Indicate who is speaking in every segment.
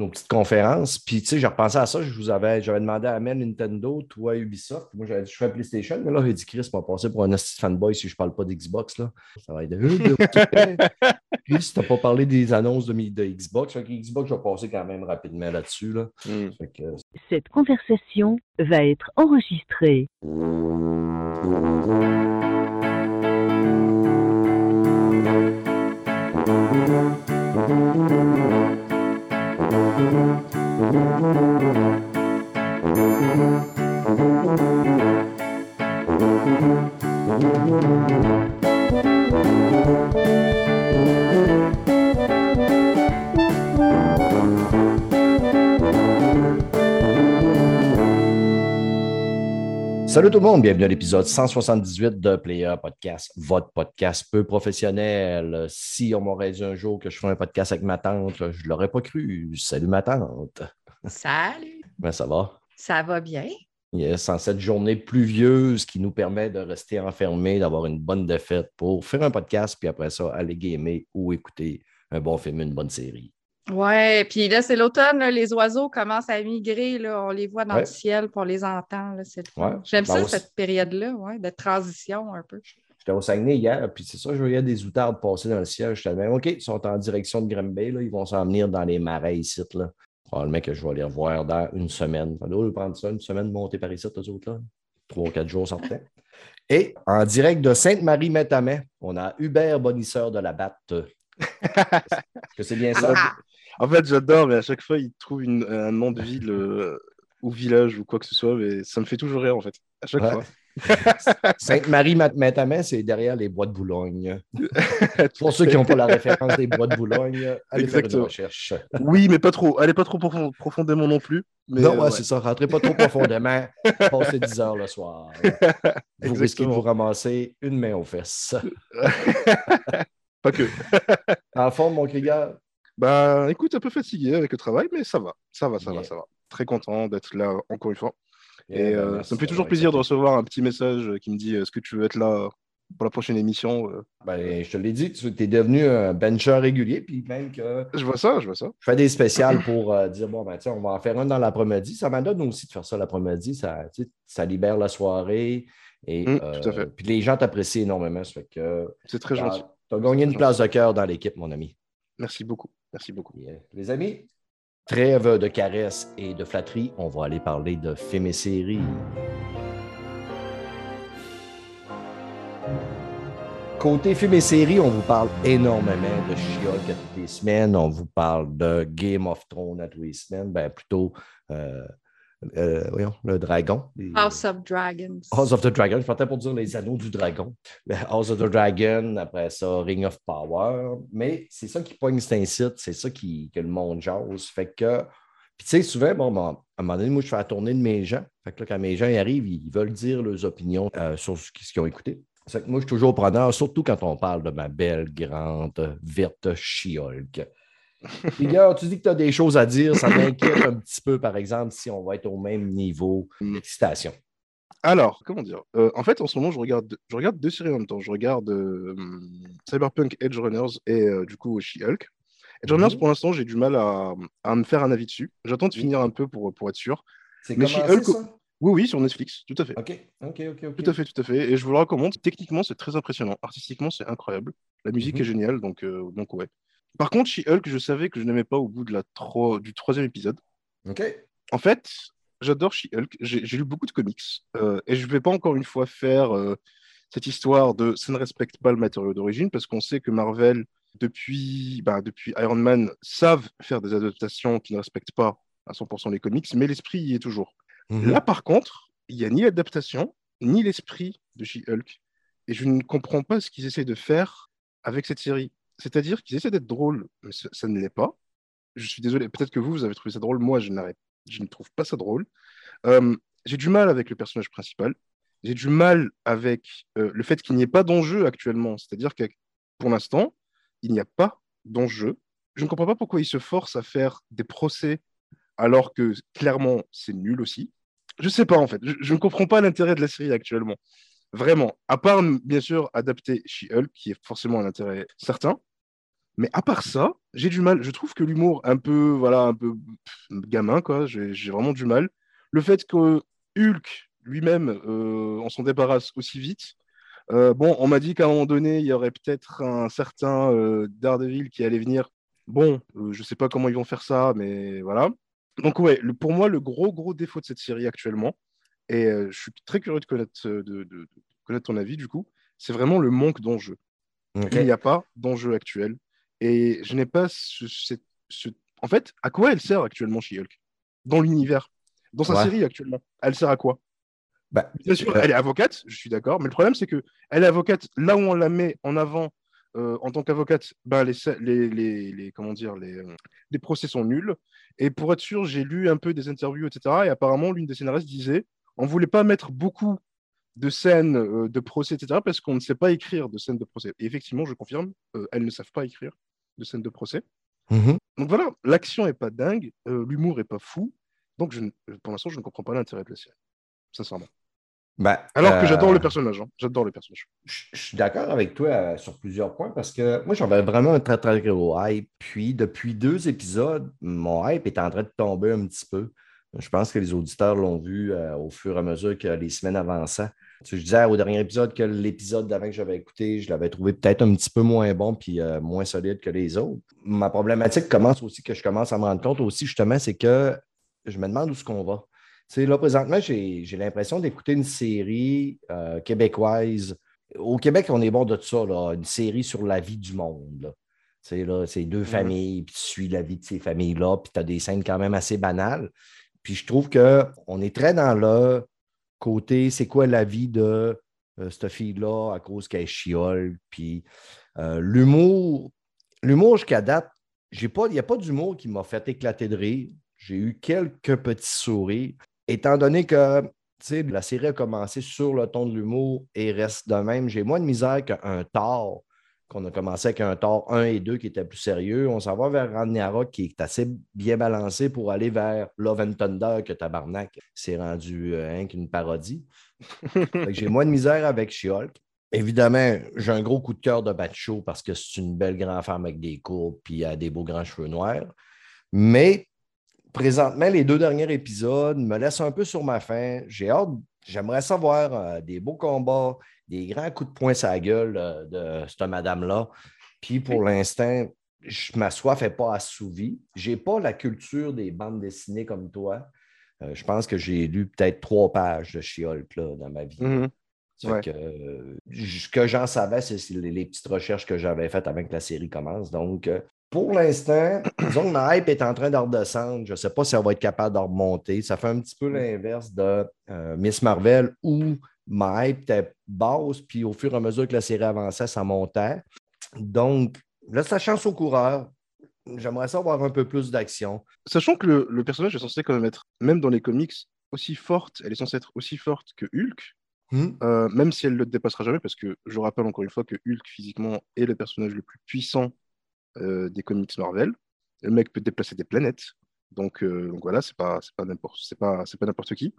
Speaker 1: nos petites conférences. Puis, tu sais, j'ai repensé à ça. Je vous avais, j'avais demandé à Amel Nintendo, toi Ubisoft. Moi, j'avais dit, je fais PlayStation. Mais là, j'ai dit, Chris m'a passé pour un fanboy si je ne parle pas d'Xbox. Là. Ça va être. Puis, si tu n'as pas parlé des annonces de, de Xbox, fait que Xbox, je vais passer quand même rapidement là-dessus. Là.
Speaker 2: Hmm.
Speaker 1: Fait que,
Speaker 3: Cette conversation va être enregistrée.
Speaker 1: Salut tout le monde, bienvenue à l'épisode 178 de Player Podcast, votre podcast peu professionnel. Si on m'aurait dit un jour que je ferais un podcast avec ma tante, je ne l'aurais pas cru. Salut ma tante.
Speaker 2: Salut,
Speaker 1: Ben, ça va?
Speaker 2: ça va bien?
Speaker 1: Yes, en cette journée pluvieuse qui nous permet de rester enfermés, d'avoir une bonne défaite pour faire un podcast, puis après ça, aller gamer ou écouter un bon film, une bonne série.
Speaker 2: Ouais, puis là, c'est l'automne, les oiseaux commencent à migrer, là, on les voit dans
Speaker 1: Ouais.
Speaker 2: le ciel, puis on les entend.
Speaker 1: Ouais.
Speaker 2: J'aime
Speaker 1: Ben,
Speaker 2: ça, cette période-là, ouais, de transition un peu.
Speaker 1: J'étais au Saguenay hier, puis c'est ça, je voyais des outardes passer dans le ciel. J'étais même, OK, ils sont en direction de Grimby, là, ils vont s'en venir dans les marais ici. Là. Probablement que je vais les revoir dans une semaine. On doit prendre ça, une semaine, monter par ici, eux autres, là. Trois ou quatre jours sortaient. Et en direct de Sainte-Marie-Métamais, on a Hubert Bonisseur de la Batte. Est-ce que c'est bien ça?
Speaker 2: Ah,
Speaker 4: En fait, j'adore, mais à chaque fois, il trouve une- un nom de ville euh, ou village ou quoi que ce soit, mais ça me fait toujours rire, en fait. À chaque
Speaker 1: Ouais.
Speaker 4: fois.
Speaker 1: Sainte-Marie-Métamais, c'est derrière les bois de Boulogne. Pour ceux qui n'ont pas la référence des bois de Boulogne, allez faire une recherche.
Speaker 4: Oui, mais pas trop. Allez pas trop profond- profondément non plus. Mais,
Speaker 1: non,
Speaker 4: euh,
Speaker 1: ouais,
Speaker 4: ouais.
Speaker 1: c'est ça. Rentrez pas trop profondément. Passez 10 heures le soir. Vous risquez de vous ramasser une main aux fesses.
Speaker 4: Pas que.
Speaker 1: En fond, mon Krieger,
Speaker 4: Bah, écoute, un peu fatigué avec le travail, mais ça va. Ça va, ça
Speaker 1: Yeah.
Speaker 4: va, ça va. Très content d'être là encore une fois.
Speaker 1: Eh
Speaker 4: Et
Speaker 1: ben,
Speaker 4: euh,
Speaker 1: merci
Speaker 4: ça me fait toujours plaisir de recevoir un petit message qui me dit Est-ce que tu veux être là pour la prochaine émission Euh,
Speaker 1: Ben, je te l'ai dit, tu es devenu un bencher régulier, puis même que
Speaker 4: Je vois ça, je vois ça.
Speaker 1: je fais des spéciales pour euh, dire bon, ben, tiens, on va en faire un dans l'après-midi. Ça m'en donne aussi de faire ça l'après-midi. Ça, ça libère la soirée. Et,
Speaker 4: Mm,
Speaker 1: euh,
Speaker 4: tout à fait.
Speaker 1: Puis les gens t'apprécient énormément. Ça fait que
Speaker 4: C'est très gentil.
Speaker 1: tu as gagné une place de cœur dans l'équipe, mon ami.
Speaker 4: Merci beaucoup. Merci beaucoup.
Speaker 1: Euh, Les amis, trêve de caresses et de flatteries, on va aller parler de films et séries. Côté films et séries, on vous parle énormément de She-Hulk à toutes les semaines. On vous parle de Game of Thrones à toutes les semaines. Ben, plutôt, euh, euh, voyons, le dragon. Les-
Speaker 2: House of Dragons.
Speaker 1: House of the Dragon, je partais pour dire les anneaux du dragon. Le House of the Dragon, après ça, Ring of Power. Mais c'est ça qui pogne cet incite, c'est ça qui, que le monde jase. Fait que, puis tu sais, souvent, bon, à un moment donné, moi, je fais la tournée de mes gens. Fait que là, quand mes gens y arrivent, ils veulent dire leurs opinions euh, sur ce qu'ils ont écouté. Fait que moi, je suis toujours preneur, surtout quand on parle de ma belle, grande, verte She-Hulk. Puis, gars, tu dis que tu as des choses à dire, ça m'inquiète un petit peu, par exemple, si on va être au même niveau
Speaker 4: Mm.
Speaker 1: d'excitation.
Speaker 4: Alors, comment dire? Euh, En fait, en ce moment, je regarde, je regarde deux séries en même temps. Je regarde euh, Cyberpunk Edge Runners et euh, du coup She-Hulk. Edge Runners,
Speaker 1: Mhm.
Speaker 4: pour l'instant, j'ai du mal à, à me faire un avis dessus. J'attends de finir un peu pour, pour être sûr.
Speaker 1: C'est
Speaker 4: She-Hulk-
Speaker 1: ça?
Speaker 4: Oui, oui, sur Netflix, tout à fait.
Speaker 1: OK, OK, OK, OK.
Speaker 4: Tout à fait, tout à fait. Et je vous le recommande. Techniquement, c'est très impressionnant. Artistiquement, c'est incroyable. La musique
Speaker 1: Mhm.
Speaker 4: est géniale, donc, donc ouais. Par contre, She-Hulk, je savais que je n'aimais pas au bout de la tro- du troisième épisode.
Speaker 1: OK.
Speaker 4: En fait, j'adore She-Hulk. J'ai j'ai lu beaucoup de comics. euh, et je ne vais pas encore une fois faire euh, cette histoire de ça ne respecte pas le matériau d'origine, parce qu'on sait que Marvel, depuis, bah, depuis Iron Man, savent faire des adaptations qui ne respectent pas à 100% les comics, mais l'esprit y est toujours.
Speaker 1: Mhm.
Speaker 4: Là, par contre, il n'y a ni l'adaptation, ni l'esprit de She-Hulk. Et je ne comprends pas ce qu'ils essaient de faire avec cette série. C'est-à-dire qu'ils essaient d'être drôles, mais ça, ne l'est pas. Je suis désolé, peut-être que vous, vous avez trouvé ça drôle. Moi, je, ne trouve pas ça drôle. Euh, j'ai du mal avec le personnage principal. J'ai du mal avec euh, le fait qu'il n'y ait pas d'enjeu actuellement. C'est-à-dire que pour l'instant, il n'y a pas d'enjeu. Je ne comprends pas pourquoi ils se forcent à faire des procès alors que clairement, c'est nul aussi. Je sais pas en fait. Je ne comprends pas l'intérêt de la série actuellement. Vraiment. À part, bien sûr, adapter She-Hulk, qui est forcément un intérêt certain. Mais à part ça, j'ai du mal. Je trouve que l'humour un peu, voilà, un peu gamin, quoi. J'ai vraiment du mal. Le fait que Hulk lui-même, euh, on s'en débarrasse aussi vite. Euh, bon, on m'a dit qu'à un moment donné, il y aurait peut-être un certain euh, Daredevil qui allait venir. Bon, euh, je sais pas comment ils vont faire ça, mais voilà. Donc ouais, le- pour moi, le gros gros défaut de cette série actuellement, et je suis très curieux de connaître, de, de- de connaître ton avis du coup, c'est vraiment le manque d'enjeu. Il n'y a pas d'enjeu actuel. Et je n'ai pas ce, cette- ce- En fait, à quoi elle sert actuellement She-Hulk? Dans l'univers Dans sa
Speaker 1: Ouais.
Speaker 4: série actuellement Elle sert à quoi?
Speaker 1: Ben,
Speaker 4: Bien sûr,
Speaker 1: euh,
Speaker 4: elle est avocate, je suis d'accord, mais le problème, c'est que elle est avocate là où on la met en avant euh, en tant qu'avocate, ben, les, les, les, les- comment dire, les, euh, les procès sont nuls. Et pour être sûr, j'ai lu un peu des interviews, etc. Et apparemment, l'une des scénaristes disait on voulait pas mettre beaucoup de scènes euh, de procès, etc., parce qu'on ne sait pas écrire de scènes de procès. Et effectivement, je confirme, euh, elles ne savent pas écrire de scènes de procès.
Speaker 1: mhm.
Speaker 4: Donc voilà, l'action est pas dingue, euh, l'humour est pas fou. Donc je pour l'instant, je ne comprends pas l'intérêt de la série, sincèrement.
Speaker 1: Ben,
Speaker 4: Alors que
Speaker 1: euh,
Speaker 4: j'adore le personnage, hein. j'adore le personnage.
Speaker 1: Je je suis d'accord avec toi euh, sur plusieurs points parce que moi, j'avais vraiment un très, très gros hype. Puis, depuis deux épisodes, mon hype est en train de tomber un petit peu. Je pense que les auditeurs l'ont vu au fur et à mesure que les semaines avançaient. Je disais au dernier épisode que l'épisode d'avant que j'avais écouté, je l'avais trouvé peut-être un petit peu moins bon puis euh, moins solide que les autres. Ma problématique commence aussi, que je commence à me rendre compte aussi, justement, c'est que je me demande où est-ce qu'on va. Tu sais, là, présentement, j'ai l'impression d'écouter une série euh, québécoise. Au Québec, on est bon de ça, là, une série sur la vie du monde. là. Là, c'est deux familles, puis tu suis la vie de ces familles-là, puis tu as des scènes quand même assez banales. Puis je trouve qu'on est très dans le côté, c'est quoi la vie de euh, cette fille-là à cause qu'elle chiole. Puis euh, l'humour, l'humour jusqu'à date, il n'y a pas d'humour qui m'a fait éclater de rire. J'ai eu quelques petits sourires. Étant donné que la série a commencé sur le ton de l'humour et reste de même, j'ai moins de misère qu'un Thor, qu'on a commencé avec un Thor 1 et 2 qui était plus sérieux. On s'en va vers Ragnarok qui est assez bien balancé pour aller vers Love and Thunder que Tabarnak s'est rendu euh, hein, qu'une parodie. J'ai moins de misère avec She-Hulk. Évidemment, j'ai un gros coup de cœur de Batcho parce que c'est une belle grande femme avec des courbes puis elle a des beaux grands cheveux noirs. Mais présentement, les deux derniers épisodes me laissent un peu sur ma faim. J'ai hâte, j'aimerais savoir euh, des beaux combats, des grands coups de poing sur la gueule euh, de cette madame-là. Puis pour l'instant, je- ma soif n'est pas assouvie. Je n'ai pas la culture des bandes dessinées comme toi. Euh, je pense que j'ai lu peut-être trois pages de She-Hulk dans ma vie.
Speaker 4: Mhm. Ouais.
Speaker 1: que, euh, ce que j'en savais, c'est les, les petites recherches que j'avais faites avant que la série commence. Donc, euh, pour l'instant, disons que ma hype est en train de redescendre. Je ne sais pas si elle va être capable de remonter. Ça fait un petit peu l'inverse de Miss Marvel où ma hype était basse, puis au fur et à mesure que la série avançait, ça montait. Donc, laisse la chance au coureur. J'aimerais ça avoir un peu plus d'action.
Speaker 4: Sachant que le, le personnage est censé quand même être, même dans les comics, aussi forte, elle est censée être aussi forte que Hulk,
Speaker 1: Hmm?
Speaker 4: euh, même si elle ne le dépassera jamais, parce que je rappelle encore une fois que Hulk, physiquement, est le personnage le plus puissant euh, des comics Marvel. Le mec peut déplacer des planètes, donc, euh, donc voilà, c'est pas, c'est pas n'importe c'est pas, c'est pas n'importe qui.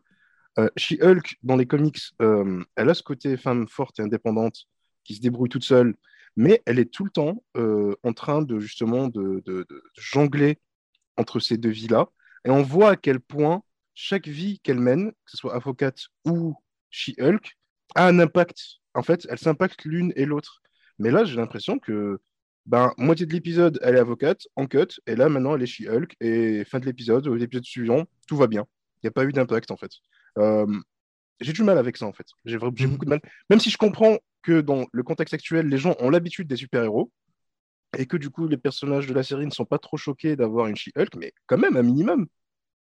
Speaker 4: Euh, She-Hulk, dans les comics, euh, elle a ce côté femme forte et indépendante qui se débrouille toute seule, mais elle est tout le temps euh, en train de justement de, jongler entre ces deux vies-là. Et on voit à quel point chaque vie qu'elle mène, que ce soit avocate ou She-Hulk, a un impact. En fait, elles s'impactent l'une et l'autre. Mais là, j'ai l'impression que ben, moitié de l'épisode, elle est avocate, en cut, et là, maintenant, elle est She-Hulk, et fin de l'épisode, ou l'épisode suivant, tout va bien. Il n'y a pas eu d'impact, en fait. Euh, j'ai du mal avec ça, en fait. J'ai
Speaker 1: Mhm.
Speaker 4: beaucoup de mal. Même si je comprends que dans le contexte actuel, les gens ont l'habitude des super-héros, et que du coup, les personnages de la série ne sont pas trop choqués d'avoir une She-Hulk, mais quand même, un minimum.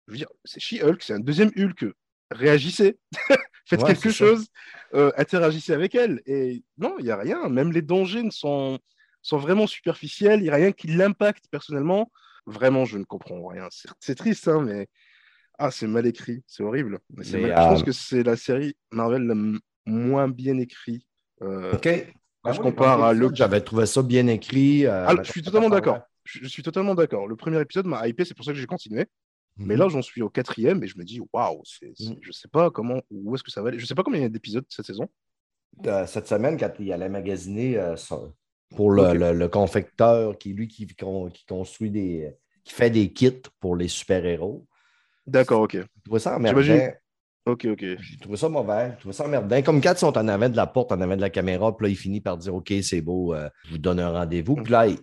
Speaker 4: Je veux dire, c'est She-Hulk, c'est un deuxième Hulk. Réagissez, faites
Speaker 1: Ouais,
Speaker 4: quelque chose, euh, interagissez avec elle. Et non, il n'y a rien. Même les dangers ne sont, sont vraiment superficiels. Il n'y a rien qui l'impacte personnellement. Vraiment, je ne comprends rien. C'est c'est triste, hein, mais ah, c'est mal écrit. C'est horrible. Mais mal- Je pense
Speaker 1: euh,
Speaker 4: que c'est la série Marvel la moins bien écrite. euh,
Speaker 1: OK.
Speaker 4: Quand je
Speaker 1: Ah oui,
Speaker 4: compare à Loki.
Speaker 1: J'avais trouvé ça bien écrit. euh,
Speaker 4: Ah, je suis totalement d'accord. Je, je suis totalement d'accord. Le premier épisode m'a hypé, c'est pour ça que j'ai continué. Mais
Speaker 1: Mhm.
Speaker 4: là, j'en suis au quatrième et je me dis, waouh,
Speaker 1: Mhm.
Speaker 4: je sais pas comment, où est-ce que ça va aller. Je sais pas combien il y a d'épisodes cette saison.
Speaker 1: Cette semaine, quand il allait magasiner pour le, le- le confecteur qui, lui, qui, qui construit des. qui fait des kits pour les super-héros.
Speaker 4: D'accord, ok.
Speaker 1: J'ai trouvé ça emmerdant.
Speaker 4: Ok, ok.
Speaker 1: J'ai trouvé ça mauvais. J'ai trouvé ça emmerdant. Comme quand ils sont en avant de la porte, en avant de la caméra, puis là, il finit par dire OK, c'est beau, euh, je vous donne un rendez-vous. Puis là, elle-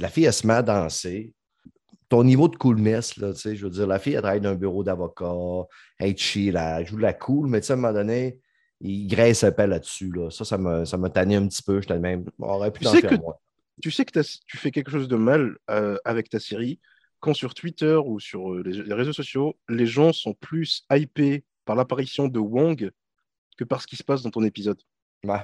Speaker 1: la fille, elle se met à danser. Ton niveau de coolness, là, tu sais, je veux dire, la fille, elle travaille dans un bureau d'avocat, elle est chill, elle joue de la cool, mais tu sais, à un moment donné, il graisse un peu là-dessus. Là. Ça, ça m'a ça un petit peu. J'étais même, on aurait pu
Speaker 4: Tu sais
Speaker 1: faire
Speaker 4: que-
Speaker 1: moins.
Speaker 4: Tu sais que tu fais quelque chose de mal euh, avec ta série quand sur Twitter ou sur euh, les, réseaux sociaux, les gens sont plus hypés par l'apparition de Wong que par ce qui se passe dans ton épisode.
Speaker 1: Ouais.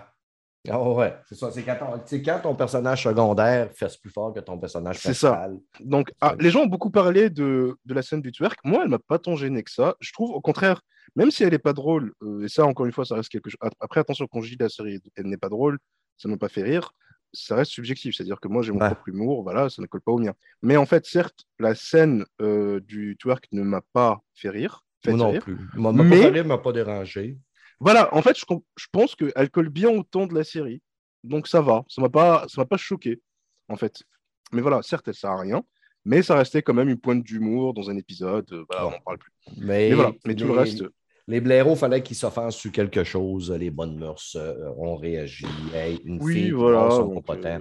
Speaker 1: Ah ouais, c'est ça. C'est quand, ton- quand ton personnage secondaire fait plus fort que ton personnage
Speaker 4: C'est ça.
Speaker 1: principal.
Speaker 4: Donc, ah, les gens ont beaucoup parlé de, de la scène du twerk. Moi, elle m'a pas tant gêné que ça. Je trouve, au contraire, même si elle n'est pas drôle, euh, et ça, encore une fois, ça reste quelque chose. Après, attention, quand je dis la série, elle n'est pas drôle, ça ne m'a pas fait rire. Ça reste subjectif, c'est-à-dire que moi, j'ai mon
Speaker 1: Ouais.
Speaker 4: propre humour, voilà, ça ne colle pas au mien. Mais en fait, certes, la scène euh, du twerk ne m'a pas fait rire. fait
Speaker 1: Moi non
Speaker 4: rire.
Speaker 1: plus. M'a
Speaker 4: Mais-
Speaker 1: rire, m'a pas dérangé.
Speaker 4: Voilà, en fait, je, je pense qu'elle colle bien au ton de la série. Donc ça va, ça m'a pas, ça m'a pas choqué, en fait. Mais voilà, certes, elle sert à rien, mais ça restait quand même une pointe d'humour dans un épisode. euh, Voilà, on n'en parle plus.
Speaker 1: Mais,
Speaker 4: Mais voilà, mais tout le reste,
Speaker 1: Les blaireaux, fallait qu'ils s'offensent sur quelque chose. Les bonnes mœurs euh, ont réagi. Hey, une
Speaker 4: oui,
Speaker 1: fille
Speaker 4: voilà.
Speaker 1: son
Speaker 4: donc,
Speaker 1: compotant.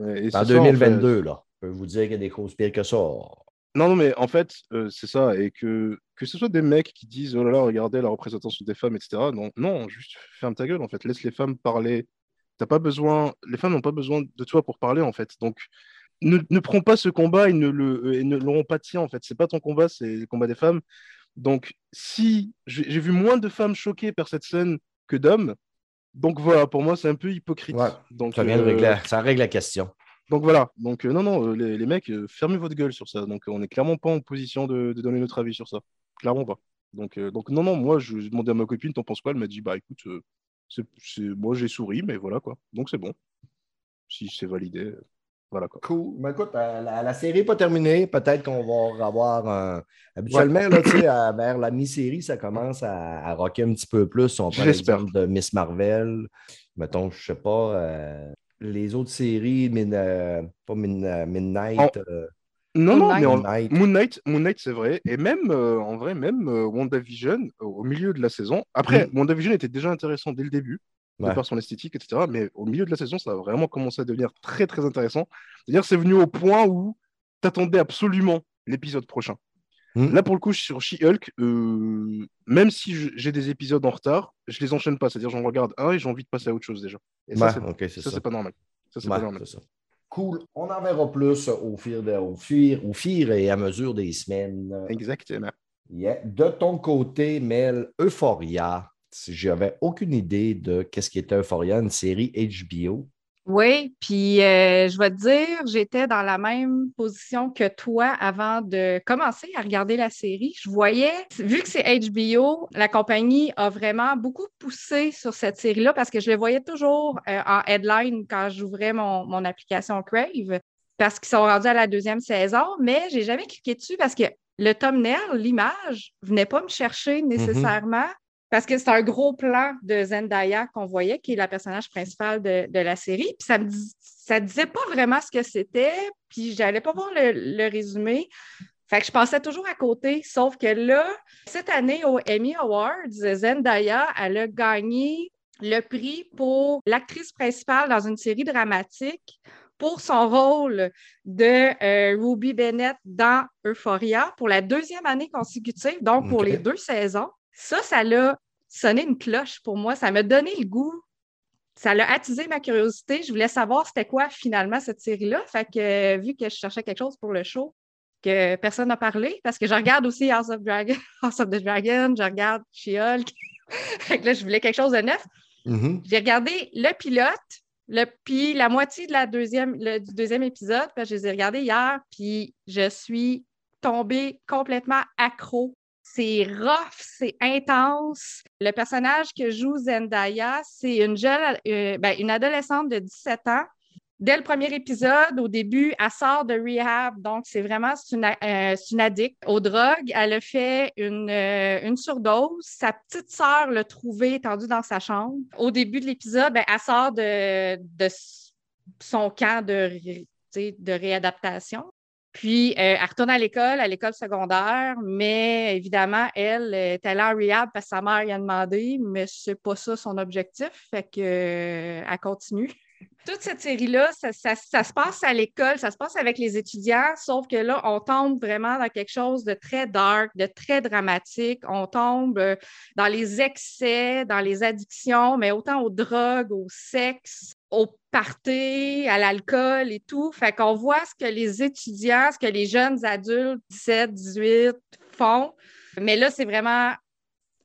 Speaker 4: euh,
Speaker 1: En
Speaker 4: ça,
Speaker 1: 2022, là. Je peux vous dire qu'il y a des causes pires que ça.
Speaker 4: Non, non, mais en fait, euh, c'est ça, et que que ce soit des mecs qui disent oh là là, regardez la représentation des femmes, etc. Non, non, juste ferme ta gueule, en fait, laisse les femmes parler. T'as pas besoin, les femmes n'ont pas besoin de toi pour parler, en fait. Donc ne, ne prends pas ce combat et ne le et ne l'auront pas tien, en fait. C'est pas ton combat, c'est le combat des femmes. Donc si j'ai vu moins de femmes choquées par cette scène que d'hommes, donc voilà, pour moi c'est un peu hypocrite.
Speaker 1: Ouais,
Speaker 4: donc
Speaker 1: Ça, vient de
Speaker 4: euh,
Speaker 1: régler, ça règle la question.
Speaker 4: donc voilà, donc euh, non, non, euh, les, les mecs, euh, fermez votre gueule sur ça. Donc on n'est clairement pas en position de, de donner notre avis sur ça. Clairement pas. Donc, donc non, non, moi je demandais à ma copine, t'en penses quoi? Elle m'a dit, bah écoute, c'est, c'est- moi j'ai souri, mais voilà quoi. Donc c'est bon. Si c'est validé, voilà quoi.
Speaker 1: Cool. Mais écoute, euh, la, la série n'est pas terminée. Peut-être qu'on va avoir un. Habituellement, là, tu sais, à- vers la mi-série, ça commence à, à rocker un petit peu plus. On prend l'exemple de Miss Marvel. Mettons, je sais pas. euh, les autres séries, Min- euh, pas Min- euh, Midnight. Euh,
Speaker 4: Non,
Speaker 2: Moon
Speaker 4: non, mais
Speaker 1: Moon Knight.
Speaker 4: Moon Knight, Moon Knight, c'est vrai. Et même, euh, en vrai, même euh, WandaVision, euh, au milieu de la saison. Après,
Speaker 1: Mm.
Speaker 4: WandaVision était déjà intéressant dès le début, de par son esthétique, etc. Mais au milieu de la saison, ça a vraiment commencé à devenir très, très intéressant. C'est-à-dire, c'est venu au point où t'attendais absolument l'épisode prochain.
Speaker 1: Mm.
Speaker 4: Là, pour le coup, sur She-Hulk, euh, même si j'ai des épisodes en retard, je les enchaîne pas. C'est-à-dire, j'en regarde un et j'ai envie de passer à autre chose déjà. Et ça, c'est ça, pas normal. Ça, c'est
Speaker 1: Ouais,
Speaker 4: pas normal.
Speaker 1: c'est ça. Cool. On en verra plus au fur, de- au, fur, au fur et à mesure des semaines.
Speaker 4: Exactement.
Speaker 1: Yeah. De ton côté, Mel, Euphoria. J'avais aucune idée de qu'est-ce qui était Euphoria, une série HBO.
Speaker 2: Oui, puis euh, je vais te dire, j'étais dans la même position que toi avant de commencer à regarder la série. Je voyais, vu que c'est HBO, la compagnie a vraiment beaucoup poussé sur cette série-là parce que je le voyais toujours euh, en headline quand j'ouvrais mon, mon application Crave parce qu'ils sont rendus à la deuxième saison, mais j'ai jamais cliqué dessus parce que le thumbnail, l'image, venait pas me chercher nécessairement. Parce que c'est un gros plan de Zendaya qu'on voyait, qui est la personnage principale de, de la série. Puis ça me dis- ça disait pas vraiment ce que c'était, puis j'allais pas voir le, le résumé. Fait que je passais toujours à côté, sauf que là, cette année au Emmy Awards, Zendaya, elle a gagné le prix pour l'actrice principale dans une série dramatique pour son rôle de euh, Ruby Bennett dans Euphoria pour la deuxième année consécutive, donc pour les deux saisons. Ça, ça l'a sonné une cloche pour moi. Ça m'a donné le goût. Ça l'a attisé ma curiosité. Je voulais savoir c'était quoi finalement cette série-là. Fait que euh, vu que je cherchais quelque chose pour le show, que personne n'a parlé, parce que je regarde aussi House of Dragon, House of the Dragon, je regarde She-Hulk. fait que là, je voulais quelque chose de neuf.
Speaker 1: Mhm.
Speaker 2: J'ai regardé le pilote, le, puis la moitié de la deuxième, le- du deuxième épisode, parce que je les ai regardés hier, puis je suis tombée complètement accro. C'est rough, c'est intense. Le personnage que joue Zendaya, c'est une jeune, euh, ben, une adolescente de 17 ans. Dès le premier épisode, au début, elle sort de rehab, donc c'est vraiment une, euh, une addict aux drogues. Elle a fait une, euh, une surdose. Sa petite sœur l'a trouvée étendue dans sa chambre. Au début de l'épisode, ben, elle sort de, de, son camp de, de réadaptation. Puis, euh, elle retourne à l'école, à l'école secondaire, mais évidemment, elle est allée en rehab parce que sa mère y a demandé, mais c'est pas ça son objectif, fait que, euh, elle continue. Toute cette série-là, ça, ça- se passe à l'école, ça se passe avec les étudiants, sauf que là, on tombe vraiment dans quelque chose de très dark, de très dramatique. On tombe euh, dans les excès, dans les addictions, mais autant aux drogues, au sexe, au party, à l'alcool et tout. Fait qu'on voit ce que les étudiants, ce que les jeunes adultes, 17, 18, font. Mais là, c'est vraiment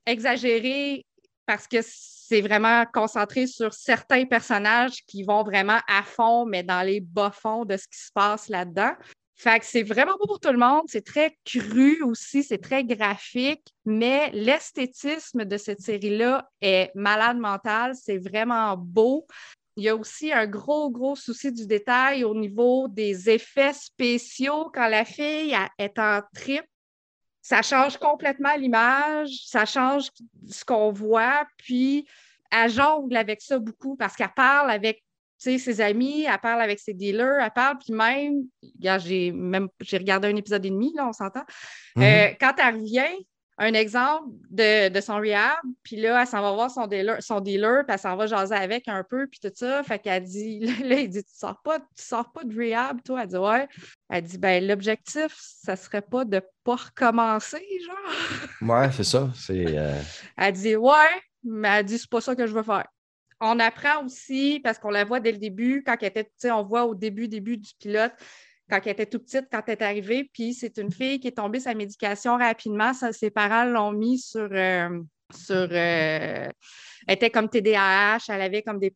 Speaker 2: exagéré parce que c'est vraiment concentré sur certains personnages qui vont vraiment à fond, mais dans les bas-fonds de ce qui se passe là-dedans. Fait que c'est vraiment beau pour tout le monde. C'est très cru aussi, c'est très graphique, mais l'esthétisme de cette série-là est malade mental. C'est vraiment beau. Il y a aussi un gros, gros souci du détail au niveau des effets spéciaux quand la fille est en trip. Ça change complètement l'image, ça change ce qu'on voit, puis elle jongle avec ça beaucoup parce qu'elle parle avec ses amis, elle parle avec ses dealers, elle parle, puis même, j'ai même j'ai regardé un épisode et demi, là, on s'entend.
Speaker 1: Mhm.
Speaker 2: Euh, quand elle revient, un exemple de, de son rehab, puis là, elle s'en va voir son dealer, son dealer, puis elle s'en va jaser avec un peu, puis tout ça. Fait qu'elle dit, là, il dit, tu sors pas, tu sors pas de rehab, toi? Elle dit, ouais. Elle dit, ben, l'objectif, ça serait pas de pas recommencer, genre.
Speaker 1: Ouais, c'est ça. C'est. euh,
Speaker 2: Elle dit, ouais, mais elle dit, c'est pas ça que je veux faire. On apprend aussi, parce qu'on la voit dès le début, quand elle était, tu sais, on voit au début, début du pilote, quand elle était tout petite, quand elle est arrivée, puis c'est une fille qui est tombée sa médication rapidement. Ses parents l'ont mis sur. euh, sur euh, elle était comme TDAH, elle avait comme des,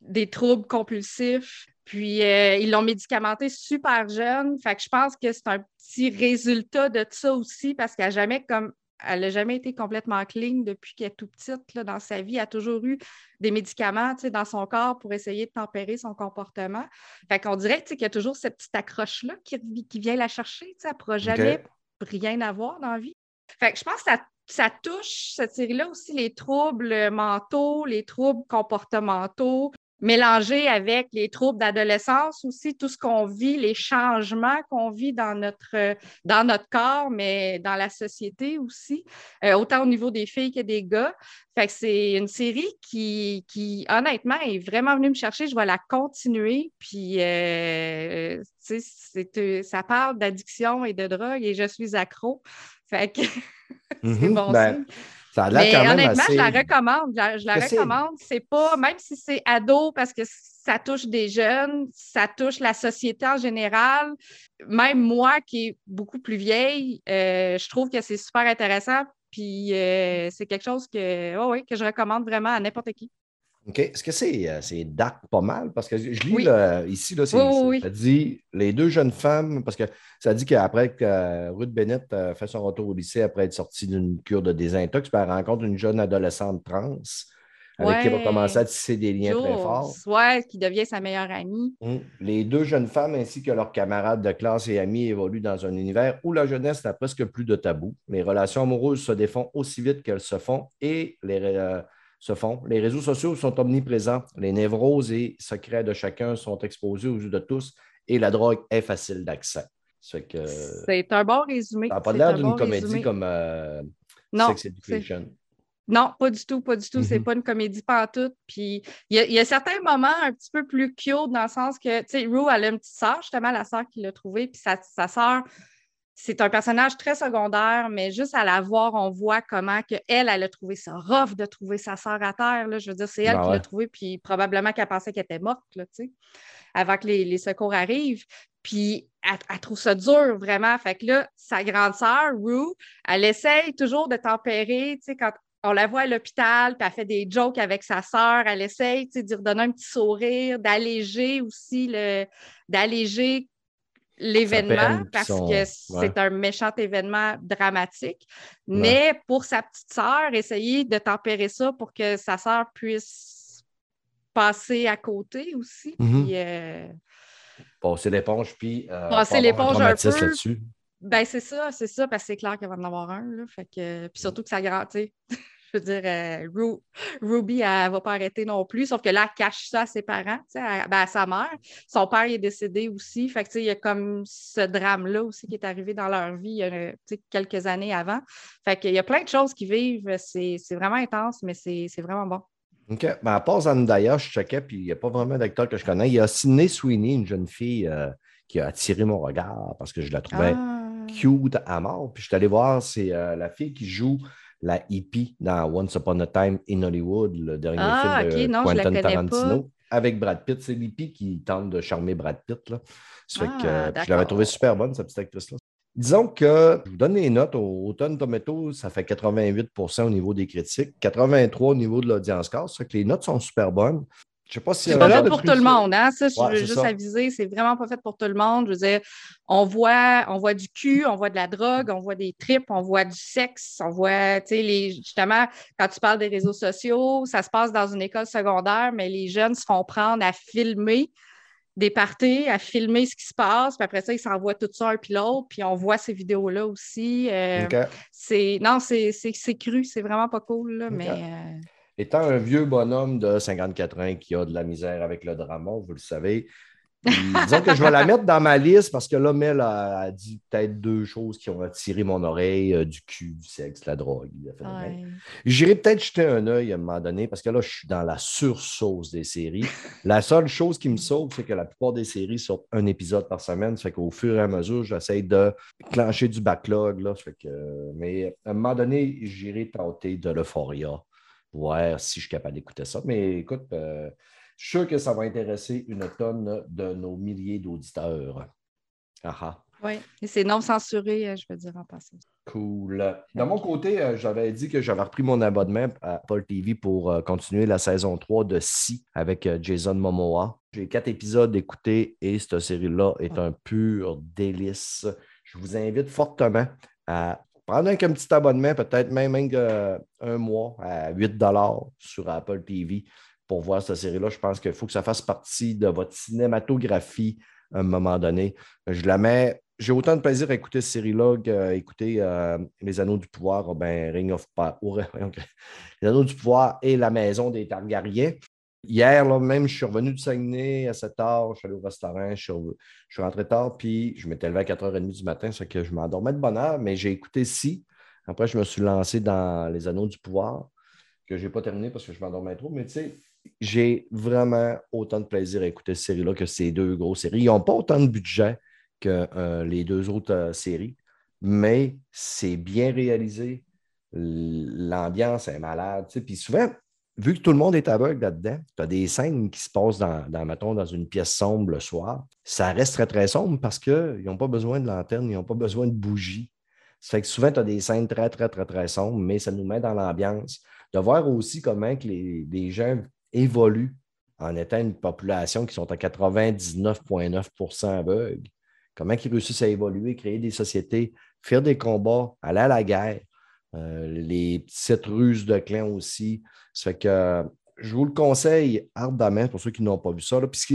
Speaker 2: des troubles compulsifs. Puis euh, ils l'ont médicamentée super jeune. Fait que je pense que c'est un petit résultat de ça aussi, parce qu'elle n'a jamais comme. Elle n'a jamais été complètement clean depuis qu'elle est tout petite là, dans sa vie. Elle a toujours eu des médicaments dans son corps pour essayer de tempérer son comportement. Fait qu'on dirait qu'il y a toujours cette petite accroche-là qui, qui vient la chercher. Elle ne pourra jamais rien avoir dans la vie. Fait que je pense que ça, ça touche, cette série-là aussi, les troubles mentaux, les troubles comportementaux, mélangés avec les troubles d'adolescence aussi, tout ce qu'on vit, les changements qu'on vit dans notre, dans notre corps, mais dans la société aussi, euh, autant au niveau des filles que des gars. Fait que c'est une série qui, qui, honnêtement, est vraiment venue me chercher. Je vais la continuer. Puis, euh, tu sais, c'est- euh, ça parle d'addiction et de drogue et je suis accro. Fait que c'est
Speaker 1: mhm.
Speaker 2: bon
Speaker 1: Ben,
Speaker 2: signe.
Speaker 1: Ça a l'air
Speaker 2: Mais
Speaker 1: quand même
Speaker 2: honnêtement,
Speaker 1: assez.
Speaker 2: je la recommande. Je la, recommande. C'est pas, même si c'est ado, parce que ça touche des jeunes, ça touche la société en général. Même moi, qui est beaucoup plus vieille, euh, je trouve que c'est super intéressant. Puis euh, c'est quelque chose que, ouais, ouais, que je recommande vraiment à n'importe qui.
Speaker 1: OK? Est-ce que c'est euh, c'est dark pas mal? Parce que je lis
Speaker 2: Oui.
Speaker 1: ici, là,
Speaker 2: Oui,
Speaker 1: ça dit les deux jeunes femmes, parce que ça dit qu'après que Ruth Bennett euh, fait son retour au lycée après être sortie d'une cure de désintox, elle rencontre une jeune adolescente trans avec qui elle va
Speaker 2: Ouais.
Speaker 1: commencer à tisser des liens très forts.
Speaker 2: ouais, qui devient sa meilleure amie.
Speaker 1: Mm. Les deux jeunes femmes ainsi que leurs camarades de classe et amis évoluent dans un univers où la jeunesse n'a presque plus de tabou. Les relations amoureuses se défont aussi vite qu'elles se font et les, euh, se font. Les réseaux sociaux sont omniprésents. Les névroses et secrets de chacun sont exposés aux yeux de tous et la drogue est facile d'accès. Ça que ça
Speaker 2: C'est un bon résumé.
Speaker 1: n'a pas l'air
Speaker 2: un
Speaker 1: d'une
Speaker 2: bon
Speaker 1: comédie
Speaker 2: résumé.
Speaker 1: comme euh,
Speaker 2: Non,
Speaker 1: Sex Education.
Speaker 2: Non, pas du tout, pas du tout. C'est
Speaker 1: Mhm.
Speaker 2: pas une comédie pantoute. Puis il y, a- il y a certains moments un petit peu plus cute dans le sens que, tu sais, Rue, elle a une petite sœur, justement, la sœur qui l'a trouvée. Puis sa, sa sœur, c'est un personnage très secondaire, mais juste à la voir, on voit comment que elle, elle a trouvé ça rough de trouver sa sœur à terre. Là. Je veux dire, c'est elle
Speaker 1: Ben
Speaker 2: qui
Speaker 1: ouais.
Speaker 2: l'a trouvée, puis probablement qu'elle pensait qu'elle était morte, là, avant que les, les secours arrivent. Puis elle, elle trouve ça dur, vraiment. Fait que là, sa grande sœur, Rue, elle essaye toujours de tempérer, tu sais, quand on la voit à l'hôpital, puis elle fait des jokes avec sa sœur, elle essaye, tu sais, de lui redonner un petit sourire, d'alléger aussi le, d'alléger l'événement parce que
Speaker 1: ouais.
Speaker 2: c'est un méchant événement dramatique. Mais pour sa petite sœur, essayer de tempérer ça pour que sa sœur puisse passer à côté aussi.
Speaker 1: Mhm.
Speaker 2: Puis, euh,
Speaker 1: Passer l'éponge, puis euh,
Speaker 2: Passer l'éponge un peu.
Speaker 1: là-dessus.
Speaker 2: Ben, c'est ça, c'est ça, parce que c'est clair qu'elle va en avoir un. Là, fait que, puis surtout que ça grand, tu sais, Je veux dire, euh, Ru- Ruby, elle ne va pas arrêter non plus, sauf que là, elle cache ça à ses parents, à, ben, à sa mère. Son père il est décédé aussi. Fait que, il y a comme ce drame-là aussi qui est arrivé dans leur vie il y a, tu sais, quelques années avant. Fait qu'il y a plein de choses qui vivent. C'est vraiment intense, mais c'est vraiment bon.
Speaker 1: OK. Ben, à part Zendaya, je checkais, puis il n'y a pas vraiment d'acteur que je connais. Il y a Sydney Sweeney, une jeune fille euh, qui a attiré mon regard parce que je la trouvais
Speaker 2: Ah.
Speaker 1: cute à mort. Puis je suis allé voir, c'est euh, la fille qui joue la hippie dans Once Upon a Time in Hollywood, le dernier
Speaker 2: Ah,
Speaker 1: film de
Speaker 2: non,
Speaker 1: Quentin Tarantino, avec Brad Pitt. C'est l'hippie qui tente de charmer Brad Pitt. Là. Ça fait
Speaker 2: Ah,
Speaker 1: que, je l'avais trouvée super bonne, cette petite actrice-là. Disons que, je vous donne les notes, au Automne Tomato, ça fait 88% au niveau des critiques, 83 au niveau de l'audience cast. Ça fait que les notes sont super bonnes. Je sais pas si...
Speaker 2: C'est pas fait pour tout le monde, hein? Ça, je
Speaker 1: Ouais,
Speaker 2: veux juste
Speaker 1: ça.
Speaker 2: aviser, c'est vraiment pas fait pour tout le monde. Je veux dire, on voit, on voit du cul, on voit de la drogue, on voit des tripes, on voit du sexe, on voit, tu sais, les, justement, quand tu parles des réseaux sociaux, ça se passe dans une école secondaire, mais les jeunes se font prendre à filmer des parties, à filmer ce qui se passe, puis après ça, ils s'envoient tout ça un puis l'autre, puis on voit ces vidéos-là aussi. Euh, c'est, non, c'est, cru, c'est vraiment pas cool, là, mais... euh,
Speaker 1: Étant un vieux bonhomme de 54 ans qui a de la misère avec le drama, vous le savez, disons que je vais la mettre dans ma liste parce que là, Mel a, a dit peut-être deux choses qui ont attiré mon oreille, euh, du cul, du sexe, la drogue.
Speaker 2: ouais.
Speaker 1: J'irai peut-être jeter un œil à un moment donné parce que là, je suis dans la sursauce des séries. La seule chose qui me sauve, c'est que la plupart des séries sortent un épisode par semaine. Ça fait qu'au fur et à mesure, j'essaie de clencher du backlog. Là. Ça fait que, mais à un moment donné, j'irai tenter de l'euphoria, voir si je suis capable d'écouter ça. Mais écoute, euh, je suis sûr que ça va intéresser une tonne de nos milliers d'auditeurs. Ah ah.
Speaker 2: Oui, et c'est non censuré, euh, je veux dire en passant.
Speaker 1: Cool. De mon côté, euh, j'avais dit que j'avais repris mon abonnement à Apple TV pour continuer la saison 3 de Si avec Jason Momoa. J'ai quatre épisodes écoutés et cette série-là est un pur délice. Je vous invite fortement à prendre un, petit abonnement, peut-être même, euh, un mois à 8 sur Apple TV pour voir cette série-là. Je pense qu'il faut que ça fasse partie de votre cinématographie à un moment donné. Je la mets. J'ai autant de plaisir à écouter cette série-là qu'à écouter euh, Les Anneaux du Pouvoir, ou ben, Ring of Power, Les Anneaux du Pouvoir et La Maison des Targaryens. Hier, là, même, je suis revenu du Saguenay à 7 h, je suis allé au restaurant, je suis, rentré tard, puis je m'étais levé à 4h30 du matin, ça que je m'endormais de bonne heure, mais j'ai écouté Si. Après, je me suis lancé dans Les Anneaux du Pouvoir, que je n'ai pas terminé parce que je m'endormais trop, mais tu sais, j'ai vraiment autant de plaisir à écouter cette série-là que ces deux grosses séries. Ils n'ont pas autant de budget que euh, les deux autres euh, séries, mais c'est bien réalisé. L'ambiance est malade. Puis souvent, vu que tout le monde est aveugle là-dedans, tu as des scènes qui se passent dans, dans, mettons, dans une pièce sombre le soir. Ça reste très, très sombre parce qu'ils n'ont pas besoin de lanterne, ils n'ont pas besoin de bougies. Ça fait que souvent, tu as des scènes très, très, très, très sombres, mais ça nous met dans l'ambiance. De voir aussi comment les gens évoluent en étant une population qui sont à 99,9% aveugles. Comment ils réussissent à évoluer, créer des sociétés, faire des combats, aller à la guerre. Euh, les petites ruses de clans aussi. Ça fait que euh, je vous le conseille ardemment pour ceux qui n'ont pas vu ça. Là, puisque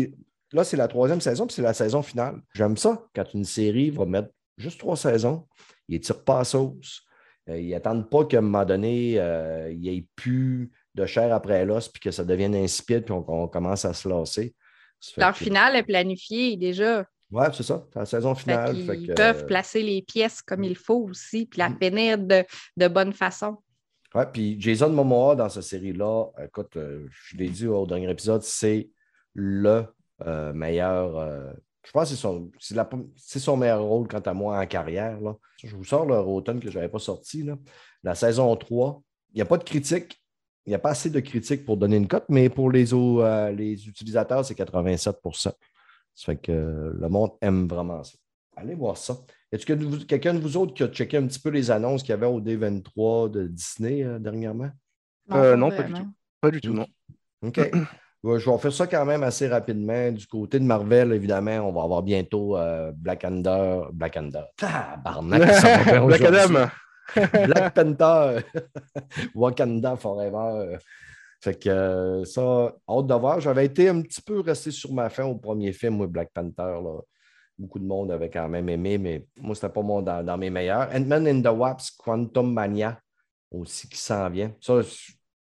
Speaker 1: là, c'est la troisième saison, puis c'est la saison finale. J'aime ça quand une série va mettre juste trois saisons, ils ne tirent pas à sauce. Euh, ils n'attendent pas qu'à un moment donné, euh, il n'y ait plus de chair après l'os, puis que ça devienne insipide, puis on, on commence à se lasser.
Speaker 2: Leur
Speaker 1: que-
Speaker 2: finale est planifiée déjà.
Speaker 1: Ouais, c'est ça, c'est la saison finale. fait que,
Speaker 2: peuvent
Speaker 1: euh,
Speaker 2: placer les pièces comme il faut aussi, puis la
Speaker 1: Mm.
Speaker 2: finir de, de bonne façon.
Speaker 1: Ouais, puis Jason Momoa dans cette série-là, écoute, euh, je l'ai dit au dernier épisode, c'est le euh, meilleur. je pense que c'est son, la- son meilleur rôle, quant à moi, en carrière. Là. Je vous sors le automne que je n'avais pas sorti. Là. La saison 3, il n'y a pas de critique. Il n'y a pas assez de critiques pour donner une cote, mais pour les, euh, les utilisateurs, c'est 87 Ça fait que le monde aime vraiment ça. Allez voir ça. Est-ce que quelqu'un de vous autres qui a checké un petit peu les annonces qu'il y avait au D23 de Disney euh, dernièrement?
Speaker 4: Euh, non, pas du tout. Pas du tout, non.
Speaker 1: OK. Ouais, je vais faire ça quand même assez rapidement. Du côté de Marvel, évidemment, on va avoir bientôt euh, Black Panther. Black Panther. Tabarnak, ça va bien
Speaker 4: Black. Adam.
Speaker 1: Black Panther. Wakanda Forever. Fait que euh, ça, hâte de voir. J'avais été un petit peu resté sur ma fin au premier film, moi, Black Panther. Là. Beaucoup de monde avait quand même aimé, mais moi, c'était pas mon dans, dans mes meilleurs. Ant-Man and the Wasp, Quantum Mania aussi qui s'en vient. Ça,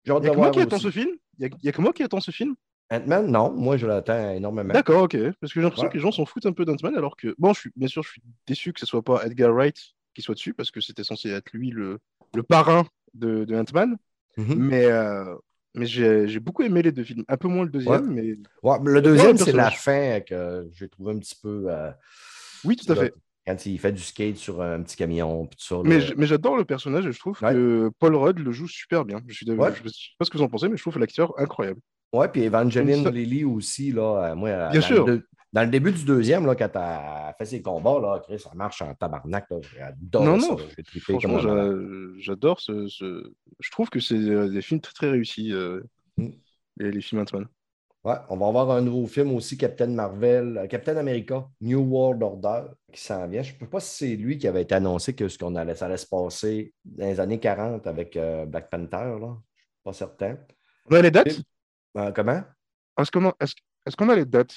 Speaker 1: j'ai hâte de
Speaker 4: que moi
Speaker 1: voir
Speaker 4: qui attends
Speaker 1: aussi.
Speaker 4: ce film? Il y a- que moi qui attends ce film?
Speaker 1: Ant-Man, non, moi je l'attends énormément.
Speaker 4: D'accord, ok. Parce que j'ai l'impression
Speaker 1: Ouais.
Speaker 4: que les gens s'en foutent un peu d'Ant-Man, alors que, bon, je suis, bien sûr, je suis déçu que ce soit pas Edgar Wright qui soit dessus, parce que c'était censé être lui le, le parrain de, de Ant-Man.
Speaker 1: Mhm.
Speaker 4: Mais, euh, mais j'ai beaucoup aimé les deux films. Un peu moins le deuxième, mais
Speaker 1: Ouais, le deuxième, c'est la fin que j'ai trouvé un petit peu. euh,
Speaker 4: oui, tout à fait.
Speaker 1: Quand il fait du skate sur un petit camion, puis.
Speaker 4: Mais j'adore le personnage et je trouve
Speaker 1: Ouais.
Speaker 4: que Paul Rudd le joue super bien. Je suis je sais pas ce que vous en pensez, mais je trouve l'acteur incroyable.
Speaker 1: Ouais, puis Evangeline Lilly aussi, là, euh, moi, euh,
Speaker 4: Bien
Speaker 1: dans,
Speaker 4: sûr.
Speaker 1: Le dans le début du deuxième, là, quand elle fait ses combats, là, Chris, ça marche en tabarnak. J'adore
Speaker 4: Non,
Speaker 1: ça.
Speaker 4: non, Franchement, j'adore ce, ce- Je trouve que c'est euh, des films très très réussis, euh,
Speaker 1: Mm.
Speaker 4: les, les films Ant-Man.
Speaker 1: Ouais, on va avoir un nouveau film aussi, Captain Marvel, Captain America, New World Order, qui s'en vient. Je ne sais pas si c'est lui qui avait été annoncé que ce qu'on allait, ça allait se passer dans les années 40 avec euh, Black Panther, là. Je ne suis pas certain.
Speaker 4: On a les dates?
Speaker 1: Euh, comment?
Speaker 4: Est-ce qu'on a, a les dates?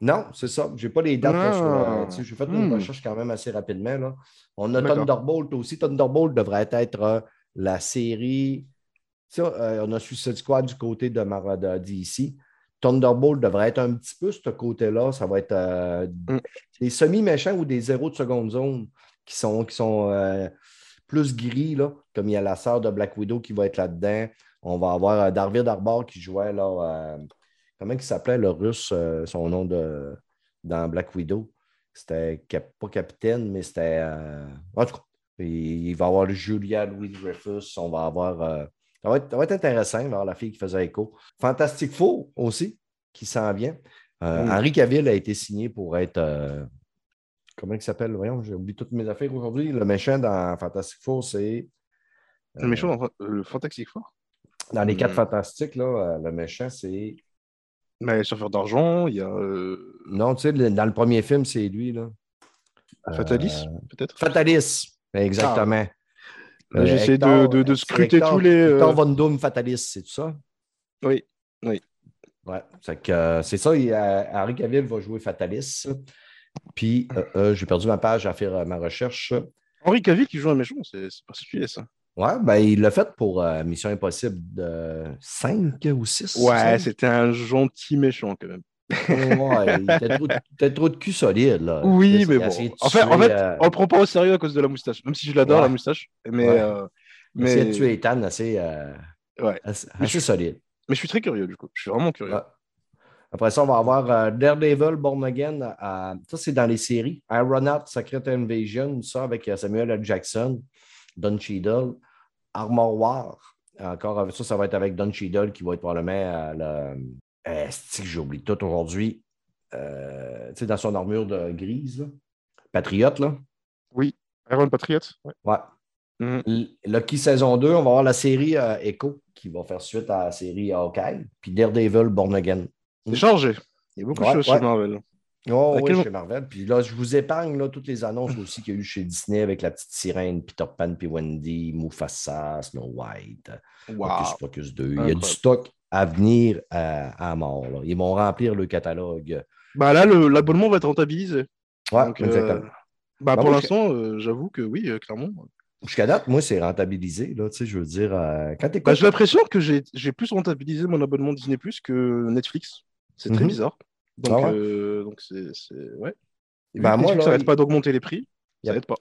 Speaker 1: Non, c'est ça. Je n'ai pas les dates. euh,
Speaker 4: Ah.
Speaker 1: sais, J'ai fait une
Speaker 4: Hmm.
Speaker 1: recherche quand même assez rapidement. Là. On a. Thunderbolt aussi. Thunderbolt devrait être euh, la série. Euh, on a Suicide Squad du côté de, Mar- de DC. Thunderbolt devrait être un petit peu ce côté-là. Ça va être euh,
Speaker 4: Hmm.
Speaker 1: des semi-méchants ou des zéros de seconde zone qui sont, qui sont euh, plus gris, là, comme il y a la sœur de Black Widow qui va être là-dedans. On va avoir euh, David Arbor qui jouait là. euh, comment il s'appelait le russe, euh, son nom de, dans Black Widow? C'était cap- pas capitaine, mais c'était. euh, en tout cas, il, il va y avoir Julia Louis Dreyfus. On va avoir. ça, va être, ça va être intéressant, la fille qui faisait écho. Fantastic Four aussi, qui s'en vient. Euh. Henri Cavill a été signé pour être. euh, comment il s'appelle? Voyons, j'ai oublié toutes mes affaires aujourd'hui. Le méchant dans Fantastic Four, c'est.
Speaker 4: Le méchant dans Fa- le Fantastic Four?
Speaker 1: Dans les quatre
Speaker 4: Mm.
Speaker 1: fantastiques, là, euh, le méchant, c'est.
Speaker 4: Mais les surfeurs d'argent, il y a euh,
Speaker 1: Non, tu sais, le- dans le premier film, c'est lui, là.
Speaker 4: Fatalis,
Speaker 1: Euh,
Speaker 4: peut-être?
Speaker 1: Fatalis, exactement. Euh,
Speaker 4: J'essaie de, scruter
Speaker 1: Hector-
Speaker 4: tous les. euh,
Speaker 1: Hector Von Doom Fatalis, c'est tout ça?
Speaker 4: Oui.
Speaker 1: Ouais, c'est euh, ça. il- euh, Henri Cavill va jouer Fatalis. Puis, euh, euh, j'ai perdu ma page à faire euh, ma recherche.
Speaker 4: Henri Cavill qui joue un méchant, c'est particulier ça.
Speaker 1: Ouais, ben, il l'a fait pour euh, Mission Impossible de 5 ou 6.
Speaker 4: Ouais, c'était un gentil méchant quand même.
Speaker 1: Ouais, il était trop, était trop de cul solide, là.
Speaker 4: Oui, mais bon. En fait, en fait
Speaker 1: euh,
Speaker 4: on le prend pas au sérieux à cause de la moustache, même si je l'adore
Speaker 1: Ouais.
Speaker 4: la moustache. Mais,
Speaker 1: Ouais.
Speaker 4: euh, mais,
Speaker 1: de tuer Ethan assez,
Speaker 4: ouais.
Speaker 1: assez,
Speaker 4: Mais je-
Speaker 1: solide.
Speaker 4: mais je suis très curieux du coup. Je suis vraiment curieux.
Speaker 1: Après ça, on va avoir euh, Daredevil Born Again. euh, ça, c'est dans les séries. Aeronaut Secret Invasion, ça avec euh, Samuel L. Jackson, Don Cheadle. Armor War. Encore avec ça, ça va être avec Don Cheadle qui va être probablement le. J'ai oublié tout aujourd'hui. Euh, tu sais, dans son armure de grise. là. Patriote, là.
Speaker 4: Oui. Iron Patriot. Ouais.
Speaker 1: Ouais.
Speaker 4: Mhm.
Speaker 1: Lucky saison 2, on va avoir la série euh, Echo qui va faire suite à la série Hawkeye. Puis Daredevil Born Again.
Speaker 4: C'est chargé. Il y a beaucoup
Speaker 1: Ouais,
Speaker 4: de choses
Speaker 1: ouais.
Speaker 4: chez Marvel.
Speaker 1: Oh, oui,
Speaker 4: quel
Speaker 1: chez Marvel. Puis là, je vous épargne là, toutes les annonces aussi qu'il y a eu chez Disney avec la petite sirène, Peter Pan, puis Wendy, Mufasa, Snow White,
Speaker 4: Wow.
Speaker 1: Focus Focus 2. Il y a du stock à venir à, à mort. là. Ils vont remplir le catalogue.
Speaker 4: Bah là, l'abonnement va être rentabilisé.
Speaker 1: Ouais,
Speaker 4: Donc, euh, bah,
Speaker 1: Bah,
Speaker 4: pour l'instant, euh, j'avoue que oui, euh, clairement.
Speaker 1: Jusqu'à date, moi, c'est rentabilisé. Là, tu sais, je veux dire, euh, quand
Speaker 4: j'ai l'impression que j'ai j'ai plus rentabilisé mon abonnement Disney Plus que Netflix. C'est très
Speaker 1: Mhm.
Speaker 4: bizarre. Donc,
Speaker 1: Ah ouais?
Speaker 4: euh, donc c'est. Ouais. Et que
Speaker 1: moi, là,
Speaker 4: n'arrête
Speaker 1: il-
Speaker 4: pas d'augmenter les prix.
Speaker 1: il a-
Speaker 4: Ça pas.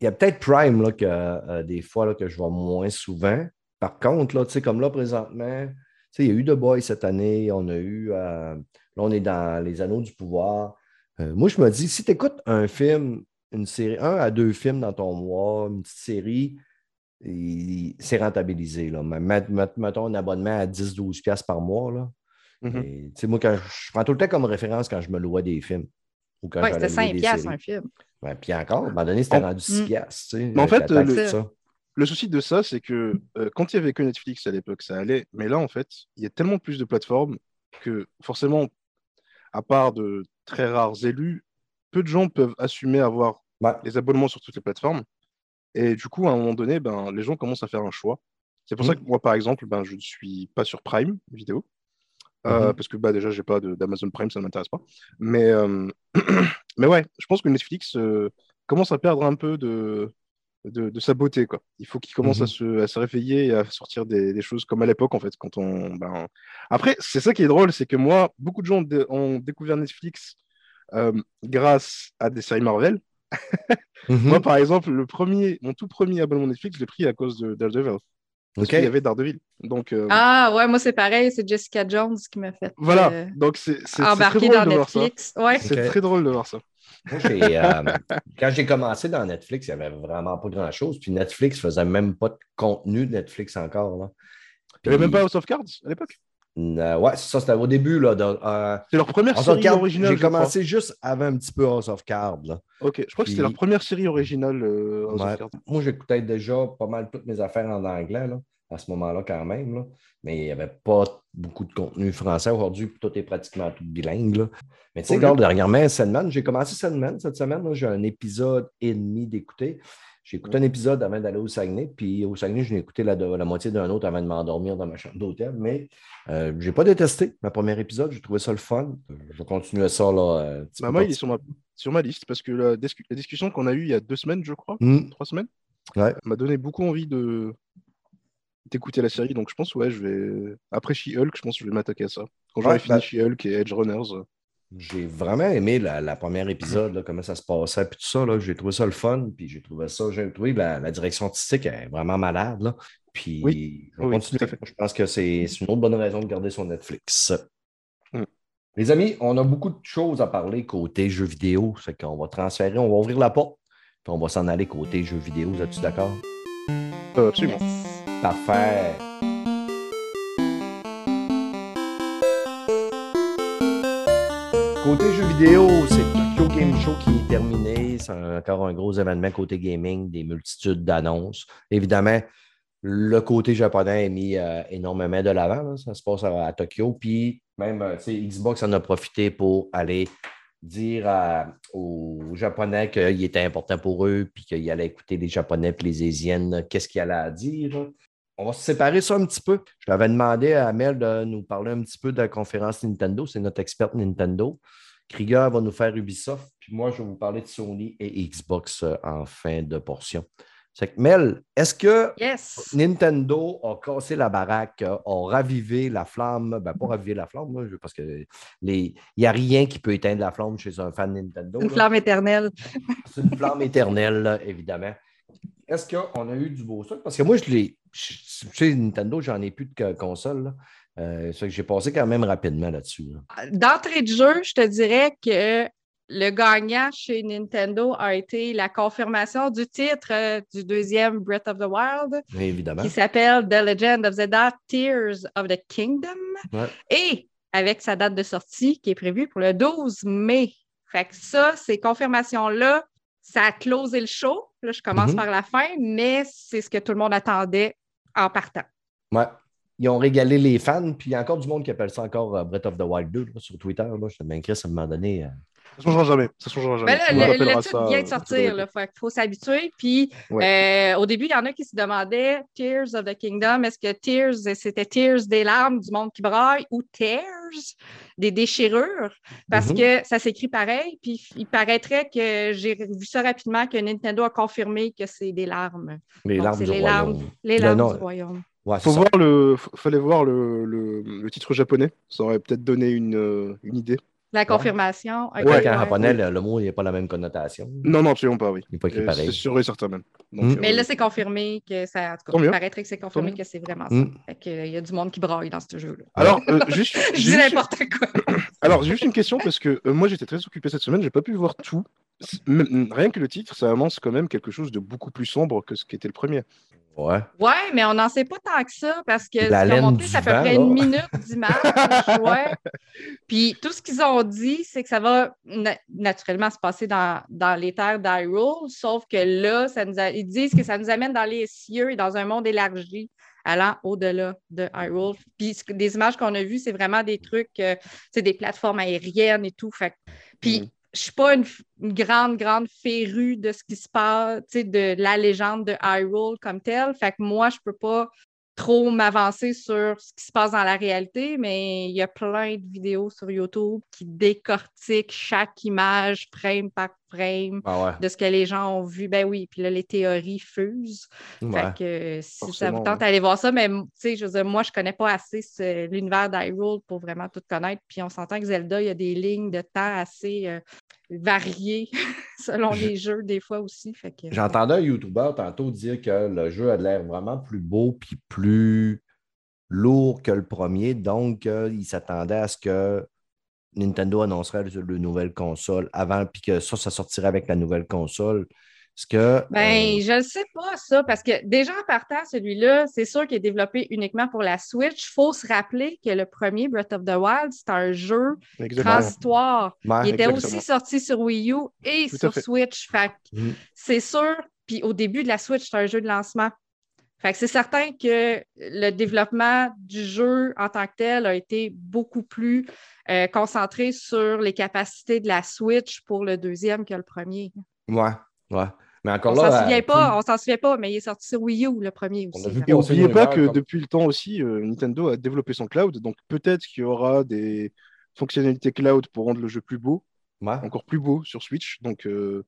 Speaker 1: Il y a peut-être Prime là, que, euh, des fois là, que je vois moins souvent. Par contre, là, tu sais, comme là présentement, tu sais, il y a eu The Boy cette année, on a eu. euh, là, on est dans Les Anneaux du pouvoir. Moi, je me dis, si tu écoutes un film, une série, un à deux films dans ton mois, une petite série, c'est rentabilisé. Là. Met- met- Mettons un abonnement à 10-12$ piastres par mois. Là. Et, tu sais, moi, quand je, prends tout le temps comme référence quand je me louais des films. Ou quand j'allais
Speaker 2: c'était
Speaker 1: louer
Speaker 2: 5
Speaker 1: des
Speaker 2: piastres un film.
Speaker 1: Ouais, puis encore, à un moment donné, c'était
Speaker 4: En-
Speaker 1: rendu 6
Speaker 2: Mm.
Speaker 1: piastres. tu sais,
Speaker 4: Mais en fait,
Speaker 1: taxe,
Speaker 4: le-
Speaker 1: tout ça.
Speaker 4: Le souci de ça, c'est que euh, quand il y avait que Netflix à l'époque, ça allait. Mais là, en fait, il y a tellement plus de plateformes que forcément, à part de très rares élus, peu de gens peuvent assumer avoir
Speaker 1: Ouais.
Speaker 4: les abonnements sur toutes les plateformes. Et du coup, à un moment donné, ben, les gens commencent à faire un choix. C'est pour ça
Speaker 1: Mhm.
Speaker 4: que moi, par exemple, ben, je ne suis pas sur Prime vidéo. Euh,
Speaker 1: Mhm.
Speaker 4: Parce que bah, déjà, j'ai pas d'Amazon Prime, ça ne m'intéresse pas. Mais, euh, mais ouais, je pense que Netflix euh, commence à perdre un peu de, de, de sa beauté. Quoi. Il faut qu'il commence
Speaker 1: Mhm.
Speaker 4: à, se, à se réveiller et à sortir des, des choses comme à l'époque, en fait. Quand on, ben... Après, c'est ça qui est drôle, c'est que moi, beaucoup de gens ont, dé- ont découvert Netflix euh, grâce à des séries Marvel.
Speaker 1: Mhm.
Speaker 4: Moi, par exemple, le premier, mon tout premier abonnement Netflix, je l'ai pris à cause de Daredevil. Qu'il y avait Daredevil. Donc, euh,
Speaker 2: Ah ouais, moi c'est pareil, c'est Jessica Jones qui m'a fait
Speaker 4: voilà.
Speaker 2: euh,
Speaker 4: Donc, c'est très drôle
Speaker 2: dans
Speaker 4: de voir ça.
Speaker 2: Netflix. Ouais.
Speaker 4: C'est très drôle de voir ça.
Speaker 1: Moi, j'ai, euh, quand j'ai commencé dans Netflix, il n'y avait vraiment pas grand-chose. Puis Netflix faisait même pas de contenu de Netflix encore. Là.
Speaker 4: Il n'y avait
Speaker 1: Puis-
Speaker 4: même pas House of Cards à l'époque?
Speaker 1: Euh, ouais, c'est ça, c'était au début. Là, euh,
Speaker 4: C'est leur première série originale.
Speaker 1: j'ai commencé juste avant un petit peu House of Cards. là.
Speaker 4: Ok, je crois que c'était leur première série originale. euh, House
Speaker 1: Ouais.
Speaker 4: of Cards.
Speaker 1: Moi, j'écoutais déjà pas mal toutes mes affaires en anglais là, à ce moment-là quand même. là. Mais il n'y avait pas beaucoup de contenu français. Aujourd'hui, tout est pratiquement tout bilingue. là. Mais tu sais,
Speaker 4: Oui.
Speaker 1: dernièrement, Sandman, j'ai commencé Sandman cette semaine. J'ai un épisode et demi d'écouter. J'ai écouté un épisode avant d'aller au Saguenay, puis au Saguenay, je l'ai écouté la, la moitié d'un autre avant de m'endormir dans ma chambre d'hôtel. Mais euh, je n'ai pas détesté ma premier épisode. J'ai trouvé ça le fun. Euh, Je vais continuer ça là. euh,
Speaker 4: Bah, moi, il est sur ma, sur ma liste parce que la, discu- la discussion qu'on a eue il y a deux semaines, je crois,
Speaker 1: Hmm,
Speaker 4: trois semaines,
Speaker 1: Ouais.
Speaker 4: m'a donné beaucoup envie de d'écouter la série. Donc, je pense, ouais, je vais. Après She-Hulk, je pense que je vais m'attaquer à ça. Quand j'aurai
Speaker 1: Ouais,
Speaker 4: fini
Speaker 1: bah-
Speaker 4: She-Hulk et Edge Runners.
Speaker 1: J'ai vraiment aimé la, la première épisode, là, comment ça se passait, puis tout ça. là. J'ai trouvé ça le fun, puis j'ai trouvé ça, j'ai trouvé la, la direction artistique est vraiment malade. Là. Puis
Speaker 4: Oui.
Speaker 1: je
Speaker 4: Oui.
Speaker 1: Je pense que c'est c'est une autre bonne raison de garder sur Netflix.
Speaker 4: Mm.
Speaker 1: Les amis, on a beaucoup de choses à parler côté jeux vidéo. C'est qu'on va transférer, on va ouvrir la porte, puis on va s'en aller côté jeux vidéo. Vous êtes-tu d'accord?
Speaker 4: absolument.
Speaker 2: Yes.
Speaker 1: Parfait. Côté jeux vidéo, c'est Tokyo Game Show qui est terminé. C'est encore un gros événement côté gaming, des multitudes d'annonces. Évidemment, le côté japonais a mis euh, énormément de l'avant. Ça se passe à, Tokyo. Puis même, euh, Xbox en a profité pour aller dire aux Japonais qu'il était important pour eux, puis qu'ils allaient écouter les Japonais puis les Asiennes, qu'est-ce qu'il allait à dire. On va se séparer ça un petit peu. Je l'avais demandé à Mel de nous parler un petit peu de la conférence Nintendo. C'est notre experte Nintendo. Krieger va nous faire Ubisoft, puis moi, je vais vous parler de Sony et Xbox euh, en fin de portion. C'est que, Mel, est-ce que
Speaker 2: Yes.
Speaker 1: Nintendo a cassé la baraque, a ravivé la flamme, ben pas ravivé la flamme, là, parce que les... il n'y a rien qui peut éteindre la flamme chez un fan Nintendo.
Speaker 2: Une
Speaker 1: là.
Speaker 2: flamme éternelle.
Speaker 1: C'est une flamme éternelle, là, évidemment. Est-ce qu'on a eu du beau stock? Parce que moi, je l'ai. sais, Nintendo, j'en ai plus de co- console. là. Euh, que j'ai passé quand même rapidement là-dessus. là.
Speaker 2: D'entrée de jeu, je te dirais que le gagnant chez Nintendo a été la confirmation du titre euh, du deuxième Breath of the Wild,
Speaker 1: Évidemment.
Speaker 2: qui s'appelle The Legend of Zelda Tears of the Kingdom.
Speaker 1: Ouais.
Speaker 2: Et avec sa date de sortie qui est prévue pour le 12 mai. Fait que ça, ces confirmations-là, ça a closé le show. Là, je commence
Speaker 1: Mhm.
Speaker 2: par la fin, mais c'est ce que tout le monde attendait en partant.
Speaker 1: Ouais. Ils ont régalé les fans, puis il y a encore du monde qui appelle ça encore euh, Breath of the Wild 2 là, sur Twitter. Là. Je te demande, Chris, à un moment donné.
Speaker 4: Ça changera jamais. Ça changera jamais.
Speaker 2: Ben là,
Speaker 4: On
Speaker 2: le, titre
Speaker 4: ça,
Speaker 2: vient de
Speaker 4: euh,
Speaker 2: sortir,
Speaker 4: tout
Speaker 2: là, fait qu'il faut s'habituer. Puis euh, au début, il y en a qui se demandaient Tears of the Kingdom, est-ce que Tears, c'était Tears des larmes du monde qui braille ou Tears des déchirures? Parce
Speaker 1: Mhm.
Speaker 2: que ça s'écrit pareil. Puis il paraîtrait que j'ai vu ça rapidement que Nintendo a confirmé que c'est des larmes.
Speaker 1: les
Speaker 2: Donc,
Speaker 1: larmes
Speaker 2: c'est
Speaker 1: du
Speaker 2: les
Speaker 1: royaume.
Speaker 2: larmes, les larmes
Speaker 1: non.
Speaker 2: du royaume.
Speaker 1: Ouais,
Speaker 4: Faut voir le, fallait voir le, le, le titre japonais. Ça aurait peut-être donné une, euh, une idée.
Speaker 2: La confirmation.
Speaker 1: qu'en
Speaker 2: ouais.
Speaker 1: japonais, le, le mot n'a pas la même connotation.
Speaker 4: Non, non, absolument pas, oui.
Speaker 1: Il n'est pas écrit
Speaker 4: Euh,
Speaker 1: pareil.
Speaker 4: C'est sûr et certain même. Donc,
Speaker 1: Mm.
Speaker 4: euh,
Speaker 2: Mais là, c'est confirmé que ça. En tout
Speaker 4: Tant
Speaker 2: cas, il
Speaker 4: mieux.
Speaker 2: paraîtrait que c'est confirmé que c'est vraiment ça.
Speaker 1: Mm.
Speaker 2: Fait que, euh, il y a du monde qui braille dans ce jeu-là.
Speaker 4: Alors, euh, juste,
Speaker 2: Je dis
Speaker 4: juste-
Speaker 2: n'importe quoi.
Speaker 4: alors, juste une question parce que euh, moi j'étais très occupé cette semaine, j'ai pas pu voir tout. Rien que le titre, ça annonce quand même quelque chose de beaucoup plus sombre que ce qui était le premier.
Speaker 1: Ouais.
Speaker 2: Ouais, mais on n'en sait pas tant que ça parce que
Speaker 1: La
Speaker 2: ce qu'ils ont montré, c'est à peu
Speaker 1: vent,
Speaker 2: près
Speaker 1: là.
Speaker 2: une minute d'image. ouais. Puis tout ce qu'ils ont dit, c'est que ça va na- naturellement se passer dans, dans les terres d'Hyrule, sauf que là, ça nous a- ils disent que ça nous amène dans les cieux et dans un monde élargi allant au-delà de Hyrule. Puis des images qu'on a vues, c'est vraiment des trucs, euh, c'est des plateformes aériennes et tout. Fait puis
Speaker 4: Mhm.
Speaker 2: Je suis pas une, grande, grande férue de ce qui se passe, de la légende de Hyrule comme telle. Fait que moi, je peux pas trop m'avancer sur ce qui se passe dans la réalité, mais il y a plein de vidéos sur YouTube qui décortiquent chaque image frame par frames
Speaker 1: Ah ouais.
Speaker 2: de ce que les gens ont vu. Ben oui, puis là, les théories fusent.
Speaker 1: Ouais.
Speaker 2: Fait que euh, si ça vous tente d'aller voir ça, mais tu sais, je veux dire, moi, je connais pas assez l'univers d'Hyrule pour vraiment tout connaître. Puis on s'entend que Zelda, il y a des lignes de temps assez euh, variées selon les jeux, des fois aussi. Fait que...
Speaker 1: J'entendais un YouTuber tantôt dire que le jeu a l'air vraiment plus beau puis plus lourd que le premier. Donc, euh, il s'attendait à ce que Nintendo annoncerait le, le nouvelle console avant, puis que ça, ça sortirait avec la nouvelle console. Est-ce que.
Speaker 2: Ben,
Speaker 1: euh,
Speaker 2: je ne sais pas ça, parce que déjà en partant, celui-là, c'est sûr qu'il est développé uniquement pour la Switch. Il faut se rappeler que le premier Breath of the Wild, c'est un jeu
Speaker 4: Exactement.
Speaker 2: transitoire. Il était
Speaker 4: exactement.
Speaker 2: aussi sorti sur Wii U et
Speaker 4: Tout
Speaker 2: sur
Speaker 4: fait.
Speaker 2: Switch. Fait que
Speaker 1: Mm.
Speaker 2: c'est sûr. Puis au début de la Switch, c'est un jeu de lancement. Fait que c'est certain que le développement du jeu en tant que tel a été beaucoup plus euh, concentré sur les capacités de la Switch pour le deuxième que le premier.
Speaker 1: ouais, ouais. Mais
Speaker 2: On
Speaker 1: encore
Speaker 2: s'en
Speaker 1: là.
Speaker 2: souvient
Speaker 1: euh,
Speaker 2: pas, on s'en souvient pas, mais il est sorti sur Wii U le premier
Speaker 1: On
Speaker 2: aussi.
Speaker 4: Et n'oubliez pas que
Speaker 1: comme-
Speaker 4: depuis le temps aussi, euh, Nintendo a développé son cloud. Donc peut-être qu'il y aura des fonctionnalités cloud pour rendre le jeu plus beau,
Speaker 1: ouais.
Speaker 4: encore plus beau sur Switch. Donc, euh,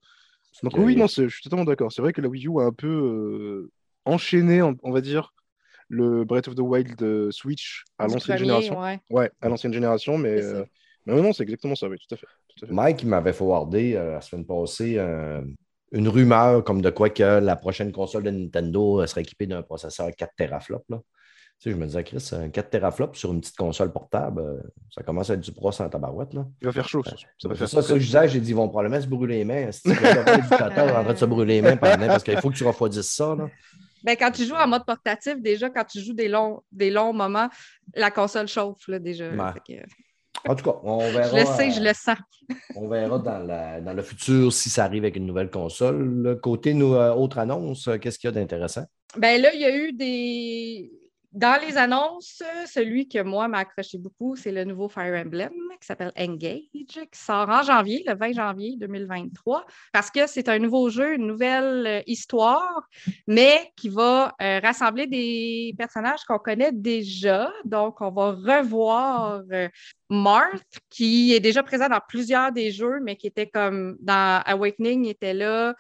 Speaker 4: donc oui, non, je suis totalement d'accord. C'est vrai que la Wii U a un peu euh, enchaîné, on, on va dire, le Breath of the Wild euh, Switch à l'ancienne génération.
Speaker 2: ouais.
Speaker 4: Ouais, à l'ancienne génération, mais, euh, mais non, c'est exactement ça, oui, tout à fait. Tout à fait.
Speaker 1: Mike, il m'avait forwardé euh, la semaine passée euh, une rumeur comme de quoi que la prochaine console de Nintendo serait équipée d'un processeur 4 teraflops. Là. Tu sais, je me disais, Chris, un 4 teraflops sur une petite console portable, euh, ça commence à être du pro sans tabarouette. Là.
Speaker 4: Il va faire chaud, ça, ça va
Speaker 1: C'est
Speaker 4: faire
Speaker 1: ça, ça que je disais, j'ai dit, ils vont probablement se brûler les mains. Si tu en train de se brûler les mains pendant, parce qu'il faut que tu refroidisses ça. Là.
Speaker 2: Ben, quand tu joues en mode portatif, déjà, quand tu joues des longs, des longs moments, la console chauffe là, déjà. Que,
Speaker 1: En tout cas, on verra.
Speaker 2: je le sais, je
Speaker 1: euh,
Speaker 2: le sens.
Speaker 1: On verra dans, la- dans le futur si ça arrive avec une nouvelle console. Le côté nous, euh, autre annonce, euh, qu'est-ce qu'il y a d'intéressant?
Speaker 2: Ben là, il y a eu des. Dans les annonces, celui que moi m'a accroché beaucoup, c'est le nouveau Fire Emblem qui s'appelle Engage, qui sort en janvier, le 20 janvier 2023, parce que c'est un nouveau jeu, une nouvelle euh, histoire, mais qui va euh, rassembler des personnages qu'on connaît déjà. Donc, on va revoir euh, Marth, qui est déjà présent dans plusieurs des jeux, mais qui était comme dans Awakening, il était là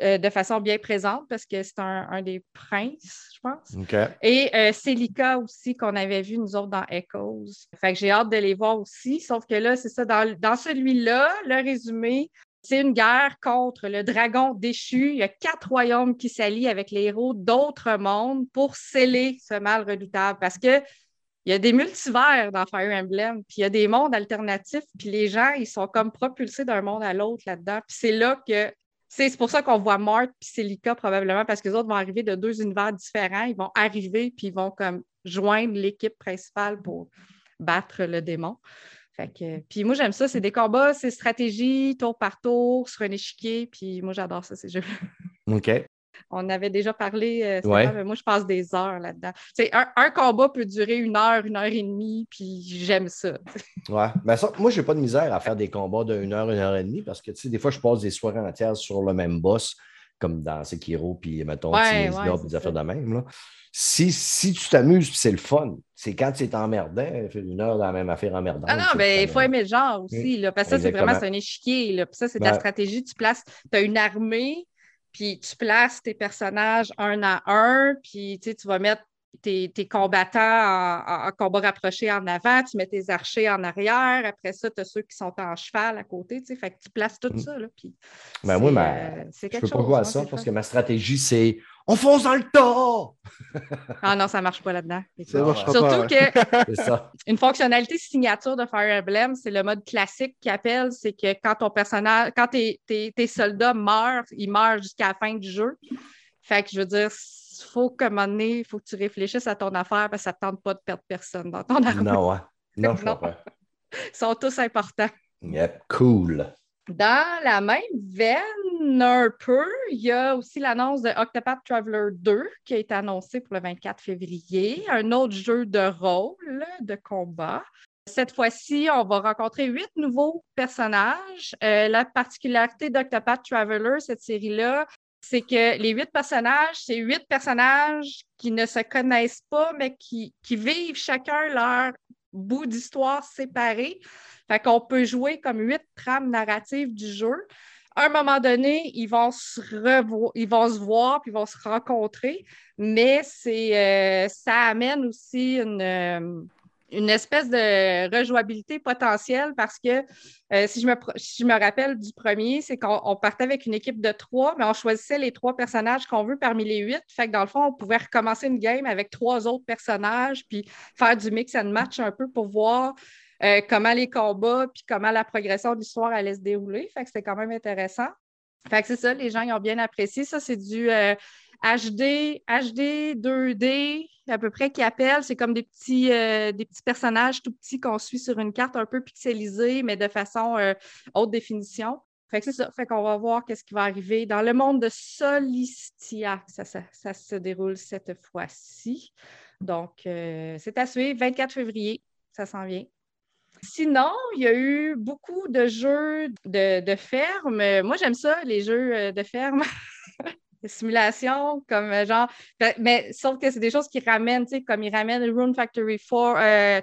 Speaker 2: euh, de façon bien présente parce que c'est un, un des princes, je pense. Et euh, Celica aussi, qu'on avait vu nous autres dans Echoes. Fait que j'ai hâte de les voir aussi. Sauf que là, c'est ça, dans, dans celui-là, le résumé, c'est une guerre contre le dragon déchu. Il y a quatre royaumes qui s'allient avec les héros d'autres mondes pour sceller ce mal redoutable. Parce que il y a des multivers dans Fire Emblem, puis il y a des mondes alternatifs, puis les gens, ils sont comme propulsés d'un monde à l'autre là-dedans. Puis c'est là que c'est pour ça qu'on voit Marthe puis Celica probablement, parce que les autres vont arriver de deux univers différents. Ils vont arriver puis ils vont comme joindre l'équipe principale pour battre le démon. Fait que, puis moi, j'aime ça. C'est des combats, c'est stratégie, tour par tour, sur un échiquier. Puis moi, j'adore ça, ces jeux
Speaker 1: OK.
Speaker 2: On avait déjà parlé, euh, mais moi, je passe des heures là-dedans. Un, un combat peut durer une heure, une heure et demie, puis j'aime ça.
Speaker 1: Ouais. Ben ça, moi, j'ai pas de misère à faire des combats d'une heure, une heure et demie parce que, des fois, je passe des soirées entières sur le même boss, comme dans Sekiro, puis, mettons,
Speaker 2: Ouais, ouais,
Speaker 1: des affaires de même. Là. Si, si tu t'amuses, c'est le fun, c'est quand tu es emmerdant, une heure dans la même affaire emmerdante.
Speaker 2: Ah non, mais il
Speaker 1: le
Speaker 2: faut aimer le genre aussi. Là, parce que ça, c'est vraiment un échiquier. Là, puis ça, c'est de la
Speaker 1: Ouais.
Speaker 2: stratégie. Tu places, tu as une armée, puis tu places tes personnages un à un, puis tu vas mettre tes, tes combattants en, combat rapproché en avant, tu mets tes archers en arrière. Après ça, tu as ceux qui sont en cheval à côté. tu sais, Fait que tu places tout
Speaker 1: Mm.
Speaker 2: ça. Là, puis
Speaker 1: Ben, moi, ma-
Speaker 2: euh,
Speaker 1: Je peux pas
Speaker 2: chose.
Speaker 1: jouer à ça parce que ma stratégie, c'est on fonce dans le tas!
Speaker 2: Ah non, ça marche pas là-dedans.
Speaker 4: Ça
Speaker 2: Surtout
Speaker 4: pas.
Speaker 2: que
Speaker 1: ça.
Speaker 2: Une fonctionnalité signature de Fire Emblem, c'est le mode classique qui appelle, c'est que quand ton personnage, quand tes, tes- tes soldats meurent, ils meurent jusqu'à la fin du jeu. Fait que je veux dire, il faut donné, il faut que tu réfléchisses à ton affaire parce que ça ne tente pas de perdre personne dans ton armée.
Speaker 1: Non. Non, je
Speaker 2: Non.
Speaker 1: comprends.
Speaker 2: Ils sont tous importants.
Speaker 1: Yep, cool.
Speaker 2: Dans la même veine, un peu, il y a aussi l'annonce de Octopath Traveler 2 qui a été annoncé pour le 24 février. Un autre jeu de rôle, de combat. Cette fois-ci, on va rencontrer huit nouveaux personnages. Euh, la particularité d'Octopath Traveler, cette série-là, c'est que les huit personnages, c'est huit personnages qui ne se connaissent pas, mais qui, vivent chacun leur bout d'histoire séparé. Fait qu'on peut jouer comme huit trames narratives du jeu. à un moment donné, ils vont se revoir, ils vont se voir, puis ils vont se rencontrer, mais c'est, euh, ça amène aussi une, euh, une espèce de rejouabilité potentielle parce que euh, si, je me, je me rappelle du premier, c'est qu'on partait avec une équipe de trois, mais on choisissait les trois personnages qu'on veut parmi les huit. Fait que dans le fond, on pouvait recommencer une game avec trois autres personnages, puis faire du mix and match un peu pour voir euh, comment les combats, puis comment la progression de l'histoire allait se dérouler. Fait que c'était quand même intéressant. Fait que c'est ça, les gens ils ont bien apprécié. Ça, c'est du HD, HD, 2D, à peu près, qui appellent. C'est comme des petits, euh, des petits personnages tout petits qu'on suit sur une carte un peu pixelisée, mais de façon euh, haute définition. Fait que c'est ça. Fait qu'on va voir qu'est-ce qui va arriver dans le monde de Solistia. Ça, se déroule cette fois-ci. Donc, euh, c'est à suivre. 24 février, ça s'en vient. Sinon, il y a eu beaucoup de jeux de ferme. Moi, j'aime ça, les jeux de ferme. simulations, comme euh, genre. Mais sauf que c'est des choses qui ramènent, tu sais, comme ils ramènent Rune Factory 4, 3, euh,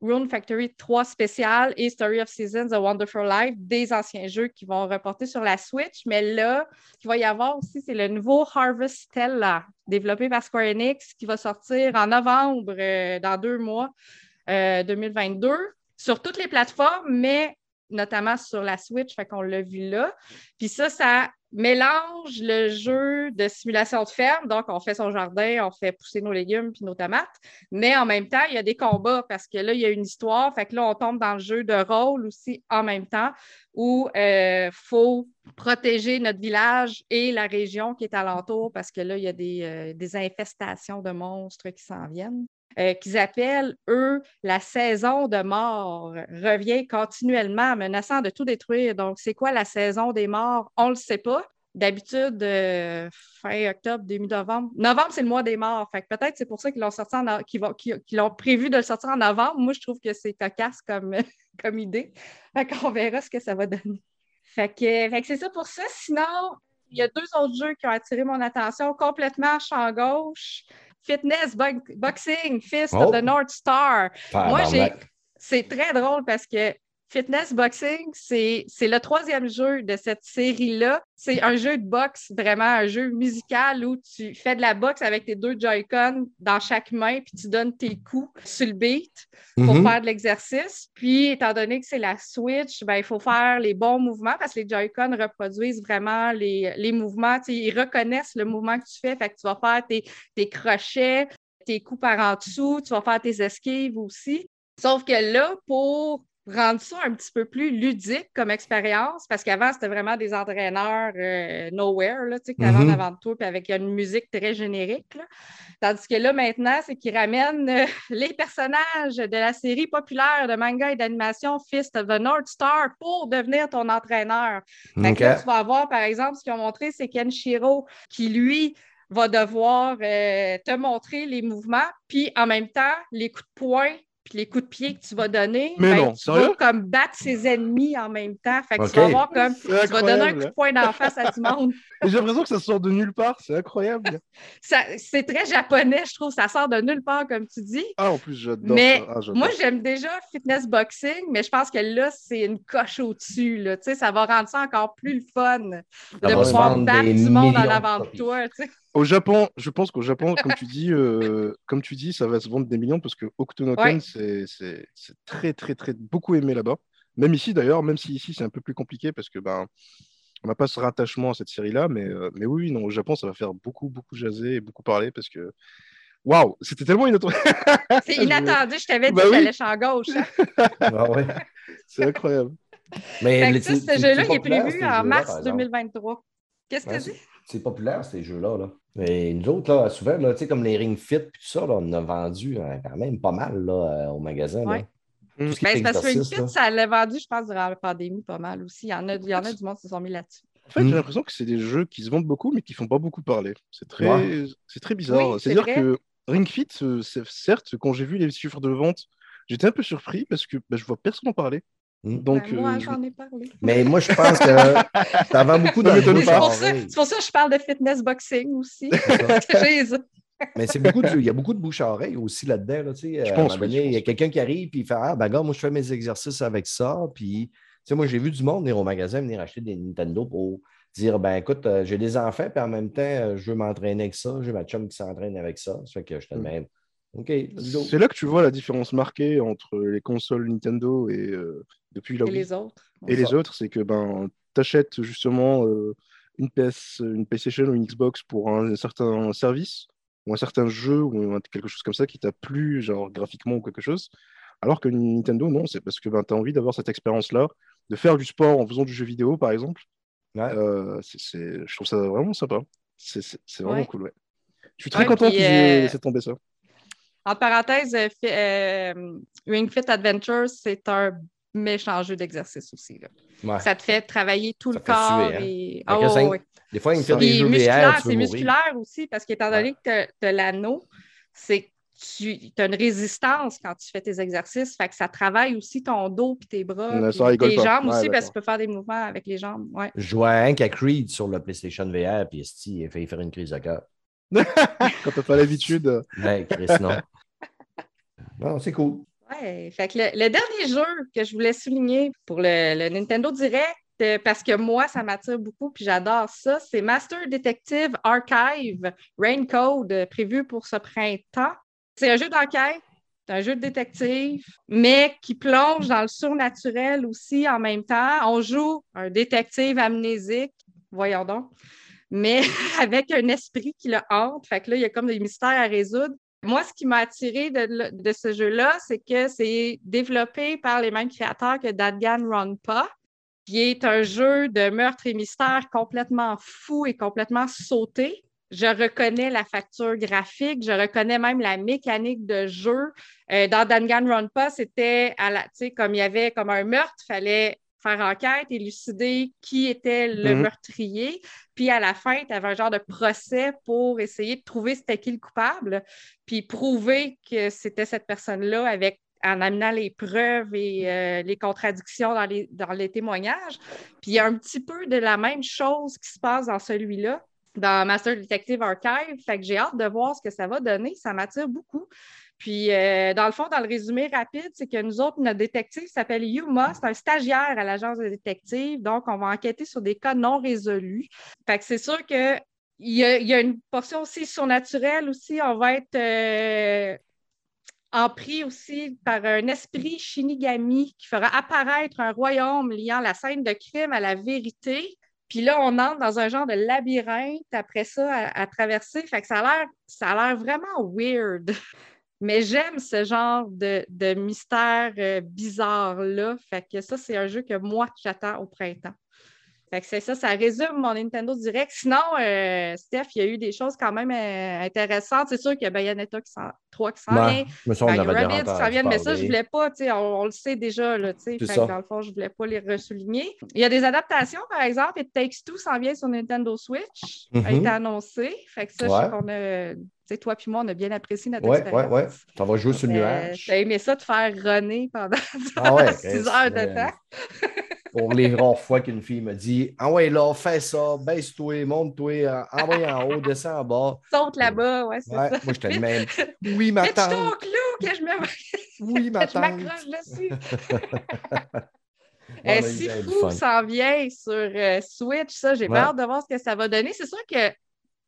Speaker 2: Rune Factory 3 spécial et Story of Seasons, A Wonderful Life, des anciens jeux qui vont reporter sur la Switch. Mais là, qu'il va y avoir aussi, c'est le nouveau Harvest Stella, développé par Square Enix, qui va sortir en novembre, euh, dans deux mois, 2022, sur toutes les plateformes, mais notamment sur la Switch, fait qu'on l'a vu là. Puis ça, ça mélange le jeu de simulation de ferme, donc on fait son jardin, on fait pousser nos légumes puis nos tomates, mais en même temps, il y a des combats parce que là, il y a une histoire, fait que là, on tombe dans le jeu de rôle aussi en même temps où il euh, faut protéger notre village et la région qui est alentour parce que là, il y a des, euh, des infestations de monstres qui s'en viennent. Euh, qu'ils appellent, eux, la saison de mort, revient continuellement, menaçant de tout détruire. Donc, c'est quoi la saison des morts? On ne le sait pas. D'habitude, euh, fin octobre, début novembre. Novembre, c'est le mois des morts. Fait peut-être c'est pour ça qu'ils l'ont sorti ont prévu de le sortir en novembre. Moi, je trouve que c'est cocasse comme, comme idée. Fait qu'on verra ce que ça va donner. Fait que, c'est ça pour ça. Sinon, il y a deux autres jeux qui ont attiré mon attention complètement champ gauche. Fitness, boxing, Fist of the oh. North Star. Moi, j'ai. C'est très drôle parce que Fitness Boxing, c'est le troisième jeu de cette série-là. C'est un jeu de boxe, vraiment un jeu musical où tu fais de la boxe avec tes deux Joy-Con dans chaque main, puis tu donnes tes coups sur le beat pour mm-hmm. faire de l'exercice. Puis, étant donné que c'est la Switch, ben, il faut faire les bons mouvements parce que les Joy-Con reproduisent vraiment les, les mouvements. ils reconnaissent le mouvement que tu fais. Fait que tu vas faire tes, tes crochets, tes coups par en dessous, tu vas faire tes esquives aussi. Sauf que là, pour rendre ça un petit peu plus ludique comme expérience, parce qu'avant, c'était vraiment des entraîneurs euh, nowhere, là, tu sais, avant mm-hmm. avant tout, puis avec une musique très générique. Tandis que là, maintenant, c'est qu'ils ramènent euh, les personnages de la série populaire de manga et d'animation Fist of the North Star pour devenir ton entraîneur. Fait que là, tu vas avoir, par exemple, ce qu'ils ont montré, c'est Kenshiro qui, lui, va devoir euh, te montrer les mouvements, puis en même temps, les coups de poing puis les coups de pied que tu vas donner,
Speaker 4: mais ben,
Speaker 2: tu vas comme battre ses ennemis en même temps. Fait que tu vas avoir comme tu vas donner un coup de poing d'en face à tout le monde.
Speaker 4: J'ai l'impression que ça sort de nulle part, c'est incroyable.
Speaker 2: c'est très japonais, je trouve, ça sort de nulle part, comme tu dis.
Speaker 4: Ah, en plus, j'adore
Speaker 2: Mais
Speaker 4: ah,
Speaker 2: moi, j'aime déjà fitness boxing, mais je pense que là, c'est une coche au-dessus. Ça va rendre ça encore plus le fun de pouvoir battre du monde en avant de toi.
Speaker 4: Au Japon, je pense qu'au Japon, comme tu dis, euh, comme tu dis, ça va se vendre des millions parce que Okutonoken, c'est très, très, très beaucoup aimé là-bas. Même ici d'ailleurs, même si ici c'est un peu plus compliqué parce que ben on n'a pas ce rattachement à cette série-là, mais, euh, mais oui, non, au Japon, ça va faire beaucoup, beaucoup jaser et beaucoup parler parce que waouh, c'était tellement inattendu.
Speaker 2: c'est inattendu, je t'avais dit bah que oui. champ gauche. Hein.
Speaker 4: ah ouais. C'est incroyable.
Speaker 2: Mais ce jeu-là, il est prévu en mars 2023. Qu'est-ce que tu dis?
Speaker 1: C'est populaire, ces jeux-là. Là. Et nous autres, là, souvent, là, comme les Ring Fit, tout ça, là, on a vendu euh, quand même pas mal là, euh, au magasin.
Speaker 2: Ouais. Ben, c'est parce que Ring Fit, ça l'a vendu, je pense, durant la pandémie pas mal aussi. Il y en a, il y en a du monde qui se sont mis là-dessus.
Speaker 4: En fait, j'ai l'impression que c'est des jeux qui se vendent beaucoup, mais qui ne font pas beaucoup parler. C'est très, c'est très bizarre. C'est-à-dire que Ring Fit, euh, certes, quand j'ai vu les chiffres de vente, j'étais un peu surpris parce que bah, je vois personne en parler.
Speaker 2: Hmm? Donc, ben, moi, j'en ai parlé.
Speaker 1: Mais moi, je pense que ça vend beaucoup dans
Speaker 2: C'est pour, ça que je parle de fitness boxing aussi.
Speaker 1: Mais c'est beaucoup il y a beaucoup de bouche à oreille aussi là-dedans. Là, tu sais, je pense, il y a quelqu'un qui arrive et il fait Ah, ben gars, moi, je fais mes exercices avec ça. Puis sais, moi, j'ai vu du monde venir au magasin, venir acheter des Nintendo pour dire ben écoute, euh, j'ai des enfants, puis en même temps, euh, je veux m'entraîner avec ça. J'ai ma chum qui s'entraîne avec ça. Ça fait que je te
Speaker 4: Mm. C'est là que tu vois la différence marquée entre les consoles Nintendo et euh, depuis la
Speaker 2: Et
Speaker 4: Wii.
Speaker 2: les autres.
Speaker 4: Et les autres, c'est que ben, tu achètes justement euh, une PS, une PlayStation ou une Xbox pour un, certain service ou un certain jeu ou quelque chose comme ça qui t'a plu, genre graphiquement ou quelque chose. Alors que Nintendo, non, c'est parce que ben, tu as envie d'avoir cette expérience-là, de faire du sport en faisant du jeu vidéo, par exemple.
Speaker 1: Ouais.
Speaker 4: Euh, c'est- c'est- je trouve ça vraiment sympa. C'est c'est- c'est vraiment
Speaker 2: Ouais.
Speaker 4: cool, ouais. Je suis très
Speaker 2: Ouais,
Speaker 4: content aient
Speaker 2: euh,
Speaker 4: laissé tomber ça.
Speaker 2: En parenthèse, euh, euh, Ring Fit Adventures, c'est un méchant jeu d'exercice aussi. là.
Speaker 1: Ouais.
Speaker 2: Ça te fait travailler tout
Speaker 1: Ça
Speaker 2: le corps.
Speaker 1: suer, hein.
Speaker 2: et... Ah ouais.
Speaker 1: Des fois, il me
Speaker 4: Ça-
Speaker 1: fait des jeux
Speaker 2: musculaire, c'est musculaire aussi, parce qu'étant donné que tu as l'anneau, c'est que tu as une résistance quand tu fais tes exercices. Fait que ça travaille aussi ton dos puis tes bras. Puis
Speaker 4: ça
Speaker 2: tes
Speaker 4: pas.
Speaker 2: jambes
Speaker 4: Ouais,
Speaker 2: aussi, parce que tu peux faire des mouvements avec les jambes. Ouais.
Speaker 1: Je jouais un qu'à Creed sur le PlayStation VR, puis il a failli faire une crise de cœur.
Speaker 4: Quand t'as pas l'habitude.
Speaker 1: Ouais, Chris, non. Non, c'est cool.
Speaker 2: Ouais, fait que le, le dernier jeu que je voulais souligner pour le, le Nintendo Direct, euh, parce que moi, ça m'attire beaucoup puis j'adore ça, c'est Master Detective Archive Raincode, euh, prévu pour ce printemps. C'est un jeu d'enquête, c'est un jeu de détective, mais qui plonge dans le surnaturel aussi en même temps. On joue un détective amnésique, voyons donc, mais avec un esprit qui le hante. Fait que là, il y a comme des mystères à résoudre. Moi, ce qui m'a attiré de, ce jeu-là, c'est que c'est développé par les mêmes créateurs que Danganronpa, qui est un jeu de meurtre et mystère complètement fou et complètement sauté. Je reconnais la facture graphique, je reconnais même la mécanique de jeu. Euh, dans Danganronpa, c'était à la, comme il y avait comme un meurtre, il fallait faire enquête, élucider qui était le
Speaker 4: Mhm.
Speaker 2: meurtrier. Puis à la fin, tu avais un genre de procès pour essayer de trouver c'était qui le coupable, puis prouver que c'était cette personne-là avec en amenant les preuves et euh, les contradictions dans les, dans les témoignages. Puis il y a un petit peu de la même chose qui se passe dans celui-là, dans Master Detective Archive. Fait que j'ai hâte de voir ce que ça va donner. Ça m'attire beaucoup. Puis, euh, dans le fond, dans le résumé rapide, c'est que nous autres, notre détective s'appelle Yuma. C'est un stagiaire à l'agence de détective. Donc, on va enquêter sur des cas non résolus. Fait que c'est sûr que il y, a, une portion aussi surnaturelle aussi. On va être euh, empris aussi par un esprit Shinigami qui fera apparaître un royaume liant la scène de crime à la vérité. Puis là, on entre dans un genre de labyrinthe après ça à, à traverser. Fait que ça a l'air, ça a l'air vraiment weird. Mais j'aime ce genre de, mystère euh, bizarre-là. Fait que ça, c'est un jeu que moi, j'attends au printemps. Fait que c'est ça, ça résume mon Nintendo Direct. Sinon, euh, Steph, il y a eu des choses quand même euh, intéressantes. C'est sûr qu'il y a Bayonetta qui s'en- 3 qui s'en vient.
Speaker 1: mais ça, on
Speaker 2: Ben,
Speaker 1: avait
Speaker 2: qui s'en viennent, mais ça, je
Speaker 1: parler.
Speaker 2: voulais pas, tu sais, on, on le sait déjà, là, tu sais.
Speaker 1: C'est
Speaker 2: Fait que dans le fond, je voulais pas les ressouligner. Il y a des adaptations, par exemple, It Takes Two s'en vient sur Nintendo Switch, a
Speaker 1: Mhm.
Speaker 2: été annoncé. Fait que ça, je sais qu'on a, tu sais, toi puis moi, on a bien apprécié notre
Speaker 1: Ouais, ouais,
Speaker 2: expérience.
Speaker 1: ouais. T'en vas jouer sur le
Speaker 2: Euh,
Speaker 1: nuage.
Speaker 2: T'as aimé ça de faire runner pendant
Speaker 1: Ah ouais,
Speaker 2: 6
Speaker 1: Chris,
Speaker 2: heures de temps?
Speaker 1: Pour les rares fois qu'une fille me dit Ah ouais, là, fais ça, baisse-toi, monte-toi, envoie en haut, descends en bas.
Speaker 2: Saute là-bas, ouais, c'est
Speaker 1: Ouais,
Speaker 2: ça.
Speaker 1: moi, j'étais le même. Oui, ma tante.
Speaker 2: clou que je me
Speaker 1: Oui, ma
Speaker 2: que je
Speaker 1: tante.
Speaker 2: m'accroche dessus. Euh,
Speaker 1: eu
Speaker 2: si fou s'en vient sur euh, Switch, ça, j'ai
Speaker 1: Ouais.
Speaker 2: hâte de voir ce que ça va donner. C'est sûr que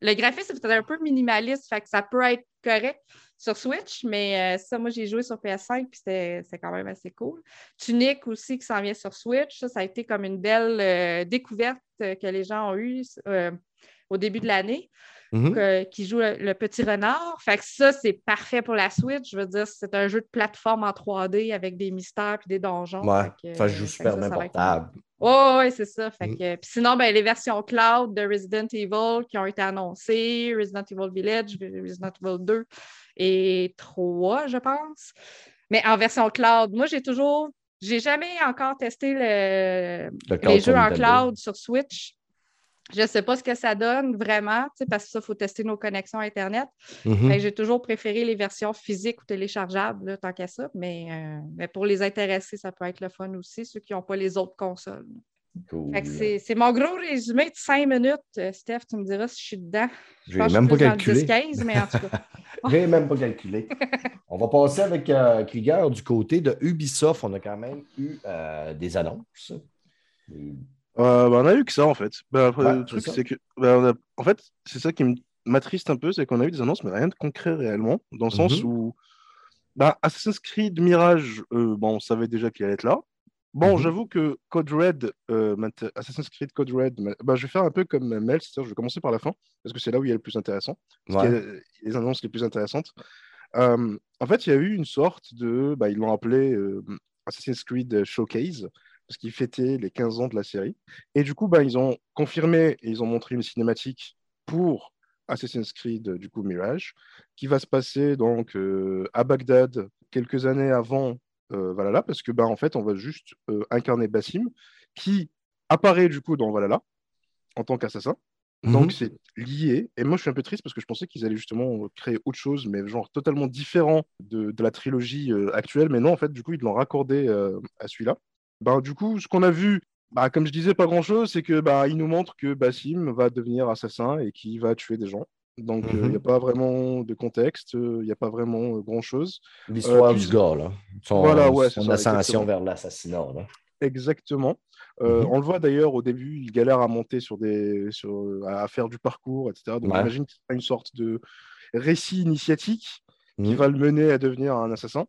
Speaker 2: le graphisme est un peu minimaliste, fait que ça peut être correct sur Switch, mais euh, ça, moi, j'ai joué sur PS5, puis c'est quand même assez cool. Tunic aussi qui s'en vient sur Switch, ça, ça a été comme une belle euh, découverte euh, que les gens ont eue au début de l'année
Speaker 1: Mhm.
Speaker 2: que- qui joue le, le petit renard. Fait que ça, c'est parfait pour la Switch. Je veux dire, c'est un jeu de plateforme en 3D avec des mystères et des donjons.
Speaker 1: Ouais,
Speaker 2: Fait que,
Speaker 1: ça joue super bien portable.
Speaker 2: Oui, ouais, c'est ça. Fait
Speaker 1: Mm.
Speaker 2: que, puis sinon, ben, les versions cloud de Resident Evil qui ont été annoncées, Resident Evil Village, Resident Evil 2 et 3, je pense. Mais en version cloud, moi, j'ai toujours, j'ai jamais encore testé le,
Speaker 1: Le cloud
Speaker 2: les jeux en
Speaker 1: Nintendo.
Speaker 2: cloud sur Switch. Je ne sais pas ce que ça donne vraiment, parce que ça, il faut tester nos connexions Internet. Que J'ai toujours préféré les versions physiques ou téléchargeables, là, tant qu'à ça. Mais, euh, mais pour les intéressés, ça peut être le fun aussi, ceux qui n'ont pas les autres consoles. C'est- mon gros résumé de 5 minutes. Euh, Steph, tu me diras si je suis dedans. Je je
Speaker 1: même pas calculé.
Speaker 2: 10-15, mais en tout cas.
Speaker 1: J'ai même pas calculé. On va passer avec euh, Krieger du côté de Ubisoft. On a quand même eu euh, des annonces.
Speaker 4: Bah, on a eu que ça en fait. Bah, après,
Speaker 1: Ouais,
Speaker 4: le truc,
Speaker 1: c'est
Speaker 4: que. bah, on a- En fait, c'est ça qui m'attriste un peu, c'est qu'on a eu des annonces, mais rien de concret réellement. Dans le sens
Speaker 1: Mhm.
Speaker 4: où. Bah, Assassin's Creed Mirage, euh, bon, on savait déjà qu'il allait être là. Bon,
Speaker 1: Mhm.
Speaker 4: j'avoue que Code Red, euh, Assassin's Creed Code Red, bah, je vais faire un peu comme Mel, c'est-à-dire je vais commencer par la fin, parce que c'est là où il y a le plus intéressant. Parce
Speaker 1: Ouais.
Speaker 4: qu'il y a les annonces les plus intéressantes. Euh, en fait, il y a eu une sorte de. Bah, ils l'ont appelé euh, Assassin's Creed Showcase, parce qu'ils fêtaient les 15 ans de la série. Et du coup, bah, ils ont confirmé et ils ont montré une cinématique pour Assassin's Creed, du coup, Mirage, qui va se passer donc euh, à Bagdad quelques années avant euh, Valhalla, parce que, bah, en fait, on va juste euh, incarner Bassim, qui apparaît du coup dans Valhalla en tant qu'assassin. Donc
Speaker 1: Mhm.
Speaker 4: c'est lié. Et moi je suis un peu triste parce que je pensais qu'ils allaient justement créer autre chose, mais genre totalement différent de, de la trilogie euh, actuelle. Mais non, en fait, du coup, ils l'ont raccordé euh, à celui-là. Ben, du coup, ce qu'on a vu, bah, comme je disais, pas grand-chose, c'est que bah, il nous montre que Bassim va devenir assassin et qu'il va tuer des gens. Donc il
Speaker 1: Mhm.
Speaker 4: n'y a pas vraiment de contexte, il n'y a pas vraiment euh, grand-chose.
Speaker 1: L'histoire
Speaker 4: Euh,
Speaker 1: du gars, là. Son,
Speaker 4: Voilà, ouais,
Speaker 1: son ascension vers l'assassinat. là.
Speaker 4: Exactement. Euh,
Speaker 1: Mhm.
Speaker 4: On le voit d'ailleurs au début, il galère à monter sur des, sur, à faire du parcours, etc. Donc
Speaker 1: Ouais.
Speaker 4: j'imagine qu'il y a une sorte de récit initiatique qui
Speaker 1: Mhm.
Speaker 4: va le mener à devenir un assassin.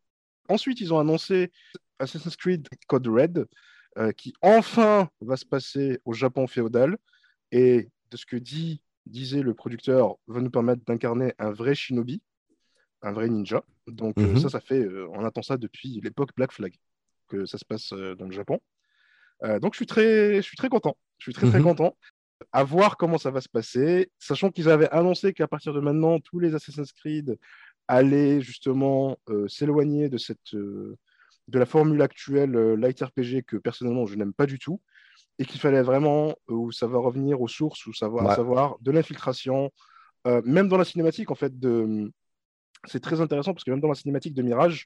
Speaker 4: Ensuite, ils ont annoncé Assassin's Creed Code Red, euh, qui enfin va se passer au Japon féodal. Et de ce que dit, disait le producteur, va nous permettre d'incarner un vrai shinobi, un vrai ninja. Donc euh,
Speaker 1: Mhm.
Speaker 4: ça, ça fait, euh, on attend ça depuis l'époque Black Flag, que ça se passe dans le Japon. Donc je suis très, je suis très content. Je suis très très
Speaker 1: Mhm.
Speaker 4: content. À voir comment ça va se passer, sachant qu'ils avaient annoncé qu'à partir de maintenant, tous les Assassin's Creed allaient justement euh, s'éloigner de cette, euh, de la formule actuelle euh, light RPG que personnellement je n'aime pas du tout, et qu'il fallait vraiment où ça va revenir aux sources, où ça va,
Speaker 1: Ouais.
Speaker 4: savoir de l'infiltration, euh, même dans la cinématique en fait de, c'est très intéressant parce que même dans la cinématique de Mirage,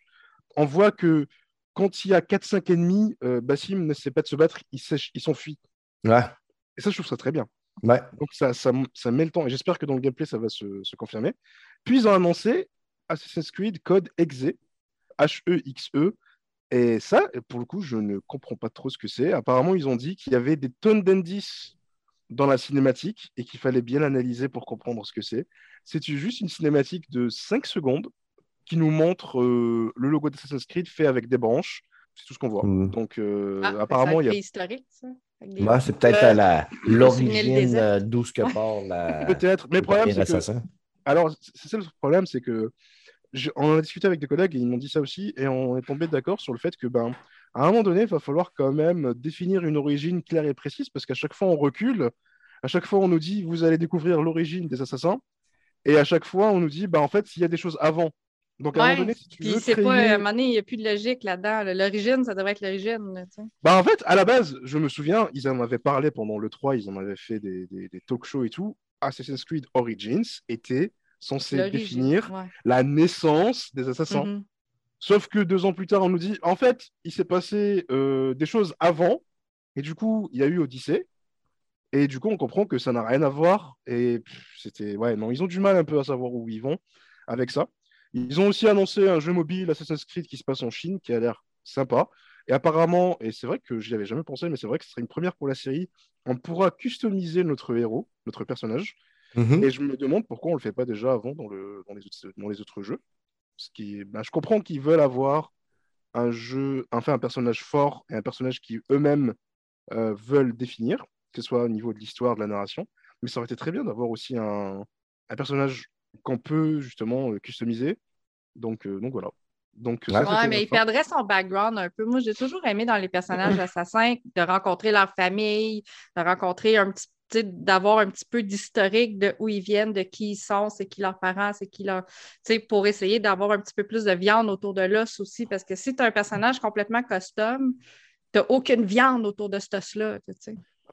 Speaker 4: on voit que quand il y a 4-5 ennemis, euh, Bassim ne sait pas de se battre, il s'enfuit.
Speaker 1: Ouais.
Speaker 4: Et ça, je trouve ça très bien.
Speaker 1: Ouais.
Speaker 4: Donc ça, ça, ça met le temps, et j'espère que dans le gameplay, ça va se, se confirmer. Puis ils ont annoncé Assassin's Creed Code Exe, H-E-X-E, et ça, pour le coup, je ne comprends pas trop ce que c'est. Apparemment, ils ont dit qu'il y avait des tonnes d'indices dans la cinématique et qu'il fallait bien analyser pour comprendre ce que c'est. C'est juste une cinématique de 5 secondes qui nous montre euh, le logo d'Assassin's Creed fait avec des branches. C'est tout ce qu'on voit.
Speaker 1: Mm.
Speaker 4: Donc, euh,
Speaker 2: Ah,
Speaker 4: apparemment, il y a
Speaker 2: historique, ça. Avec des-
Speaker 1: Ouais, c'est peut-être
Speaker 4: Euh,
Speaker 1: à l'origine euh, d'où ce que part la.
Speaker 4: peut-être. Mais le problème, c'est que. Alors, c'est c'est ça le problème, c'est que je- on en a discuté avec des collègues et ils m'ont dit ça aussi, et on est tombé d'accord sur le fait que, ben, à un moment donné, il va falloir quand même définir une origine claire et précise, parce qu'à chaque fois on recule, à chaque fois on nous dit vous allez découvrir l'origine des assassins, et à chaque fois on nous dit, ben, en fait, s'il y a des choses avant. Donc à un moment donné, si tu veux
Speaker 2: c'est
Speaker 4: créer...
Speaker 2: pas, à un moment donné, il n'y a plus de logique là-dedans. là. L'origine, ça devrait être l'origine.
Speaker 4: Ben, en fait, à la base, je me souviens, ils en avaient parlé pendant le 3, ils en avaient fait des, des, des talk shows et tout. Assassin's Creed Origins était censé définir
Speaker 2: ouais.
Speaker 4: la naissance des assassins.
Speaker 2: Mhm.
Speaker 4: Sauf que deux ans plus tard, on nous dit, en fait, il s'est passé euh, des choses avant, et du coup, il y a eu Odyssée, et du coup, on comprend que ça n'a rien à voir, et c'était, ouais, non, ils ont du mal un peu à savoir où ils vont avec ça. Ils ont aussi annoncé un jeu mobile Assassin's Creed qui se passe en Chine, qui a l'air sympa, et apparemment, et c'est vrai que j'y avais jamais pensé, mais c'est vrai que ce serait une première pour la série, on pourra customiser notre héros, notre personnage,
Speaker 1: Mhm.
Speaker 4: et je me demande pourquoi on le fait pas déjà avant dans, le, dans, les, autres, dans les autres jeux. Ce qui, ben, je comprends qu'ils veulent avoir un jeu, enfin un personnage fort et un personnage qui eux-mêmes euh, veulent définir, que ce soit au niveau de l'histoire, de la narration. Mais ça aurait été très bien d'avoir aussi un, un personnage qu'on peut justement euh, customiser. Donc, euh, donc voilà. Donc,
Speaker 1: Ouais.
Speaker 2: mais il
Speaker 4: fin.
Speaker 2: perdrait son background un peu. Moi, j'ai toujours aimé dans les personnages assassins de rencontrer leur famille, de rencontrer un petit sais, d'avoir un petit peu d'historique de où ils viennent, de qui ils sont, c'est qui leurs parents, c'est qui leur. Tu sais, pour essayer d'avoir un petit peu plus de viande autour de l'os aussi. Parce que si tu as un personnage complètement custom, tu n'as aucune viande autour de cet os-là.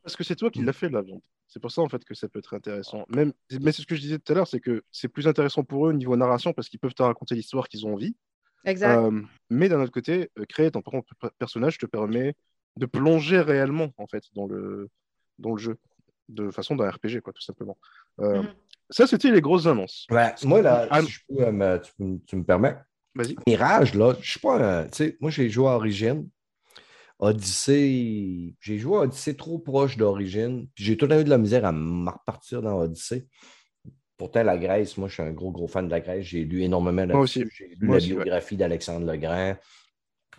Speaker 4: Parce que c'est toi qui l'as fait, la viande. C'est pour ça, en fait, que ça peut être intéressant. Même, mais c'est ce que je disais tout à l'heure, c'est que c'est plus intéressant pour eux au niveau narration parce qu'ils peuvent te raconter l'histoire qu'ils ont envie.
Speaker 2: Exact.
Speaker 4: Euh, mais d'un autre côté, euh, créer ton propre personnage te permet de plonger réellement en fait dans le, dans le jeu, de façon d'un RPG, quoi, tout simplement. Euh,
Speaker 2: Mhm.
Speaker 4: Ça, c'était les grosses annonces.
Speaker 1: Ouais, moi, là,
Speaker 4: Ah,
Speaker 1: si je peux, euh, me- tu, me- tu me permets.
Speaker 4: Vas-y.
Speaker 1: Mirage, là, je suis pas un. Tu sais, moi, j'ai joué à Origine. Odyssey, j'ai joué à Odyssey trop proche d'Origine. puis J'ai tout le temps eu de la misère à me repartir dans Odyssey. Pourtant, la Grèce, moi, je suis un gros, gros fan de la Grèce. J'ai lu énormément là
Speaker 4: Moi aussi.
Speaker 1: J'ai lu
Speaker 4: Moi
Speaker 1: la
Speaker 4: aussi, ouais.
Speaker 1: biographie d'Alexandre le Grand.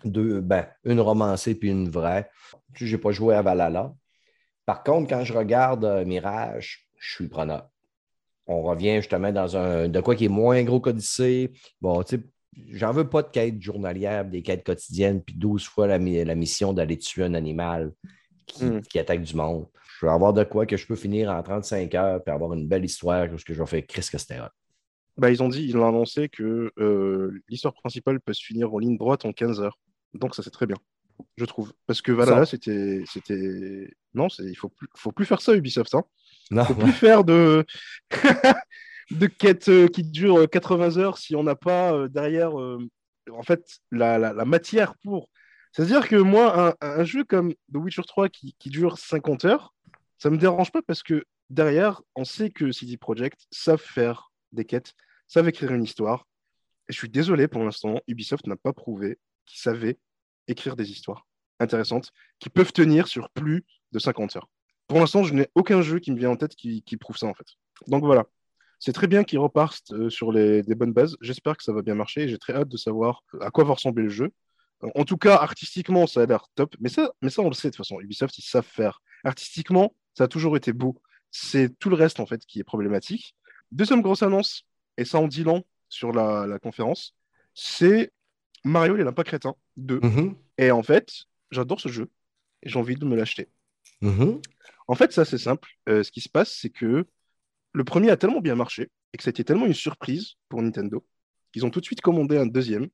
Speaker 1: Deux, ben, une romancée puis une vraie. Je n'ai pas joué à Valhalla. Par contre, quand je regarde euh, Mirage, je suis preneur. On revient justement dans un de quoi qui est moins gros qu'Odyssée. Bon, tu sais, j'en veux pas de quête journalière, des quêtes quotidiennes, puis 12 fois la, mi- la mission d'aller tuer un animal qui,
Speaker 4: Mm.
Speaker 1: qui attaque du monde. Je veux avoir de quoi que je peux finir en 35 heures puis avoir une belle histoire, parce que je vais faire Chris que c'était.
Speaker 4: Bah, ils ont dit, ils ont annoncé que euh, l'histoire principale peut se finir en ligne droite en 15 heures. Donc ça c'est très bien, je trouve. Parce que Valhalla, c'était, c'était, non, c'est, il faut plus, faut plus faire ça Ubisoft. Hein.
Speaker 1: Non,
Speaker 4: faut plus faire de de quêtes euh, qui durent euh, 80 heures si on n'a pas euh, derrière, euh, en fait, la, la- la matière pour. C'est-à-dire que moi, un, un jeu comme The Witcher 3 qui, qui dure 50 heures, ça me dérange pas parce que derrière, on sait que CD Projekt savent faire des quêtes, savent écrire une histoire. Et je suis désolé pour l'instant, Ubisoft n'a pas prouvé qu'ils savaient écrire des histoires intéressantes qui peuvent tenir sur plus de 50 heures. Pour l'instant, je n'ai aucun jeu qui me vient en tête qui, prouve ça en fait. Donc voilà, c'est très bien qu'ils repartent euh, sur des bonnes bases. J'espère que ça va bien marcher et j'ai très hâte de savoir à quoi va ressembler le jeu. Euh, En tout cas, artistiquement, ça a l'air top. Mais ça, mais ça, on le sait de toute façon. Ubisoft, ils savent faire. Artistiquement, ça a toujours été beau. C'est tout le reste en fait qui est problématique. Deuxième grosse annonce, et ça en dit long sur la conférence, c'est Mario et les lapins crétins 2.
Speaker 1: Mhm,
Speaker 4: Et en fait, j'adore ce jeu et j'ai envie de me l'acheter.
Speaker 1: mhm.
Speaker 4: En fait, c'est assez simple. Euh, ce qui se passe, c'est que le premier a tellement bien marché et que ça a été tellement une surprise pour Nintendo qu'ils ont tout de suite commandé un deuxième.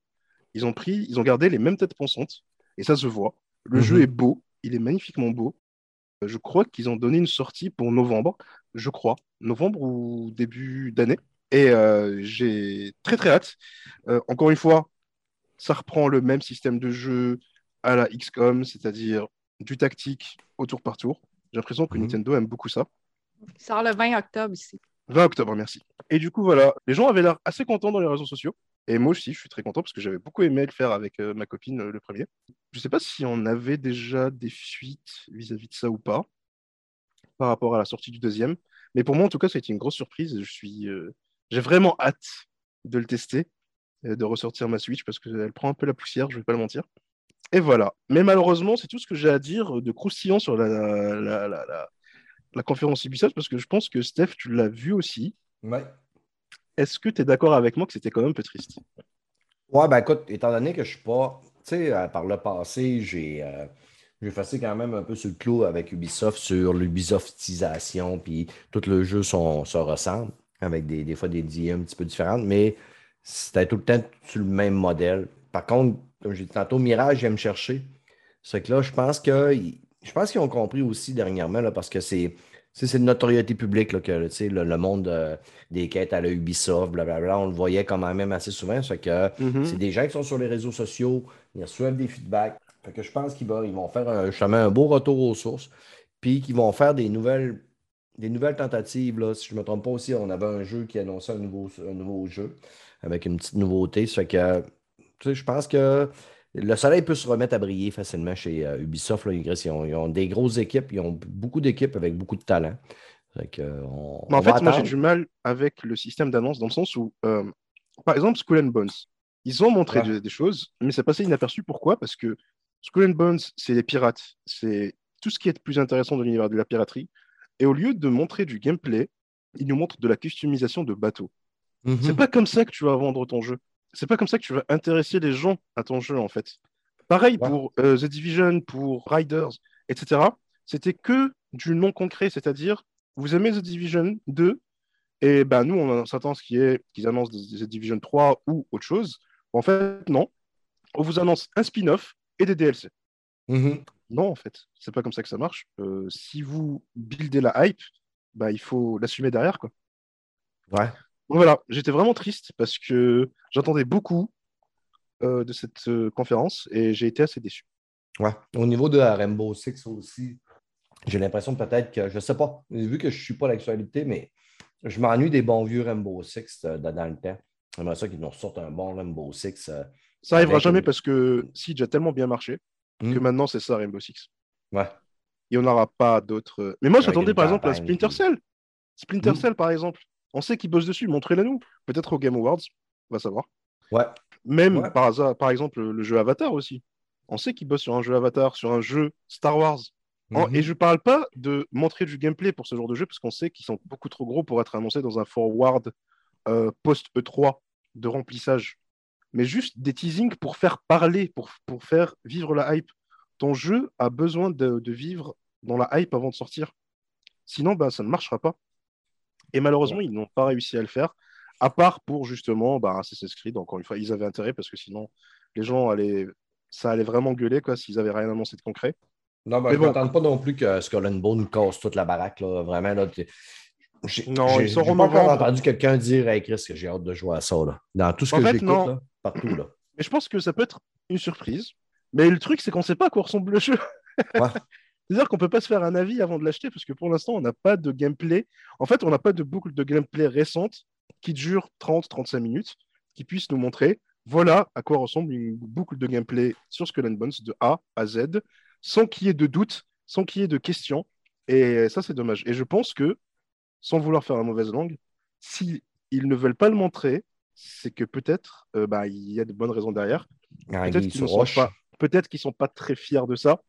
Speaker 4: Ils ont pris, ils ont gardé les mêmes têtes pensantes et ça se voit. Le
Speaker 1: Mhm.
Speaker 4: jeu est beau, il est magnifiquement beau. Euh, Je crois qu'ils ont donné une sortie pour novembre, je crois, novembre ou début d'année. Et euh, j'ai très très hâte. Euh, encore une fois, ça reprend le même système de jeu à la XCOM, c'est-à-dire du tactique au tour par tour. J'ai l'impression que
Speaker 1: Mhm.
Speaker 4: Nintendo aime beaucoup ça.
Speaker 2: Il sort le 20 octobre ici.
Speaker 4: 20 octobre, merci. Et du coup, voilà, les gens avaient l'air assez contents dans les réseaux sociaux. Et moi aussi, je suis très content parce que j'avais beaucoup aimé le faire avec euh, ma copine, euh, le premier. Je ne sais pas si on avait déjà des fuites vis-à-vis de ça ou pas, par rapport à la sortie du deuxième. Mais pour moi, en tout cas, ça a été une grosse surprise. Je suis, euh, j'ai vraiment hâte de le tester, de ressortir ma Switch parce qu'elle prend un peu la poussière, je ne vais pas le mentir. Et voilà. Mais malheureusement, c'est tout ce que j'ai à dire de croustillant sur la, la, la, la- la conférence Ubisoft parce que je pense que Steph, tu l'as vu aussi.
Speaker 1: Ouais.
Speaker 4: Est-ce que tu es d'accord avec moi que c'était quand même un peu triste?
Speaker 1: Ouais, ben écoute, étant donné que je suis pas, tu sais, euh, par le passé, j'ai euh, j'ai passé quand même un peu sur le clou avec Ubisoft sur l'Ubisoftisation, puis tout le jeu se ressemble, avec des, des fois des idées un petit peu différentes, mais c'était tout le temps sur le même modèle. Par contre, comme j'ai dit tantôt, Mirage vient me chercher. C'est que là, je pense que je pense qu'ils ont compris aussi dernièrement, là, parce que c'est. C'est de notoriété publique là, que le, le monde euh, des quêtes à la Ubisoft, blablabla, on le voyait quand même assez souvent. Ça que
Speaker 4: Mhm.
Speaker 1: c'est des gens qui sont sur les réseaux sociaux, ils reçoivent des feedbacks. Fait que je pense qu'ils vont, ils vont faire un, justement un beau retour aux sources, puis qu'ils vont faire des nouvelles, des nouvelles tentatives. Là. Si je ne me trompe pas aussi, on avait un jeu qui annonçait un nouveau, un nouveau jeu avec une petite nouveauté. Ça fait que tu sais, je pense que le soleil peut se remettre à briller facilement chez euh, Ubisoft. Là. Ils, ont, ils ont des grosses équipes, ils ont beaucoup d'équipes avec beaucoup de talent. Fait que, on,
Speaker 4: Mais en
Speaker 1: on va
Speaker 4: fait, moi, j'ai du mal avec le système d'annonce dans le sens où, euh, par exemple, Skull and Bones, ils ont montré
Speaker 1: Ouais.
Speaker 4: des, des choses, mais c'est passé inaperçu. Pourquoi? Parce que Skull and Bones, c'est les pirates. C'est tout ce qui est le plus intéressant de l'univers de la piraterie. Et au lieu de montrer du gameplay, ils nous montrent de la customisation de bateaux.
Speaker 1: Mhm.
Speaker 4: C'est pas comme ça que tu vas vendre ton jeu. C'est pas comme ça que tu vas intéresser les gens à ton jeu, en fait. Pareil
Speaker 1: Ouais.
Speaker 4: pour euh, The Division, pour Riders, etc. C'était que du non concret, c'est-à-dire, vous aimez The Division 2, et ben nous, on s'attend à ce qui est qu'ils annoncent The The Division 3 ou autre chose. En fait, non. On vous annonce un spin-off et des DLC.
Speaker 1: Mhm.
Speaker 4: Non, en fait, c'est pas comme ça que ça marche. Euh, si vous buildez la hype, bah, il faut l'assumer derrière, quoi.
Speaker 1: Ouais.
Speaker 4: Voilà, j'étais vraiment triste parce que j'attendais beaucoup euh, de cette euh, conférence et j'ai été assez déçu.
Speaker 1: Ouais. Au niveau de Rainbow Six aussi, j'ai l'impression peut-être que, je ne sais pas, vu que je ne suis pas l'actualité, mais je m'ennuie des bons vieux Rainbow Six euh, dans le temps. J'aimerais ça qu'ils nous ressortent un bon Rainbow Six. euh,
Speaker 4: Ça arrivera
Speaker 1: Avec
Speaker 4: jamais
Speaker 1: une-
Speaker 4: parce que Siege a tellement bien marché que
Speaker 1: Hmm.
Speaker 4: maintenant c'est ça Rainbow Six.
Speaker 1: Ouais.
Speaker 4: Et on n'aura pas d'autres. Mais moi j'attendais par exemple à
Speaker 1: campagne
Speaker 4: Splinter Cell. Splinter
Speaker 1: Hmm.
Speaker 4: Cell par exemple. On sait qu'ils bossent dessus, montrez-le nous. Peut-être au Game Awards, on va savoir.
Speaker 1: Ouais.
Speaker 4: Même
Speaker 1: Ouais.
Speaker 4: par hasard, par exemple le, jeu Avatar aussi. On sait qu'ils bossent sur un jeu Avatar, sur un jeu Star Wars.
Speaker 1: Mhm.
Speaker 4: Et je parle pas de montrer du gameplay pour ce genre de jeu parce qu'on sait qu'ils sont beaucoup trop gros pour être annoncés dans un forward euh, post E3 de remplissage. Mais juste des teasings pour faire parler, pour, pour faire vivre la hype. Ton jeu a besoin de, de vivre dans la hype avant de sortir. Sinon, bah, ça ne marchera pas. Et malheureusement, ils n'ont pas réussi à le faire, à part pour justement bah, Assassin's Creed. Encore une fois, ils avaient intérêt parce que sinon, les gens allaient, ça allait vraiment gueuler quoi, s'ils avaient rien annoncé de concret.
Speaker 1: Non, ben,
Speaker 4: Mais
Speaker 1: je ne
Speaker 4: bon.
Speaker 1: m'attends pas non plus que Skull and Bone nous casse toute la baraque. Là. Vraiment, là,
Speaker 4: Non, ils sauront
Speaker 1: pas encore entendu quelqu'un dire Hey Chris, que j'ai hâte de jouer à ça. Là. Dans tout ce
Speaker 4: En
Speaker 1: que j'écoute, partout. Là.
Speaker 4: Mais je pense que ça peut être une surprise. Mais le truc, c'est qu'on ne sait pas à quoi ressemble le jeu.
Speaker 1: Ouais.
Speaker 4: C'est-à-dire qu'on ne peut pas se faire un avis avant de l'acheter parce que pour l'instant, on n'a pas de gameplay. En fait, on n'a pas de boucle de gameplay récente qui dure 30-35 minutes, qui puisse nous montrer voilà à quoi ressemble une boucle de gameplay sur Skull and Bones de A à Z, sans qu'il y ait de doute, sans qu'il y ait de questions. Et ça, c'est dommage. Et je pense que, sans vouloir faire la mauvaise langue, si ils ne veulent pas le montrer, c'est que peut-être euh, bah, il y a de bonnes raisons derrière. Peut-être
Speaker 1: Anguille
Speaker 4: qu'ils ne pas, peut-être sont pas très fiers de ça.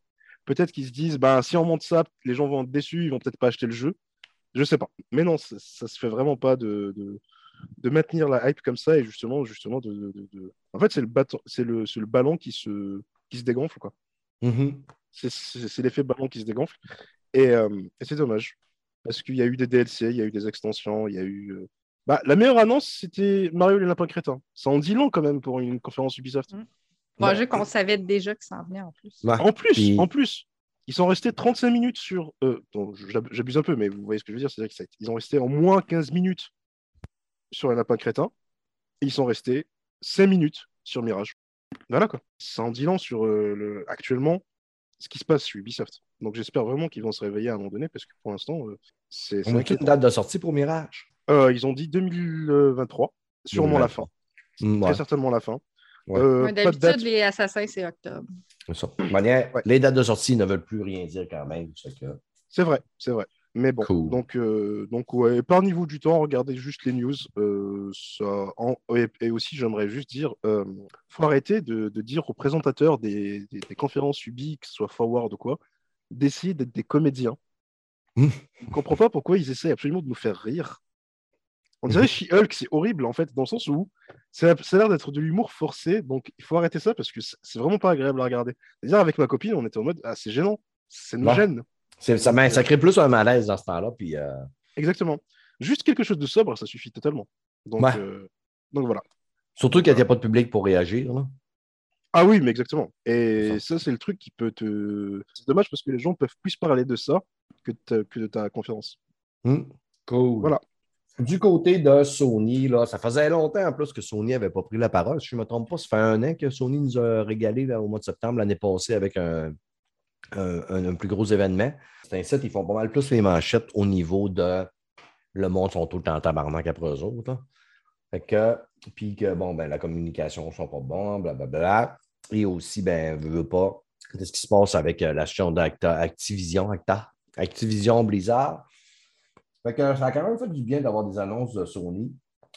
Speaker 4: Peut-être qu'ils se disent, bah, si on monte ça, les gens vont être déçus, ils vont peut-être pas acheter le jeu. Je sais pas. Mais non, ça, ça se fait vraiment pas de, de, de maintenir la hype comme ça et justement, justement de, de- de- de- En fait, c'est le, bâton- c'est le, c'est le ballon qui se, qui se dégonfle, quoi.
Speaker 1: Mhm.
Speaker 4: C'est, l'effet ballon qui se dégonfle. Et, euh, et c'est dommage. Parce qu'il y a eu des DLC, il y a eu des extensions, il y a eu. euh, Bah, la meilleure annonce, c'était Mario et les lapins crétins. Ça en dit long quand même pour une conférence Ubisoft.
Speaker 2: Bon,
Speaker 1: Ouais.
Speaker 2: jeu qu'on savait déjà que ça en venait en plus.
Speaker 1: Ouais.
Speaker 4: En plus,
Speaker 1: Puis-
Speaker 4: en plus, ils sont restés 35 minutes sur. euh, bon, J'abuse un peu, mais vous voyez ce que je veux dire. C'est-à-dire qu'ils ont resté en moins 15 minutes sur un lapin crétin. Et ils sont restés 5 minutes sur Mirage. Voilà quoi. Ça en dit long sur euh, le, actuellement ce qui se passe sur Ubisoft. Donc j'espère vraiment qu'ils vont se réveiller à un moment donné parce que pour l'instant, euh, c'est
Speaker 1: On a une date de sortie pour Mirage.
Speaker 4: Euh, ils ont dit 2023, sûrement la fin.
Speaker 1: 2023. Mm, ouais,
Speaker 4: Très certainement la fin.
Speaker 1: Ouais.
Speaker 4: Euh, date.
Speaker 2: D'habitude, les assassins, c'est octobre.
Speaker 1: c'est ça. De manière,
Speaker 4: Ouais.
Speaker 1: Les dates de sortie ne veulent plus rien dire quand même. c'est que-
Speaker 4: C'est vrai, c'est vrai. Mais bon,
Speaker 1: Cool.
Speaker 4: donc, euh, donc ouais, par niveau du temps, regardez juste les news. euh, ça, en- et, et aussi, j'aimerais juste dire, euh, faut arrêter de, de dire aux présentateurs des, des- des conférences Ubi, que ce soit Forward ou quoi, d'essayer d'être des comédiens.
Speaker 1: Hmm.
Speaker 4: Je ne comprends pas pourquoi ils essayent absolument de nous faire rire. On dirait She-Hulk, c'est horrible en fait, dans le sens où ça, ça a l'air d'être de l'humour forcé, donc il faut arrêter ça parce que c'est vraiment pas agréable à regarder. C'est-à-dire, avec ma copine, on était en mode, ah, c'est gênant, ça nous
Speaker 1: Ouais.
Speaker 4: gêne.
Speaker 1: c'est- ça, ça crée plus un malaise dans ce temps-là. Puis, euh,
Speaker 4: Exactement. Juste quelque chose de sobre, ça suffit totalement. Donc,
Speaker 1: Ouais.
Speaker 4: euh, donc voilà.
Speaker 1: surtout qu'il n'y a pas de public pour réagir. là.
Speaker 4: Ah oui, mais exactement. Et ça, c'est le truc qui peut te. C'est dommage parce que les gens peuvent plus parler de ça que de ta, que de ta conférence.
Speaker 1: Hmm. Cool.
Speaker 4: Voilà.
Speaker 1: Du côté de Sony, là, ça faisait longtemps en plus que Sony n'avait pas pris la parole. Si je ne me trompe pas, ça fait un an que Sony nous a régalé au mois de septembre l'année passée avec un, un- plus gros événement. C'est un site, ils font pas mal plus les manchettes au niveau de le monde sont tout le temps en tabarnak après eux autres. Fait que, puis que, bon, ben, la communication ne sont pas bonnes, blablabla. Et aussi, ben, veut, veut pas, qu'est-ce qui se passe avec euh, la gestion d'Activision, Acta, Activision Blizzard? Fait que ça a quand même fait du bien d'avoir des annonces de Sony.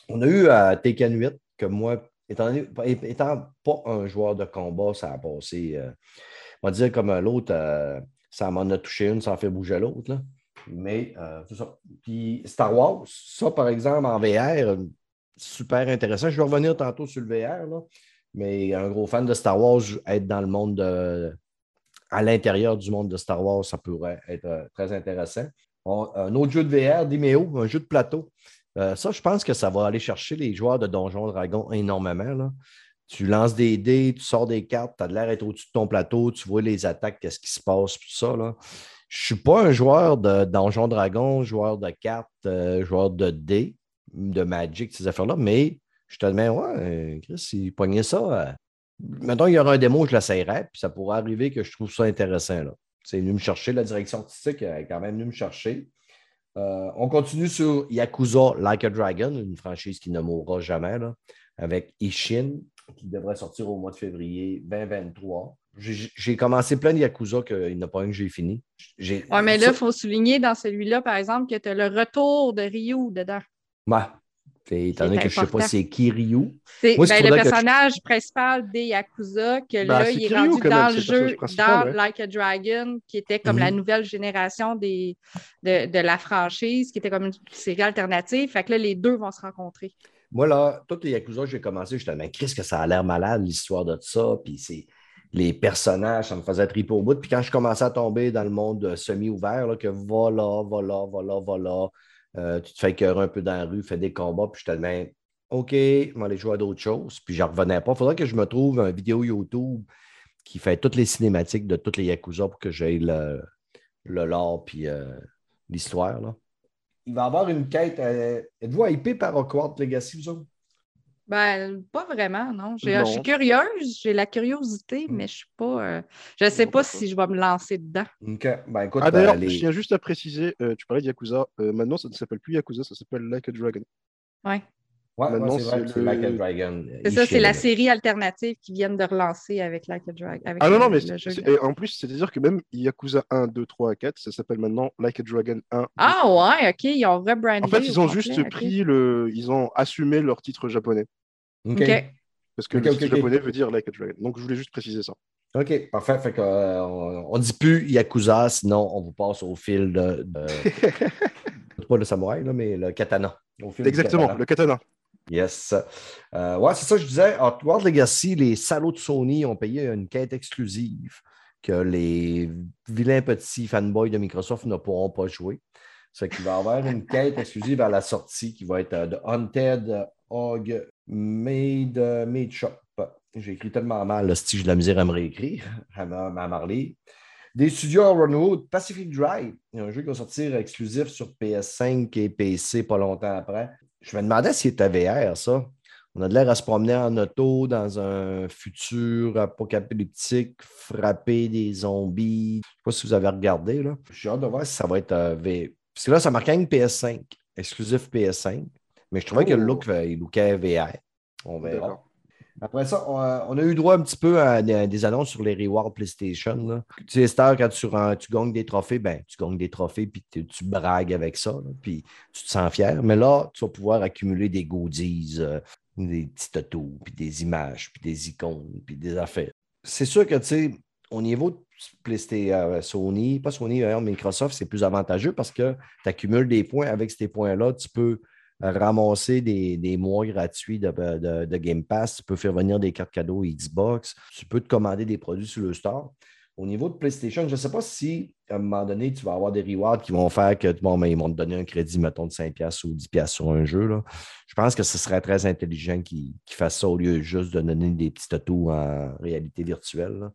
Speaker 1: On a eu à Tekken 8, que moi, étant, pas un joueur de combat, ça a passé, euh, on va dire comme l'autre, euh, ça m'en a touché une, ça en fait bouger l'autre. Mais euh, c'est ça. Puis Star Wars, ça par exemple en VR, euh, super intéressant. Je vais revenir tantôt sur le VR, mais un gros fan de Star Wars, être dans le monde de, à l'intérieur du monde de Star Wars, ça pourrait être euh, très intéressant. Un autre jeu de VR, Dimeo, un jeu de plateau. Euh, ça, je pense que ça va aller chercher les joueurs de Donjons Dragons énormément. là. Tu lances des dés, tu sors des cartes, tu as l'air d'être au-dessus de ton plateau, tu vois les attaques, qu'est-ce qui se passe, tout ça. Je ne suis pas un joueur de Donjons Dragons, joueur de cartes, euh, joueur de dés, de Magic, ces affaires-là, mais je te demande, ouais, Chris, il pognait ça. euh, Maintenant, il y aura un démo, je l'essayerai, puis ça pourrait arriver que je trouve ça intéressant. Là. C'est venu me chercher, la direction artistique est quand même venu me chercher. Euh, on continue sur Yakuza Like a Dragon, une franchise qui ne mourra jamais, là, avec Ishin, qui devrait sortir au mois de février 2023. J'ai commencé plein de Yakuza qu'il n'y en a pas un que j'ai fini.
Speaker 2: Oui, mais là, il faut souligner dans celui-là, par exemple, que tu as le retour de Ryu dedans.
Speaker 1: Ouais. Étant donné que je ne sais pas c'est qui Ryu.
Speaker 2: C'est ben, le
Speaker 1: je-
Speaker 2: personnage principal des Yakuza, que
Speaker 4: Bah,
Speaker 2: là, il est
Speaker 4: Kiryu,
Speaker 2: rendu dans le jeu, dans
Speaker 4: ouais.
Speaker 2: Like a Dragon, qui était comme
Speaker 1: Mhm.
Speaker 2: la nouvelle génération des, de, de la franchise, qui était comme une série alternative. Fait que là, les deux vont se rencontrer.
Speaker 1: Moi, là, tous les Yakuza j'ai commencé, j'étais, mais Chris, que ça a l'air malade, l'histoire de ça. Puis c'est les personnages, ça me faisait triper au bout. Puis quand je commençais à tomber dans le monde euh, semi-ouvert, que va là, va là, va là, va là, euh, tu te fais écœurer un peu dans la rue, fais des combats, puis je te dis, OK, je vais aller jouer à d'autres choses. Puis je revenais pas. Il faudrait que je me trouve une vidéo YouTube qui fait toutes les cinématiques de toutes les Yakuza pour que j'aie le, le lore puis euh, l'histoire. Il va y avoir une quête. euh, Êtes-vous hypé par Hogwarts Legacy, vous autres?
Speaker 2: Ben, pas vraiment, non. Je suis curieuse, j'ai la curiosité, mais je suis pas. euh, je ne sais pas si je vais me lancer dedans.
Speaker 1: OK. Ben, écoute,
Speaker 4: Ah d'ailleurs,
Speaker 1: euh, les-
Speaker 4: je tiens juste à préciser, euh, tu parlais de Yakuza, euh, maintenant ça ne s'appelle plus Yakuza, ça s'appelle Like a Dragon.
Speaker 2: Ouais.
Speaker 1: Ouais,
Speaker 4: maintenant,
Speaker 1: c'est vrai,
Speaker 4: c'est
Speaker 1: c'est
Speaker 4: le-
Speaker 1: Like a Dragon.
Speaker 2: C'est ça, c'est la série alternative qu'ils viennent de relancer avec Like a Dragon. avec
Speaker 4: Ah non, non, mais
Speaker 2: le jeu.
Speaker 4: c'est- et en plus, c'est-à-dire que même Yakuza 1, 2, 3 et 4, ça s'appelle maintenant Like a Dragon 1.
Speaker 2: Ah ouais, OK, ils ont rebrandé.
Speaker 4: En fait, ils ont juste pris le. Ils ont assumé leur titre japonais.
Speaker 1: OK.
Speaker 4: Parce que
Speaker 1: Ok,
Speaker 4: le titre japonais veut dire Like a Dragon. Donc je voulais juste préciser ça.
Speaker 1: OK, parfait. Fait que, euh, on ne dit plus Yakuza, sinon on vous passe au fil de. de- pas le samouraï, là, mais le katana. Au fil du
Speaker 4: Exactement,
Speaker 1: katana.
Speaker 4: le katana.
Speaker 1: Yes. Euh, ouais, c'est ça que je disais. Hogwarts Legacy, les salauds de Sony ont payé une quête exclusive que les vilains petits fanboys de Microsoft ne pourront pas jouer. C'est qu'il va y avoir une quête exclusive à la sortie qui va être euh, The Haunted Hog Made, euh, Made Shop. J'ai écrit tellement mal, là, si j'ai de la misère à me réécrire, à à Marley. Des studios Runwood, Pacific Drive, un jeu qui va sortir exclusif sur PS5 et PC pas longtemps après. Je me demandais si c'était VR, ça. On a de l'air à se promener en auto dans un futur apocalyptique, frapper des zombies. Je ne sais pas si vous avez regardé. Là. J'ai hâte de voir si ça va être euh, VR. Parce que là, ça marque une PS5, exclusif PS5. Mais je trouvais que le
Speaker 4: Oh.
Speaker 1: look, euh, il lookait VR. On verra. Après ça, on a, on a eu droit un petit peu à des, des annonces sur les rewards PlayStation. là. Tu sais, Star, quand tu, tu gagnes des trophées, ben, tu gagnes des trophées puis tu, tu bragues avec ça. là, puis tu te sens fier. Mais là, tu vas pouvoir accumuler des goodies, euh, des petits autos, puis des images, puis des icônes, puis des affaires. C'est sûr que, tu sais, au niveau de PlayStation, euh, Sony, pas Sony, Microsoft, c'est plus avantageux parce que tu accumules des points. Avec ces points-là, tu peux ramasser des, des mois gratuits de, de- Game Pass. Tu peux faire venir des cartes cadeaux Xbox. Tu peux te commander des produits sur le store. Au niveau de PlayStation, je ne sais pas si à un moment donné, tu vas avoir des rewards qui vont faire que bon, ben, ils vont te donner un crédit, mettons, de 5$ ou 10$ sur un jeu. Je pense que ce serait très intelligent qu'ils fassent ça au lieu juste de donner des petits autos en réalité virtuelle.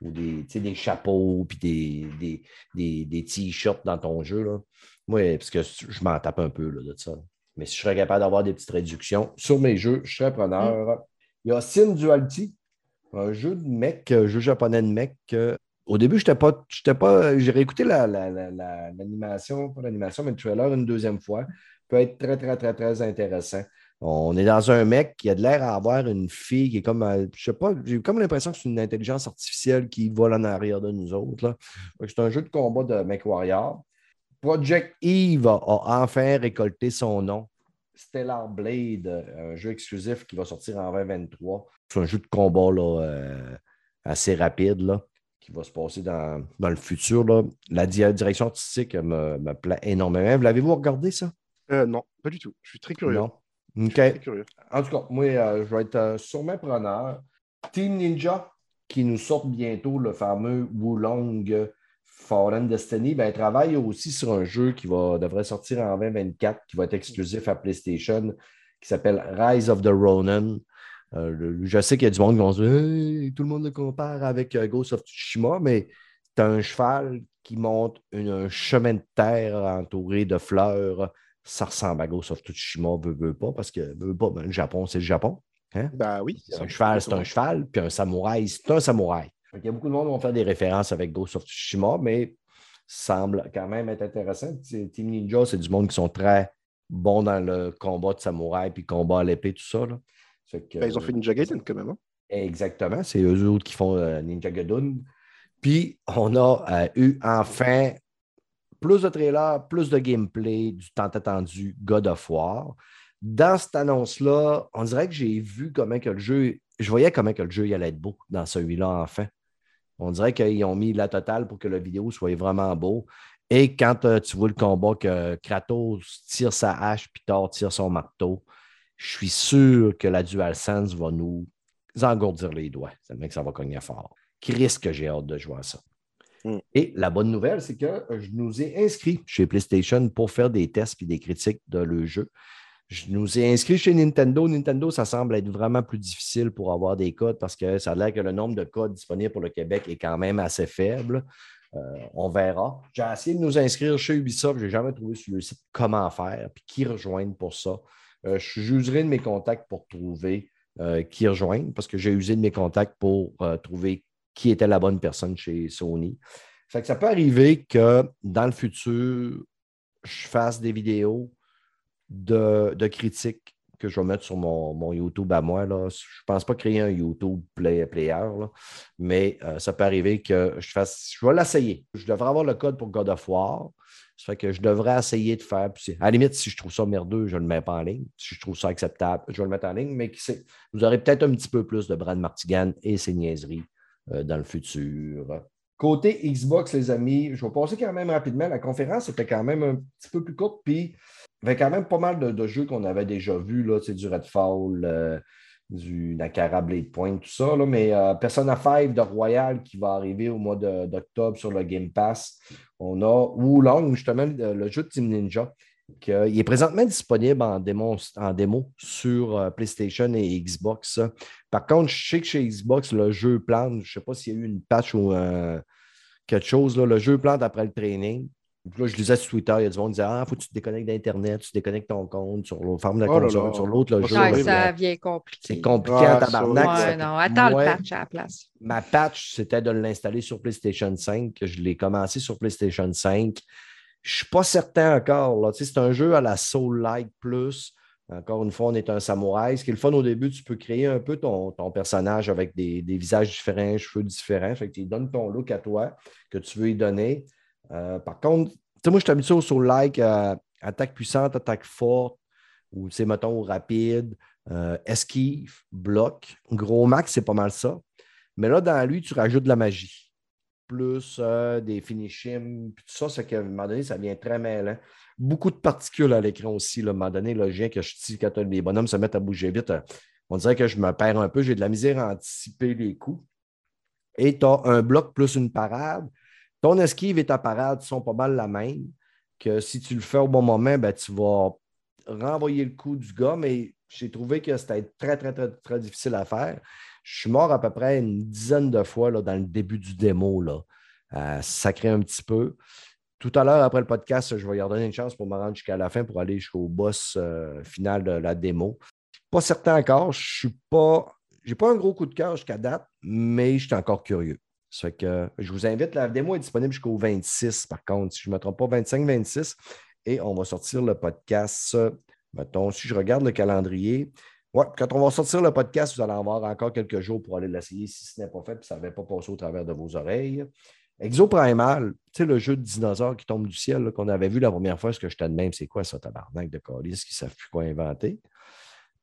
Speaker 1: Ou des, des chapeaux, puis des, des, des, des t-shirts dans ton jeu. Là. Moi, parce que je m'en tape un peu là, de ça. Mais si je serais capable d'avoir des petites réductions sur mes jeux, je serais preneur. Il y a Sin Duality, un jeu de mec, un jeu japonais de mec. au début, je n'étais pas. j'étais pas J'ai réécouté la- la- la- la- l'animation, pas l'animation, mais le trailer une deuxième fois. peut être très, très, très, très intéressant. On est dans un mec qui a de l'air à avoir une fille qui est comme, euh, je sais pas, j'ai comme l'impression que c'est une intelligence artificielle qui vole en arrière de nous autres. C'est un jeu de combat de Mech Warrior. Project Eve a, a enfin récolté son nom. Stellar Blade, euh, un jeu exclusif qui va sortir en 2023. C'est un jeu de combat là, euh, assez rapide là, qui va se passer dans, dans le futur. là. La di- direction artistique me, me plaît énormément. L'avez-vous regardé ça?
Speaker 4: Euh, non, pas du tout. Je suis très curieux.
Speaker 1: Non.
Speaker 4: Je suis
Speaker 1: OK.
Speaker 4: très curieux.
Speaker 1: En tout cas, moi, euh, je vais être sûrement preneur. Team Ninja, qui nous sort bientôt le fameux Wulong Fallen Destiny, ben, travaille aussi sur un jeu qui va, devrait sortir en 2024, qui va être exclusif à PlayStation, qui s'appelle Rise of the Ronin. Euh, le- je sais qu'il y a du monde qui va se dire Hey, tout le monde le compare avec euh, Ghost of Tsushima, mais c'est un cheval qui monte une- un chemin de terre entouré de fleurs. Ça ressemble à Ghost of Tsushima, veut, veut pas, parce que veut pas, ben, le Japon, c'est le Japon. Hein?
Speaker 4: Bah oui.
Speaker 1: Un cheval, c'est un cheval, puis un samouraï, c'est un samouraï. Il y a beaucoup de monde qui vont faire des références avec Ghost of Tsushima, mais semble quand même être intéressant. Team Ninja, c'est du monde qui sont très bons dans le combat de samouraï, puis combat à l'épée, tout ça. Là.
Speaker 4: Que, ben, ils ont fait Ninja Gaiden quand même. Hein?
Speaker 1: Exactement, c'est eux autres qui font euh, Ninja Gaiden. Puis on a euh, eu enfin plus de trailers, plus de gameplay du tant attendu God of War. Dans cette annonce-là, on dirait que j'ai vu comment que le jeu, je voyais comment que le jeu allait être beau dans celui-là enfin. On dirait qu'ils ont mis la totale pour que la vidéo soit vraiment beau. Et quand euh, tu vois le combat que Kratos tire sa hache puis Thor tire son marteau, je suis sûr que la DualSense va nous engourdir les doigts. Ça que ça va cogner fort. Qui risque que j'ai hâte de jouer à ça. Mm. Et la bonne nouvelle, c'est que je nous ai inscrits chez PlayStation pour faire des tests et des critiques de le jeu. Je nous ai inscrits chez Nintendo. Nintendo, ça semble être vraiment plus difficile pour avoir des codes parce que ça a l'air que le nombre de codes disponibles pour le Québec est quand même assez faible. Euh, on verra. J'ai essayé de nous inscrire chez Ubisoft. Je n'ai jamais trouvé sur le site comment faire puis qui rejoindre pour ça. Euh, j'userai de mes contacts pour trouver euh, qui rejoindre parce que j'ai usé de mes contacts pour trouver qui était la bonne personne chez Sony. Ça peut arriver que dans le futur, je fasse des vidéos de, critiques que je vais mettre sur mon, YouTube à moi. Là. Je ne pense pas créer un YouTube player, mais euh, ça peut arriver que je fasse. Je vais l'essayer. Je devrais avoir le code pour God of War. Ça fait que je devrais essayer de faire. À la limite, si je trouve ça merdeux, je ne le mets pas en ligne. Si je trouve ça acceptable, je vais le mettre en ligne. Mais vous aurez peut-être un petit peu plus de Brad Martigan et ses niaiseries euh, dans le futur. Côté Xbox, les amis, je vais passer quand même rapidement. La conférence était quand même un petit peu plus courte, puis avait quand même pas mal de, jeux qu'on avait déjà vus, là, du Redfall, euh, du Nakara Blade Point, tout ça. Là, mais euh, Persona 5 de Royal qui va arriver au mois d'octobre sur le Game Pass. On a Wulong, justement, le, jeu de Team Ninja. qui il est présentement disponible en démo, en démo sur euh, PlayStation et Xbox. Par contre, je sais que chez Xbox, le jeu plante. Je ne sais pas s'il y a eu une patch ou quelque chose. Là, le jeu plante après le training. Là, je lisais sur Twitter, il y a du monde qui disait Ah, faut que tu te déconnectes d'Internet, tu déconnectes ton compte sur l'autre la oh sur l'autre. Le
Speaker 2: jeu, ouais, ça vient compliqué.
Speaker 1: C'est compliqué en tabarnak.
Speaker 2: Ouais, non, attends le patch à la place.
Speaker 1: Ma patch, c'était de l'installer sur PlayStation 5. Je l'ai commencé sur PlayStation 5. Je ne suis pas certain encore. C'est un jeu à la Soul-like Plus. Encore une fois, on est un samouraï. Ce qui est le fun au début, tu peux créer un peu ton, personnage avec des, visages différents, cheveux différents. Fait que tu donnes ton look à toi que tu veux y donner. Euh, par contre, moi, je suis habitué au soul like, euh, attaque puissante, attaque forte, ou mettons rapide, euh, esquive, bloc. Gros max, c'est pas mal ça. Mais là, dans lui, tu rajoutes de la magie. Plus des finishings, puis tout ça, c'est qu'à un moment donné, ça devient très mêlant. Beaucoup de particules à l'écran aussi. Là, à un moment donné, le que je dis quand les bonhommes se mettent à bouger vite, on dirait que je me perds un peu. J'ai de la misère à anticiper les coups. Et tu as un bloc plus une parade ton esquive et ta parade sont pas mal la même. Que si tu le fais au bon moment, ben, tu vas renvoyer le coup du gars, mais j'ai trouvé que c'était très, très, très, très difficile à faire. Je suis mort à peu près une dizaine de fois là, dans le début du démo. Là. Euh, ça crée un petit peu. Tout à l'heure, après le podcast, je vais leur donner une chance pour me rendre jusqu'à la fin pour aller jusqu'au boss euh, final de la démo. Pas certain encore. Je suis pas. J'ai pas un gros coup de cœur jusqu'à date, mais je suis encore curieux. Ça que je vous invite, la démo est disponible jusqu'au 26, par contre, si je ne me trompe pas, 25-26. Et on va sortir le podcast, mettons, si je regarde le calendrier, ouais, quand on va sortir le podcast, vous allez avoir encore quelques jours pour aller l'essayer si ce n'est pas fait, puis ça n'avait pas passé au travers de vos oreilles. Exoprimal, tu sais, le jeu de dinosaures qui tombe du ciel qu'on avait vu la première fois, ce que je même, c'est quoi ça, tabarnak de colis qui ne savent plus quoi inventer?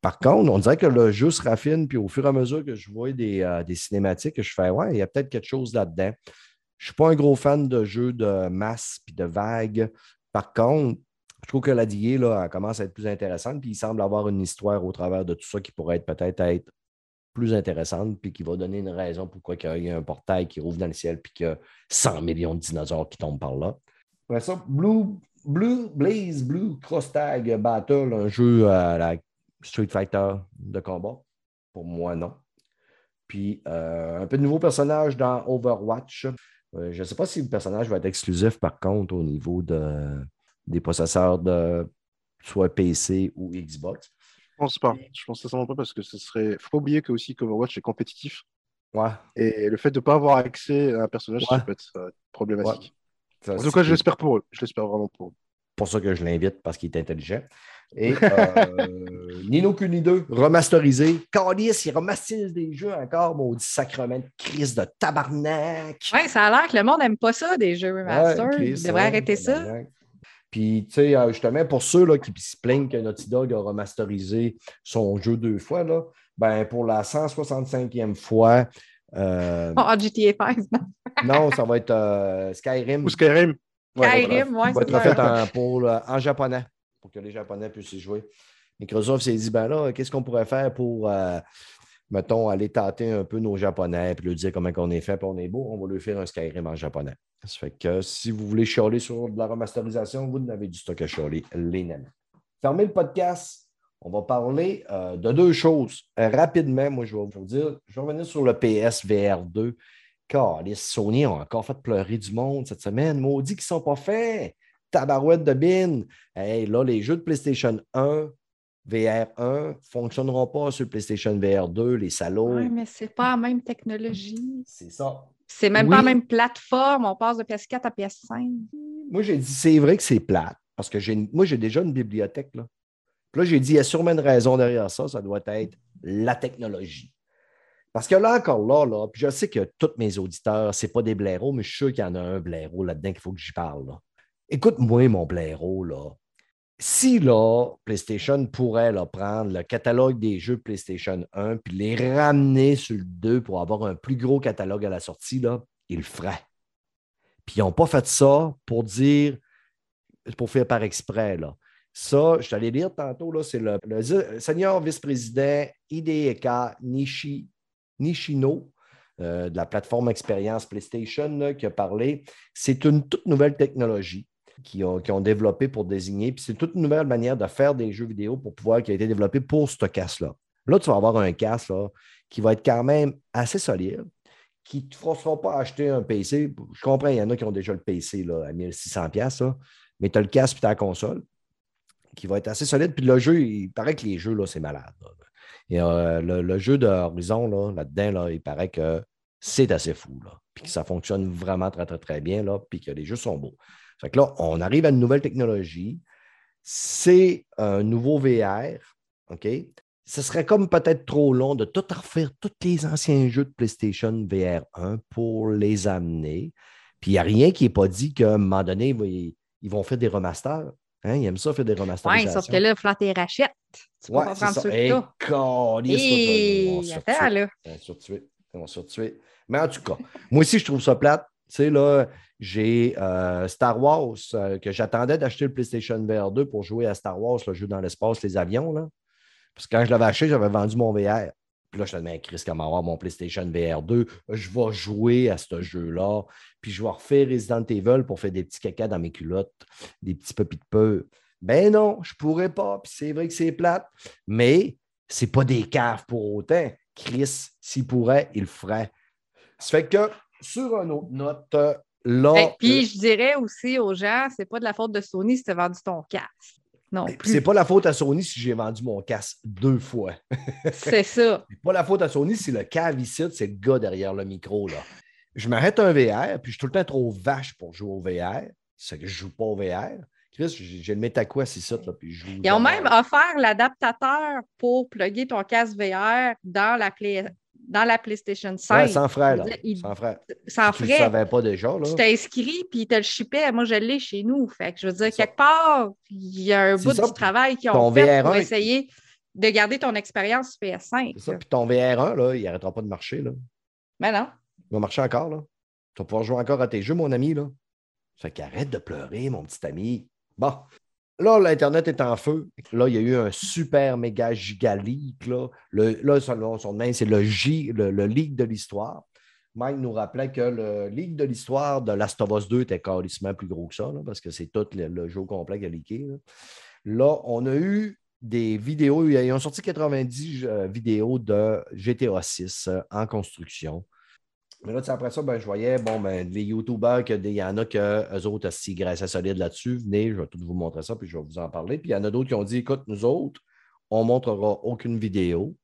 Speaker 1: Par contre, on dirait que le jeu se raffine, puis au fur et à mesure que je vois des, euh, cinématiques, je fais Ouais, il y a peut-être quelque chose là-dedans. Je ne suis pas un gros fan de jeux de masse puis de vagues. Par contre, je trouve que la DIA là, commence à être plus intéressante, puis il semble avoir une histoire au travers de tout ça qui pourrait être peut-être être plus intéressante, puis qui va donner une raison pourquoi il y a un portail qui rouvre dans le ciel, puis qu'il y a 100 millions de dinosaures qui tombent par là. Après ça, Blue, Blue Blaze Blue Cross Tag Battle, un jeu à la Street Fighter de combat? Pour moi, non. Puis euh, un peu de nouveaux personnages dans Overwatch. Euh, je ne sais pas si le personnage va être exclusif, par contre, au niveau de, des processeurs de soit PC ou Xbox.
Speaker 4: pense pas. Je pense sincèrement pas parce que ce serait. Faut pas oublier que aussi qu'Overwatch est compétitif.
Speaker 1: Ouais.
Speaker 4: Et le fait de ne pas avoir accès à un personnage,
Speaker 1: Ouais.
Speaker 4: ça peut être euh, problématique.
Speaker 1: Ça,
Speaker 4: En tout cas, je l'espère pour eux. Je l'espère vraiment pour eux.
Speaker 1: pour ça que je l'invite parce qu'il est intelligent. Et euh, Nino Kuni 2, remasterisé. Calice, il remasterise des jeux encore, maudit sacrement de crise de tabarnak.
Speaker 2: Ouais, ça a l'air que le monde n'aime pas ça, des jeux remaster.
Speaker 1: Ouais,
Speaker 2: Ils devraient arrêter ça.
Speaker 1: Puis, tu sais, euh, justement, pour ceux là, qui se plaignent que Naughty Dog a remasterisé son jeu deux fois, là, ben, pour la 165e fois, euh,
Speaker 2: Oh, GTA 5.
Speaker 1: non, ça va être euh, Skyrim.
Speaker 4: Ou Skyrim.
Speaker 1: Ouais,
Speaker 2: Skyrim, ouais,
Speaker 1: va
Speaker 2: c'est
Speaker 1: être
Speaker 2: ça.
Speaker 1: fait en, pour, le- en japonais, pour que les Japonais puissent y jouer. Microsoft s'est dit, ben là, qu'est-ce qu'on pourrait faire pour, euh, mettons, aller tâter un peu nos Japonais, puis leur dire comment on est fait, puis on est beau, on va leur faire un Skyrim en japonais. Ça fait que si vous voulez chialer sur de la remasterisation, vous n'avez du stock à chialer, les nanas. Fermez le podcast. On va parler euh, de deux choses. Euh, rapidement, moi, je vais vous dire, je vais revenir sur le PSVR 2. Car les Sony ont encore fait pleurer du monde cette semaine. Maudit qu'ils ne sont pas faits. Tabarouette de bin. Hey, là, les jeux de PlayStation 1, VR 1 ne fonctionneront pas sur PlayStation VR 2, les salauds.
Speaker 2: Ouais, mais c'est pas la même technologie.
Speaker 1: C'est ça.
Speaker 2: C'est même
Speaker 1: Oui.
Speaker 2: pas la même plateforme. On passe de PS4 à PS5.
Speaker 1: Moi, j'ai dit, c'est vrai que c'est plate, parce que moi, j'ai déjà une bibliothèque. Là. Puis là, j'ai dit, il y a sûrement une raison derrière ça, ça doit être la technologie. Parce que là, encore là, là puis je sais que tous mes auditeurs, ce pas des blaireaux, mais je suis sûr qu'il y en a un blaireau là-dedans qu'il faut que j'y parle. là. Écoute-moi, mon blaireau, là. Si là, PlayStation pourrait là, prendre le catalogue des jeux PlayStation 1 puis les ramener sur le 2 pour avoir un plus gros catalogue à la sortie, là, ils le feraient. Puis ils n'ont pas fait ça pour dire, pour faire par exprès. Là. Ça, je t'allais lire tantôt, là, c'est le, le senior vice-président Hideka Nishi, Nishino euh, de la plateforme Expérience PlayStation qui a parlé. C'est une toute nouvelle technologie qu'ils ont, développée pour désigner. Puis c'est toute une nouvelle manière de faire des jeux vidéo pour pouvoir qui a été développée pour ce casque-là. Là, tu vas avoir un casque là, qui va être quand même assez solide, qui ne te forceront pas à acheter un PC. Je comprends, il y en a qui ont déjà le PC là, à 1600$, piastres, là, mais tu as le casque et ta console qui va être assez solide. Puis le jeu, il paraît que les jeux, là, c'est malade. Et, euh, le, jeu de Horizon, là, là-dedans, là, il paraît que c'est assez fou. Puis que ça fonctionne vraiment très, très, très bien. Là, puis que les jeux sont beaux. Fait que là, on arrive à une nouvelle technologie. C'est un nouveau VR. OK? Ce serait comme peut-être trop long de tout refaire tous les anciens jeux de PlayStation VR 1 pour les amener. Puis il n'y a rien qui n'est pas dit qu'à un moment donné, ils vont- faire des remasters. Hein? Ils aiment ça faire des
Speaker 2: Oui,
Speaker 1: remasterisations.
Speaker 2: sauf que là, il faut tu les rachètes. Tu peux
Speaker 1: Ouais,
Speaker 2: pas
Speaker 1: c'est
Speaker 2: prendre
Speaker 1: ça.
Speaker 2: ceux
Speaker 1: Hey, ils vont se retuer. Mais en tout cas, moi aussi, je trouve ça plate. Tu sais, là, j'ai euh, Star Wars euh, que j'attendais d'acheter le PlayStation VR 2 pour jouer à Star Wars, le jeu dans l'espace, les avions. Là. Parce que quand je l'avais acheté, j'avais vendu mon VR. Puis là, je te disais, Chris, comment avoir mon PlayStation VR 2, je vais jouer à ce jeu-là. Puis je vais refaire Resident Evil pour faire des petits caca dans mes culottes, des petits papis de peu. Ben non, je pourrais pas. Puis c'est vrai que c'est plate. Mais c'est pas des caves pour autant. Chris, s'il pourrait, il le ferait. Ça fait que, sur une autre note, là.
Speaker 2: Et puis,
Speaker 1: euh,
Speaker 2: je dirais aussi aux gens, c'est pas de la faute de Sony si tu as vendu ton casque. Non plus.
Speaker 1: c'est pas la faute à Sony si j'ai vendu mon casque deux fois.
Speaker 2: C'est ça.
Speaker 1: C'est pas la faute à Sony, c'est le cave ici, c'est le gars derrière le micro. Là. Je m'arrête un VR, puis je suis tout le temps trop vache pour jouer au VR. C'est que je joue pas au VR. Chris, j'ai le MetaQuest ici, là, puis je joue.
Speaker 2: Ils ont même offert l'adaptateur pour plugger ton casque VR dans la, Play- dans la PlayStation 5.
Speaker 1: Ouais, sans frère, là.
Speaker 2: Il-
Speaker 1: Sans frère.
Speaker 2: Sans
Speaker 1: tu
Speaker 2: frais.
Speaker 1: savais pas déjà, là.
Speaker 2: Tu t'es inscrit, puis te le shippaient. Moi, je l'ai chez nous. Fait que je veux dire, quelque part, il y a un bout
Speaker 1: ça,
Speaker 2: du travail qu'ils ont fait pour
Speaker 1: VR1,
Speaker 2: essayer de garder ton expérience PS5.
Speaker 1: C'est ça. Puis ton VR1, là, il n'arrêtera pas de marcher. Là.
Speaker 2: Mais non.
Speaker 1: Il va marcher encore. Là. Tu vas pouvoir jouer encore à tes jeux, mon ami. Là. Fait qu'arrête de pleurer, mon petit ami. Bon. Là, l'Internet est en feu. Là, il y a eu un super méga giga leak. Là, son, nom, c'est le J, le, le de l'histoire. Mike nous rappelait que le leak de l'histoire de Last of Us 2 était carrément plus gros que ça, parce que c'est tout le, le jeu complet qui a leaké. Là. Là, on a eu des vidéos, ils ont sorti 90 euh, vidéos de GTA 6 euh, en construction. Mais là, tu sais, après ça, ben, je voyais, bon, ben, les des- il y en a que eux autres, si graissent solide là-dessus, venez, je vais tout vous montrer ça, puis je vais vous en parler. Puis il y en a d'autres qui ont dit, écoute, nous autres, on ne montrera aucune vidéo.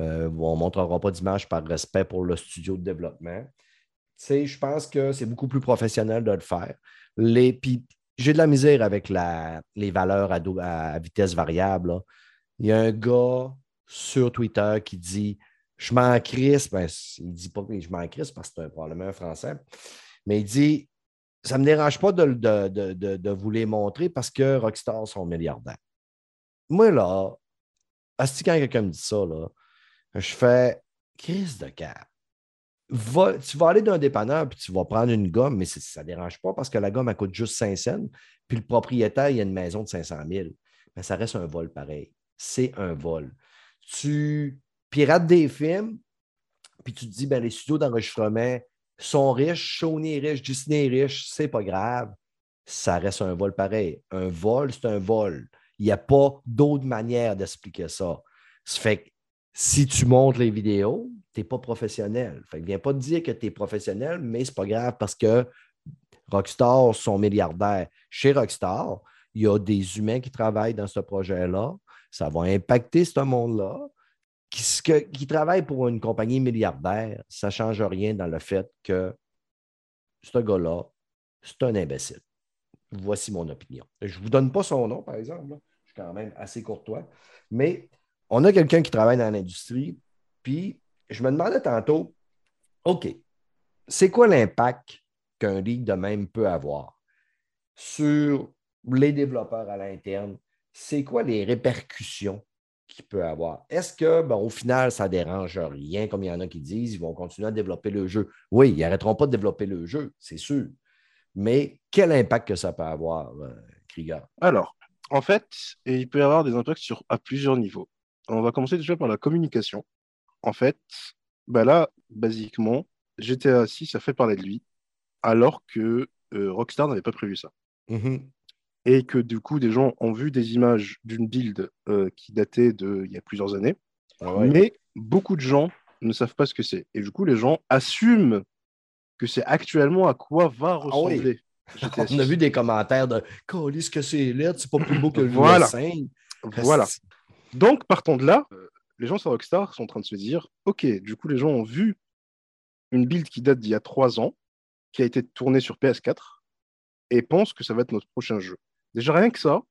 Speaker 1: Euh, on ne montrera pas d'image par respect pour le studio de développement. je pense que c'est beaucoup plus professionnel de le faire. Les, puis j'ai de la misère avec les valeurs à, vitesse variable. Il y a un gars sur Twitter qui dit Je m'en crisse. Ben, il ne dit pas que je m'en crisse parce que c'est probablement un français. Mais il dit Ça ne me dérange pas de, de, vous les montrer parce que Rockstar sont milliardaires. Moi, là, si quand quelqu'un me dit ça, là, je fais crise de cap. tu vas aller d'un dépanneur puis tu vas prendre une gomme, mais ça ne dérange pas parce que la gomme, elle coûte juste 5 cents. Puis le propriétaire, il a une maison de 500 000. Mais ça reste un vol pareil. C'est un vol. Tu pirates des films, puis tu te dis, ben, les studios d'enregistrement sont riches, Sony est riche, Disney est riche, c'est pas grave. Ça reste un vol pareil. Un vol, c'est un vol. Il n'y a pas d'autre manière d'expliquer ça. Ça fait que si tu montres les vidéos, tu n'es pas professionnel. Fait que viens pas te dire que tu es professionnel, mais c'est pas grave parce que Rockstar sont milliardaires. Chez Rockstar, il y a des humains qui travaillent dans ce projet-là. Ça va impacter ce monde-là. Qui, qui travaillent pour une compagnie milliardaire, ça ne change rien dans le fait que ce gars-là, c'est un imbécile. Voici mon opinion. Je ne vous donne pas son nom, par exemple. Je suis quand même assez courtois. Mais on a quelqu'un qui travaille dans l'industrie, puis je me demandais tantôt, OK, c'est quoi l'impact qu'un league de même peut avoir sur les développeurs à l'interne? C'est quoi les répercussions qu'il peut avoir? Est-ce que, bon, au final, ça ne dérange rien, comme il y en a qui disent, ils vont continuer à développer le jeu? Oui, ils n'arrêteront pas de développer le jeu, c'est sûr. Mais quel impact que ça peut avoir, euh, Krieger?
Speaker 4: Alors, en fait, il peut y avoir des impacts sur, à plusieurs niveaux. On va commencer déjà par la communication. En fait, bah là, basiquement, GTA 6 a fait parler de lui, alors que euh, Rockstar n'avait pas prévu ça.
Speaker 1: Mm-hmm.
Speaker 4: Et que du coup, des gens ont vu des images d'une build euh, qui datait d'il y a plusieurs années,
Speaker 1: ah
Speaker 4: mais beaucoup de gens ne savent pas ce que c'est. Et du coup, les gens assument que c'est actuellement à quoi va ah ressembler.
Speaker 1: On a vu des commentaires de ce que c'est l'air, c'est pas plus beau que le
Speaker 4: voilà. Voilà. Donc, partant de là, euh, les gens sur Rockstar sont en train de se dire Ok, du coup, les gens ont vu une build qui date d'il y a trois ans, qui a été tournée sur PS4, et pensent que ça va être notre prochain jeu. Déjà, rien que ça,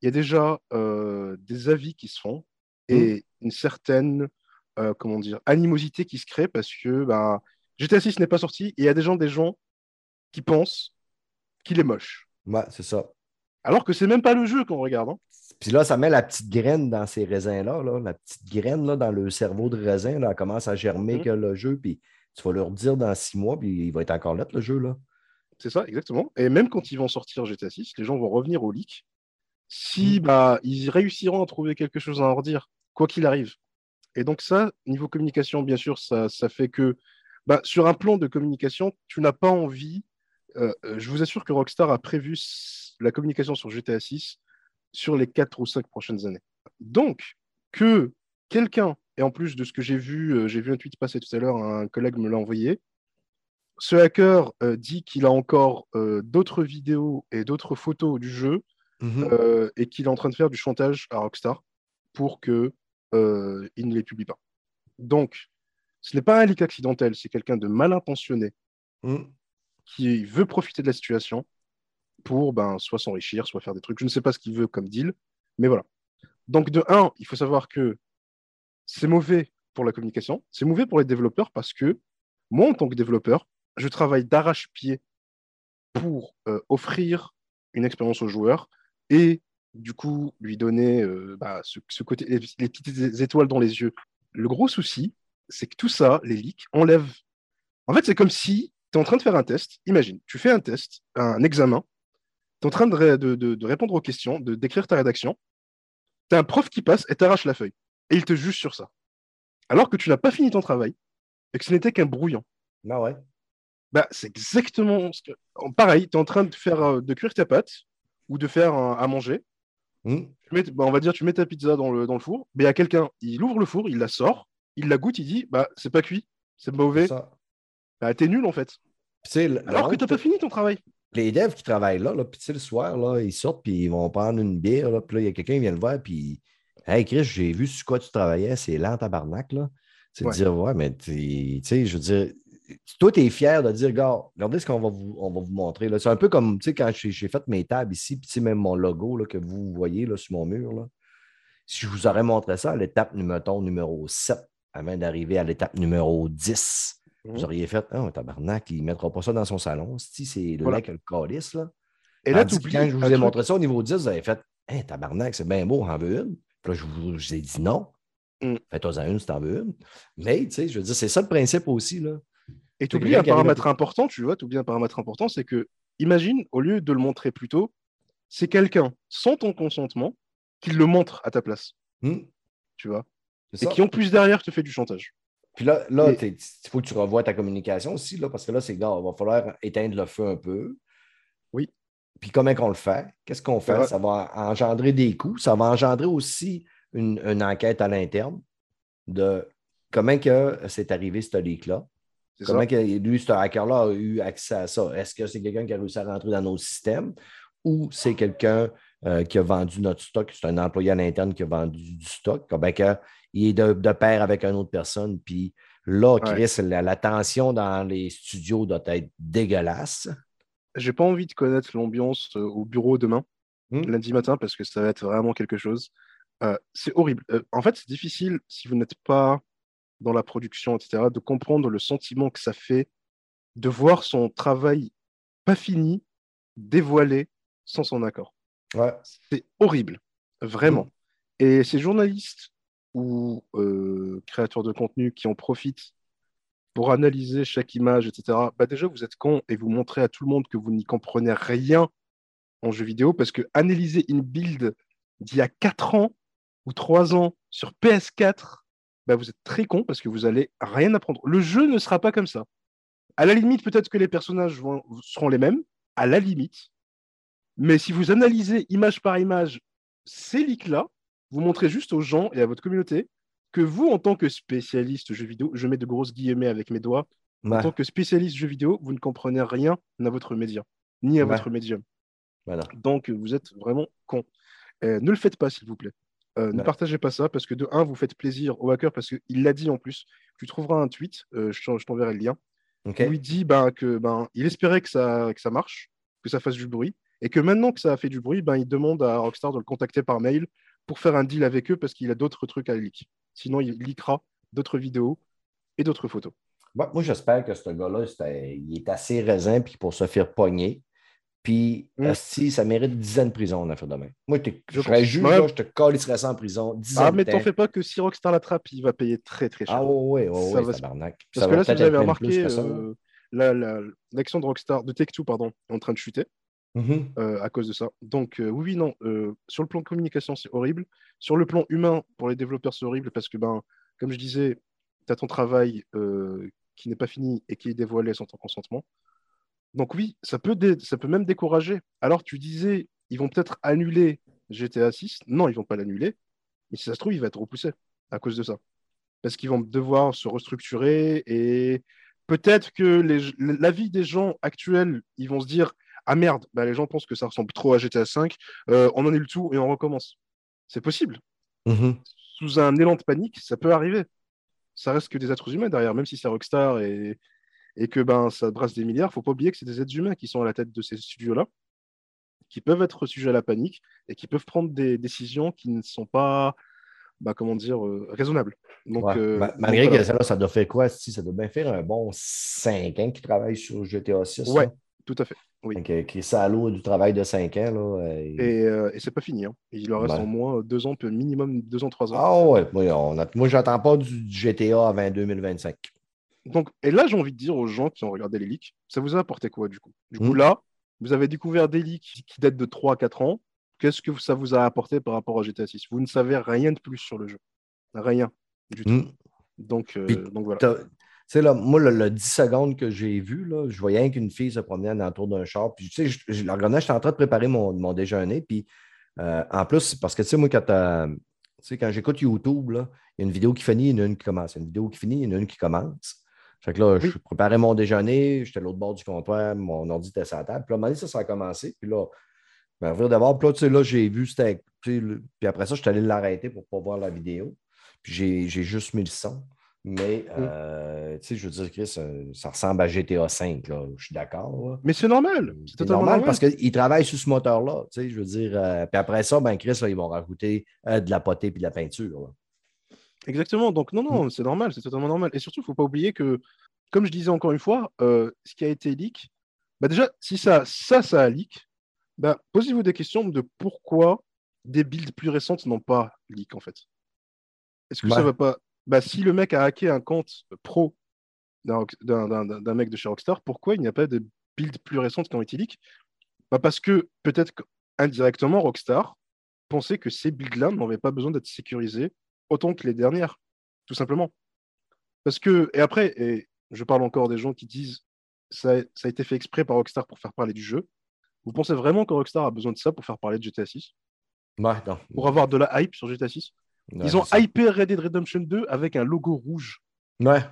Speaker 4: il y a déjà euh, des avis qui se font et mmh. une certaine euh, comment dire, animosité qui se crée parce que ben, GTA 6 n'est pas sorti et il y a des gens, des gens qui pensent qu'il est moche.
Speaker 1: Ouais, c'est ça.
Speaker 4: Alors que c'est même pas le jeu qu'on regarde. Hein.
Speaker 1: Puis là, ça met la petite graine dans ces raisins-là, la petite graine là, dans le cerveau de raisin, là, elle commence à germer mmh. que le jeu, puis tu vas leur dire dans six mois, puis il va être encore là, le jeu. là.
Speaker 4: C'est ça, exactement. Et même quand ils vont sortir GTA 6, les gens vont revenir au leak si mmh. bah, ils réussiront à trouver quelque chose à en redire, quoi qu'il arrive. Et donc ça, niveau communication, bien sûr, ça, ça fait que bah, sur un plan de communication, tu n'as pas envie. Euh, euh, je vous assure que Rockstar a prévu la communication sur GTA 6 sur les 4 ou 5 prochaines années. Donc, que quelqu'un, et en plus de ce que j'ai vu, euh, j'ai vu un tweet passer tout à l'heure, un collègue me l'a envoyé, ce hacker dit qu'il a encore d'autres vidéos et d'autres photos du jeu mhm. et qu'il est en train de faire du chantage à Rockstar pour qu'il ne les publie pas. Donc, ce n'est pas un leak accidentel, c'est quelqu'un de mal intentionné
Speaker 1: mm.
Speaker 4: qui veut profiter de la situation pour ben, soit s'enrichir, soit faire des trucs. Je ne sais pas ce qu'il veut comme deal, mais voilà. Donc, de un, il faut savoir que c'est mauvais pour la communication, c'est mauvais pour les développeurs parce que moi, en tant que développeur, je travaille d'arrache-pied pour euh, offrir une expérience aux joueurs et du coup lui donner euh, bah, ce, côté, les, petites étoiles dans les yeux. Le gros souci, c'est que tout ça, les leaks, enlèvent. En fait, c'est comme si tu es en train de faire un test. Imagine, tu fais un test, un examen, tu es en train de, répondre aux questions, de décrire ta rédaction. Tu as un prof qui passe et t'arrache la feuille. Et il te juge sur ça. Alors que tu n'as pas fini ton travail et que ce n'était qu'un brouillon.
Speaker 1: Ah ouais.
Speaker 4: Bah, c'est exactement ce que. Pareil, tu es en train de faire euh, de cuire ta pâte ou de faire à manger.
Speaker 1: Hmm.
Speaker 4: Bah, on va dire, tu mets ta pizza dans le, dans le four, mais il y a quelqu'un, il ouvre le four, il la sort, il la goûte, il dit bah c'est pas cuit, c'est mauvais. Bah t'es nul en fait. Alors que t'as pas fini ton travail.
Speaker 1: Les devs qui travaillent là, là puis le soir, là, ils sortent puis ils vont prendre une bière, là, puis là, il y a quelqu'un qui vient le voir, puis Hey Chris, j'ai vu sur quoi tu travaillais, c'est lent tabarnak, là. C'est de dire, ouais, mais tu sais, je veux dire, toi, tu es fier de dire, gars, regardez ce qu'on va vous, on va vous montrer. C'est un peu comme, quand j'ai fait mes tables ici, puis même mon logo là, que vous voyez là, sur mon mur, là. si je vous aurais montré ça à l'étape numéro, numéro 7, avant d'arriver à l'étape numéro 10,
Speaker 4: Mhm.
Speaker 1: vous auriez fait, ah, tabarnak, il ne mettra pas ça dans son salon. Si c'est
Speaker 4: Voilà.
Speaker 1: là que le calice, là.
Speaker 4: Et là,
Speaker 1: quand je vous ai montré ça au niveau 10, vous avez fait, hein, tabarnak, c'est bien beau, on en veut une. Puis là, je vous, je vous ai dit non.
Speaker 4: Mm.
Speaker 1: Fais-toi-en une si t'en veux une. Mais, tu sais, je veux dire, c'est ça le principe aussi, là.
Speaker 4: Et tu oublies un paramètre important, tu vois, tu oublies un paramètre important, c'est que, imagine, au lieu de le montrer plus tôt, c'est quelqu'un, sans ton consentement, qui le montre à ta place,
Speaker 1: Hmm,
Speaker 4: tu vois,
Speaker 1: c'est
Speaker 4: et qui en plus derrière te fait du chantage.
Speaker 1: Puis là, là
Speaker 4: Et-
Speaker 1: il faut que tu revoies ta communication aussi, là, parce que là, c'est, gars, il va falloir éteindre le feu un peu.
Speaker 4: Oui.
Speaker 1: Puis comment qu'on le fait? Qu'est-ce qu'on fait?
Speaker 4: Ouais.
Speaker 1: Ça va engendrer des coûts. Ça va engendrer aussi une, une enquête à l'interne de comment que c'est arrivé ce leak-là.
Speaker 4: C'est
Speaker 1: Comment
Speaker 4: ça.
Speaker 1: que lui, ce hacker-là, a eu accès à ça? Est-ce que c'est quelqu'un qui a réussi à rentrer dans nos systèmes ou c'est quelqu'un euh, qui a vendu notre stock? C'est un employé à l'interne qui a vendu du stock. Ben, que, il est de, de pair avec une autre personne. Puis là, Chris, la, la tension dans les studios doit être dégueulasse.
Speaker 4: J'ai pas envie de connaître l'ambiance euh, au bureau demain,
Speaker 1: Hmm?
Speaker 4: lundi matin, parce que ça va être vraiment quelque chose. Euh, c'est horrible. Euh, en fait, c'est difficile, si vous n'êtes pas dans la production, etc., de comprendre le sentiment que ça fait de voir son travail pas fini, dévoilé, sans son accord.
Speaker 1: Ouais.
Speaker 4: C'est horrible, vraiment. Et ces journalistes ou euh, créateurs de contenu qui en profitent pour analyser chaque image, etc., bah déjà, vous êtes con et vous montrez à tout le monde que vous n'y comprenez rien en jeu vidéo parce que analyser une build d'il y a 4 ans ou 3 ans sur PS4, bah vous êtes très con parce que vous allez rien apprendre. Le jeu ne sera pas comme ça. À la limite, peut-être que les personnages vont- seront les mêmes, à la limite. Mais si vous analysez image par image ces leaks-là, vous montrez juste aux gens et à votre communauté que vous, en tant que spécialiste jeux vidéo, je mets de grosses guillemets avec mes doigts, en tant que spécialiste jeux vidéo, vous ne comprenez rien à votre média, ni à
Speaker 1: Ouais.
Speaker 4: votre médium.
Speaker 1: Voilà.
Speaker 4: Donc, vous êtes vraiment con. Euh, ne le faites pas, s'il vous plaît. Euh, Ne partagez pas ça parce que, de un, vous faites plaisir au hacker parce qu'il l'a dit en plus. Tu trouveras un tweet, euh, je t'en- je t'enverrai le lien, où il dit ben, que ben, il espérait que ça, que ça marche, que ça fasse du bruit, et que maintenant que ça a fait du bruit, ben, il demande à Rockstar de le contacter par mail pour faire un deal avec eux parce qu'il a d'autres trucs à leak. Sinon, il leakera d'autres vidéos et d'autres photos.
Speaker 1: Bon, moi, j'espère que ce gars-là, il est assez raisin puis pour se faire pogner. Puis,
Speaker 4: Mm.
Speaker 1: si ça mérite 10 ans de prison, on a fait demain. Moi, je, serais juge,
Speaker 4: Ouais.
Speaker 1: là, je te calisserais ça en prison. 10 ans
Speaker 4: Ah,
Speaker 1: de
Speaker 4: mais t'en fais pas que si Rockstar l'attrape, il va payer très très cher.
Speaker 1: Ah, oui, oui,
Speaker 4: Ça va
Speaker 1: tabarnak.
Speaker 4: Parce
Speaker 1: ça
Speaker 4: que là, si vous avez remarqué, euh, la- la- l'action de Rockstar, de Take-Two, pardon, est en train de chuter
Speaker 1: Mhm.
Speaker 4: euh, à cause de ça. Donc, euh, oui, non. sur le plan communication, c'est horrible. Sur le plan humain, pour les développeurs, c'est horrible parce que, ben, comme je disais, tu as ton travail qui n'est pas fini et qui est dévoilé sans ton consentement. Donc, oui, ça peut, dé- ça peut même décourager. Alors, tu disais, ils vont peut-être annuler GTA 6. Non, ils vont pas l'annuler. Mais si ça se trouve, il va être repoussé à cause de ça. Parce qu'ils vont devoir se restructurer et peut-être que les, la vie des gens actuels, ils vont se dire Ah merde, bah, les gens pensent que ça ressemble trop à GTA 5, euh, on annule tout et on recommence. C'est possible.
Speaker 1: Mhm.
Speaker 4: Sous un élan de panique, ça peut arriver. Ça reste que des êtres humains derrière, même si c'est Rockstar et, et que ben, ça brasse des milliards, faut pas oublier que c'est des êtres humains qui sont à la tête de ces studios-là, qui peuvent être sujets à la panique et qui peuvent prendre des décisions qui ne sont pas, bah, comment dire, euh, raisonnables. Donc,
Speaker 1: Ouais.
Speaker 4: euh, donc,
Speaker 1: Malgré que ça, ça doit faire quoi? Si, ça doit bien faire un bon 5 ans qu'il travaille sur GTA 6.
Speaker 4: Ouais.
Speaker 1: là?
Speaker 4: Tout à fait. Oui.
Speaker 1: Donc, euh, qui est salaud du travail de 5 ans. Là, euh,
Speaker 4: Et, euh, et c'est pas fini. hein. Il leur reste
Speaker 1: Ouais.
Speaker 4: au moins deux ans, peut- minimum deux ans, trois ans.
Speaker 1: Ah ouais, moi, moi j'attends pas du du GTA avant 2025.
Speaker 4: Donc, et là, j'ai envie de dire aux gens qui ont regardé les leaks, ça vous a apporté quoi du coup? Du coup,
Speaker 1: Hmm.
Speaker 4: là, vous avez découvert des leaks qui, datent de 3 à 4 ans. Qu'est-ce que ça vous a apporté par rapport à GTA 6 Vous ne savez rien de plus sur le jeu. Rien du tout.
Speaker 1: Hmm.
Speaker 4: Donc, euh, donc voilà.
Speaker 1: Tu sais, là, moi, le, le 10 secondes que j'ai vu, là, je voyais qu'une fille se promenait dans le tour d'un char. Puis, tu sais, je, je, la regardais, j'étais en train de préparer mon, mon déjeuner. Puis, euh, en plus, parce que, tu sais, moi, quand, sais, quand j'écoute YouTube, il y a une vidéo qui finit, il y en a une qui commence. Il y a une vidéo qui finit, il y en a une qui commence. Fait que là,
Speaker 4: Oui.
Speaker 1: je préparais mon déjeuner, j'étais à l'autre bord du comptoir, mon ordi était sur la table. Puis là, à un moment donné, ça, ça a commencé. Puis là, Ben, revenir d'abord, puis là, tu sais, là, j'ai vu, c'était. Puis après ça, je suis allé l'arrêter pour ne pas voir la vidéo. Puis j'ai j'ai juste mis le son. Mais, euh, tu sais, je veux dire, Chris, euh, ça ressemble à GTA V, là. Je suis d'accord.
Speaker 4: Mais c'est normal. C'est
Speaker 1: C'est normal,
Speaker 4: normal.
Speaker 1: parce qu'ils travaillent sur ce moteur-là. Tu sais, je veux dire. euh, puis après ça, ben, Chris, là, ils vont rajouter euh, de la potée puis de la peinture. là.
Speaker 4: Exactement. Donc, non,
Speaker 1: Mm.
Speaker 4: non, c'est normal, c'est totalement normal. Et surtout, il ne faut pas oublier que, comme je disais encore une fois, euh, ce qui a été leak, bah déjà, si ça, ça, ça a leak, bah, posez-vous des questions de pourquoi des builds plus récentes n'ont pas leak, en fait. Est-ce que ça
Speaker 1: Ouais.
Speaker 4: va pas. Bah, si le mec a hacké un compte pro d'un mec de chez Rockstar, pourquoi il n'y a pas de builds plus récentes qui ont été leak? Bah, Parce que peut-être qu'indirectement, Rockstar pensait que ces builds-là n'avaient pas besoin d'être sécurisés autant que les dernières, tout simplement. Parce que, et après, et je parle encore des gens qui disent ça, ça a été fait exprès par Rockstar pour faire parler du jeu. Vous pensez vraiment que Rockstar a besoin de ça pour faire parler de GTA 6
Speaker 1: Ouais, non.
Speaker 4: Pour avoir de la hype sur GTA 6
Speaker 1: Ouais,
Speaker 4: Ils ont
Speaker 1: c'est
Speaker 4: hypé Red Dead Redemption 2 avec un logo rouge.
Speaker 1: Ouais.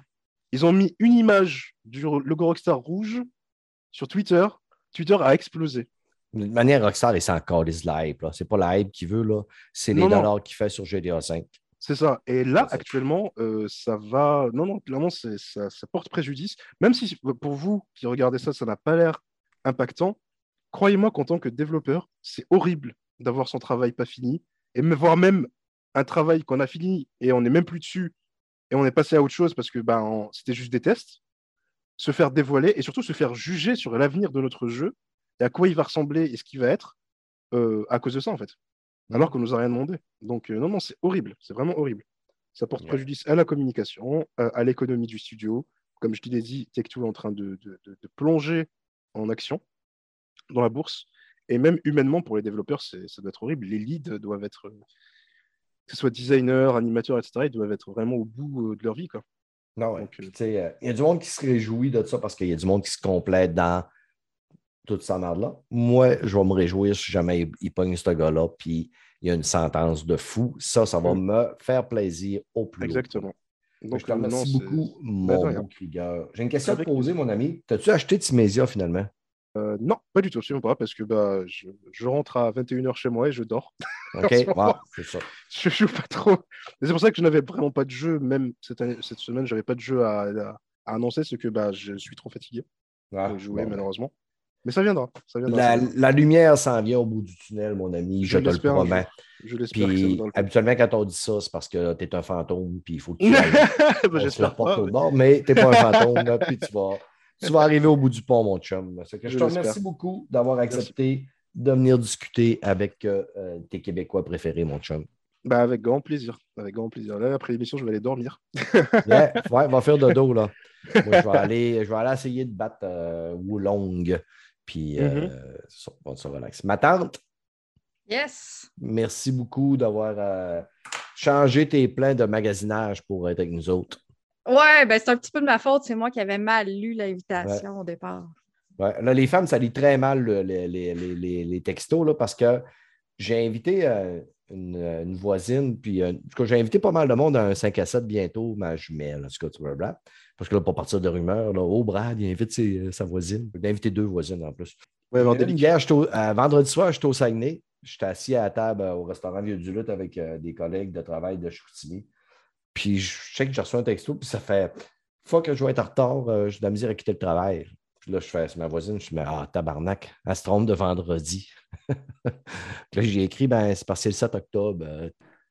Speaker 4: Ils ont mis une image du logo Rockstar rouge sur Twitter. Twitter a explosé.
Speaker 1: De manière, Rockstar, calisse de la hype. là. C'est pas la hype qu'il veut, là. C'est les
Speaker 4: Non,
Speaker 1: dollars qu'il fait sur GTA V.
Speaker 4: C'est ça. Et là,
Speaker 1: ça.
Speaker 4: actuellement, euh, ça va. Non, non, clairement, ça, ça porte préjudice. Même si pour vous qui regardez ça, ça n'a pas l'air impactant, croyez-moi qu'en tant que développeur, c'est horrible d'avoir son travail pas fini et me voir même un travail qu'on a fini et on n'est même plus dessus et on est passé à autre chose parce que ben, on- c'était juste des tests, se faire dévoiler et surtout se faire juger sur l'avenir de notre jeu et à quoi il va ressembler et ce qu'il va être euh, à cause de ça, en fait alors qu'on nous a rien demandé. Donc, euh, non, non, c'est horrible. C'est vraiment horrible. Ça porte
Speaker 1: Ouais.
Speaker 4: préjudice à la communication, à, à l'économie du studio. Comme je te l'ai dit, Tech2 est en train de, de- de- de plonger en action dans la bourse. Et même humainement, pour les développeurs, ça doit être horrible. Les leads doivent être, euh, que ce soit designers, animateurs, etc., ils doivent être vraiment au bout euh, de leur vie. Quoi.
Speaker 1: Non, ouais.
Speaker 4: Euh,
Speaker 1: euh, il y a du monde qui se réjouit de ça parce qu'il y a du monde qui se complète dans toute sa merde-là. Moi, je vais me réjouir si jamais il, il pogne ce gars-là, puis il y a une sentence de fou. Ça, ça va
Speaker 4: Mm.
Speaker 1: me faire plaisir au plus.
Speaker 4: Exactement.
Speaker 1: Donc, je te remercie
Speaker 4: non,
Speaker 1: beaucoup, mon Krieger. J'ai une question
Speaker 4: Avec
Speaker 1: à te poser, mon ami. T'as-tu acheté Timésia finalement?
Speaker 4: Euh, non, pas du tout, absolument pas, parce que bah, je, je rentre à 21h chez moi et je dors.
Speaker 1: OK? Ouais, c'est ça.
Speaker 4: je joue pas trop. C'est pour ça que je n'avais vraiment pas de jeu, même cette, année, cette semaine, j'avais pas de jeu à, à- à annoncer, c'est que bah, je suis trop fatigué pour jouer,
Speaker 1: bon,
Speaker 4: malheureusement. Mais ça viendra. Ça viendra
Speaker 1: La,
Speaker 4: ça viendra.
Speaker 1: la lumière s'en vient au bout du tunnel, mon ami. Je,
Speaker 4: Je
Speaker 1: te le promets.
Speaker 4: Je l'espère que ça
Speaker 1: Puis,
Speaker 4: coup.
Speaker 1: habituellement, quand on dit ça, c'est parce que tu es un fantôme, puis il faut que tu ailles se
Speaker 4: J'espère pas.
Speaker 1: au bord, mais tu n'es pas un fantôme, là, puis tu vas, tu vas arriver au bout du pont, mon chum. Que je,
Speaker 4: Je
Speaker 1: te remercie beaucoup d'avoir accepté de venir discuter avec euh, tes Québécois préférés, mon chum.
Speaker 4: Bah, avec grand plaisir. Avec grand plaisir. Là, après l'émission, je vais aller dormir.
Speaker 1: Yeah, ouais, va faire dodo, là. Moi, je vais aller, je vais aller essayer de battre euh, Wulong, puis euh,
Speaker 4: Mm-hmm.
Speaker 1: ça, on se relaxe. Ma tante,
Speaker 2: Yes!
Speaker 1: merci beaucoup d'avoir euh, changé tes plans de magasinage pour être avec nous autres.
Speaker 2: Ouais, ben c'est un petit peu de ma faute. C'est moi qui avais mal lu l'invitation au départ.
Speaker 1: Ouais, là, les femmes, ça lit très mal le- les, les- les- les- textos là, parce que j'ai invité euh, une, une voisine, puis en tout cas, j'ai invité pas mal de monde à un 5 à 7 bientôt, ma jumelle, en tout cas, tu vois. Parce que là, pour partir de rumeurs, là, oh Brad, il invite ses- sa voisine. J'ai invité deux voisines en plus.
Speaker 4: Vandélique.
Speaker 1: hier, au- euh, vendredi soir, j'étais au Saguenay. J'étais assis à la table euh, au restaurant Vieux du Lutte avec euh, des collègues de travail de Chicoutimi. Puis je sais que j'ai reçu un texto, puis ça fait une fois que je vais être en retard, euh, j'ai de la misère à quitter le travail. Puis là, je fais, c'est ma voisine, je me dis, ah, tabarnak, elle se trompe de vendredi. Puis là, j'ai écrit, ben, c'est parce que le 7 octobre, euh,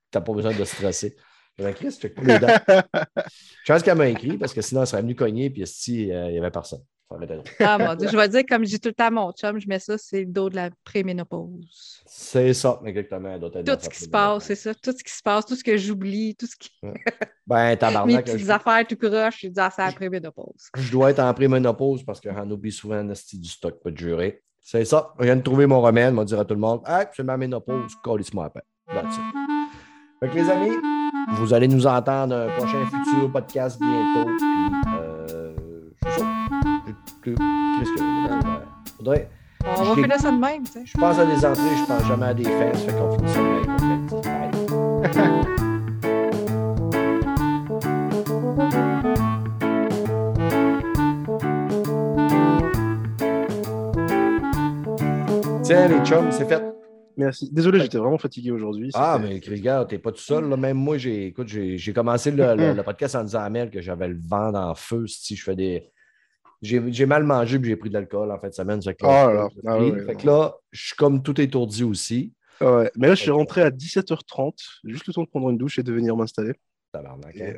Speaker 1: t'as pas besoin de stresser. J'ai dit, Chris, check pas les dates. Je pense qu'elle m'a écrit parce que sinon, elle serait venue cogner, puis si, il n'y avait personne. Ça.
Speaker 2: Ah mon Dieu, je vais dire, comme je dis tout le temps à mon chum, je mets ça, c'est le dos de la préménopause.
Speaker 1: C'est ça, exactement.
Speaker 2: Tout ce qui se passe, c'est ça. Tout ce qui se passe, tout ce que j'oublie, tout ce qui.
Speaker 1: Ben,
Speaker 2: Mes
Speaker 1: tabarnak,
Speaker 2: petites
Speaker 1: je,
Speaker 2: affaires tout croche, je dis, ah, c'est la préménopause.
Speaker 1: je dois être en préménopause parce qu'on oublie souvent un du stock, pas de jurer. C'est ça. Je viens de trouver mon remède, m'a dire à tout le monde Ah, c'est ma ménopause, calisse-moi après. That's it. Fait que les amis, vous allez nous entendre un prochain futur podcast bientôt. Puis, euh, que euh, faudrait-
Speaker 2: On va finir ça de même, tu sais.
Speaker 1: Je pense à des entrées, je pense jamais à des. Ça fait qu'on finit ça de même. Bye. Tiens, les chums, c'est fait.
Speaker 4: Merci. Désolé, j'étais vraiment fatigué aujourd'hui.
Speaker 1: Ah, mais Krieger, t'es pas tout seul. là. Même moi, j'ai, écoute, j'ai, commencé le, le- le podcast en disant à Mel que j'avais le vent dans le feu. Si je fais des. J'ai, mal mangé puis j'ai pris de l'alcool en fin de semaine. Fait que là,
Speaker 4: Ah ouais,
Speaker 1: Fait que là, je suis comme tout étourdi aussi.
Speaker 4: Ah ouais. Mais là, je suis rentré à 17h30, juste le temps de prendre une douche et de venir m'installer.
Speaker 1: Tabarnak,
Speaker 4: Et,
Speaker 1: hein.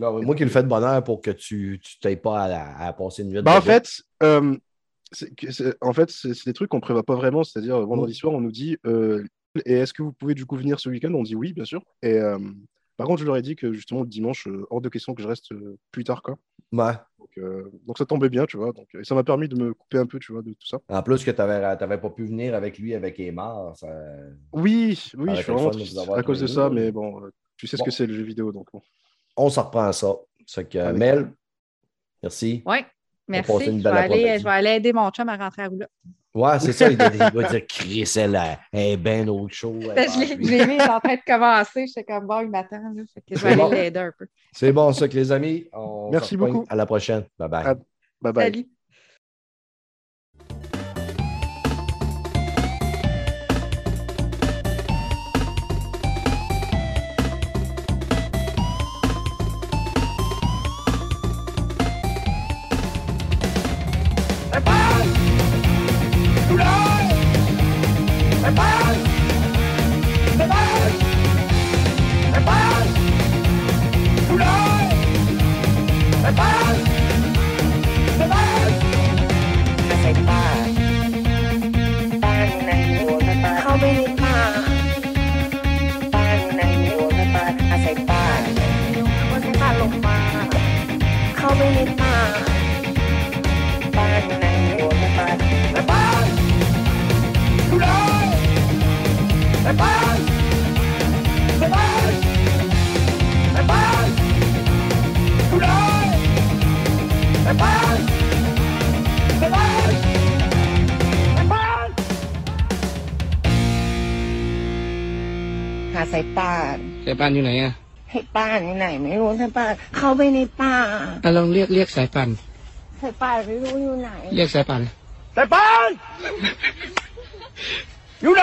Speaker 4: euh,
Speaker 1: moi qui le fais de bonheur pour que tu tu t'aies pas à, passer une nuit de
Speaker 4: Bah, en fait, euh, en fait, c'est des trucs qu'on prévoit pas vraiment. C'est-à-dire, euh, vendredi soir, on nous dit euh, Et est-ce que vous pouvez du coup venir ce week-end? On dit oui, bien sûr. Et euh, par contre, je leur ai dit que justement, le dimanche, euh, hors de question que je reste euh, plus tard. Quoi.
Speaker 1: Ouais.
Speaker 4: Donc, euh, donc ça tombait bien, tu vois. Donc, et ça m'a permis de me couper un peu, tu vois, de tout ça.
Speaker 1: En plus que tu n'avais pas pu venir avec lui avec Emar. Ça...
Speaker 4: Oui, oui, je suis vraiment triste à cause de ça, mais bon, tu sais ce que c'est le jeu vidéo, donc bon.
Speaker 1: On s'en reprend à ça. Que, Mel, merci.
Speaker 2: Oui, merci.
Speaker 1: une
Speaker 2: Je vais, aller,
Speaker 1: après-midi.
Speaker 2: je vais aller aider mon chum à rentrer à Roula.
Speaker 1: Ouais, c'est ça. Il, va dire Chris, elle est bien autre chose. elle
Speaker 2: Je l'ai mis, il est en train de commencer. J'étais comme bon, il m'attend. Je vais
Speaker 1: bon.
Speaker 2: aller l'aider un peu.
Speaker 1: C'est bon, ça, que les amis. On
Speaker 4: Merci beaucoup.
Speaker 1: À la prochaine. Bye bye.
Speaker 4: À- Bye bye.
Speaker 2: Salut.
Speaker 5: ป่านอยู่ไหนอะ
Speaker 6: ให้ป้านอยู่ไหน ไม่รู้สายป่านเข้าไปในป่า
Speaker 5: อะลองเรียกเรียกสายป่าน
Speaker 6: สายป่านไม่รู้อยู่ไหน
Speaker 5: เรียกสายป่าน
Speaker 7: แต่ปานอยู่ไหน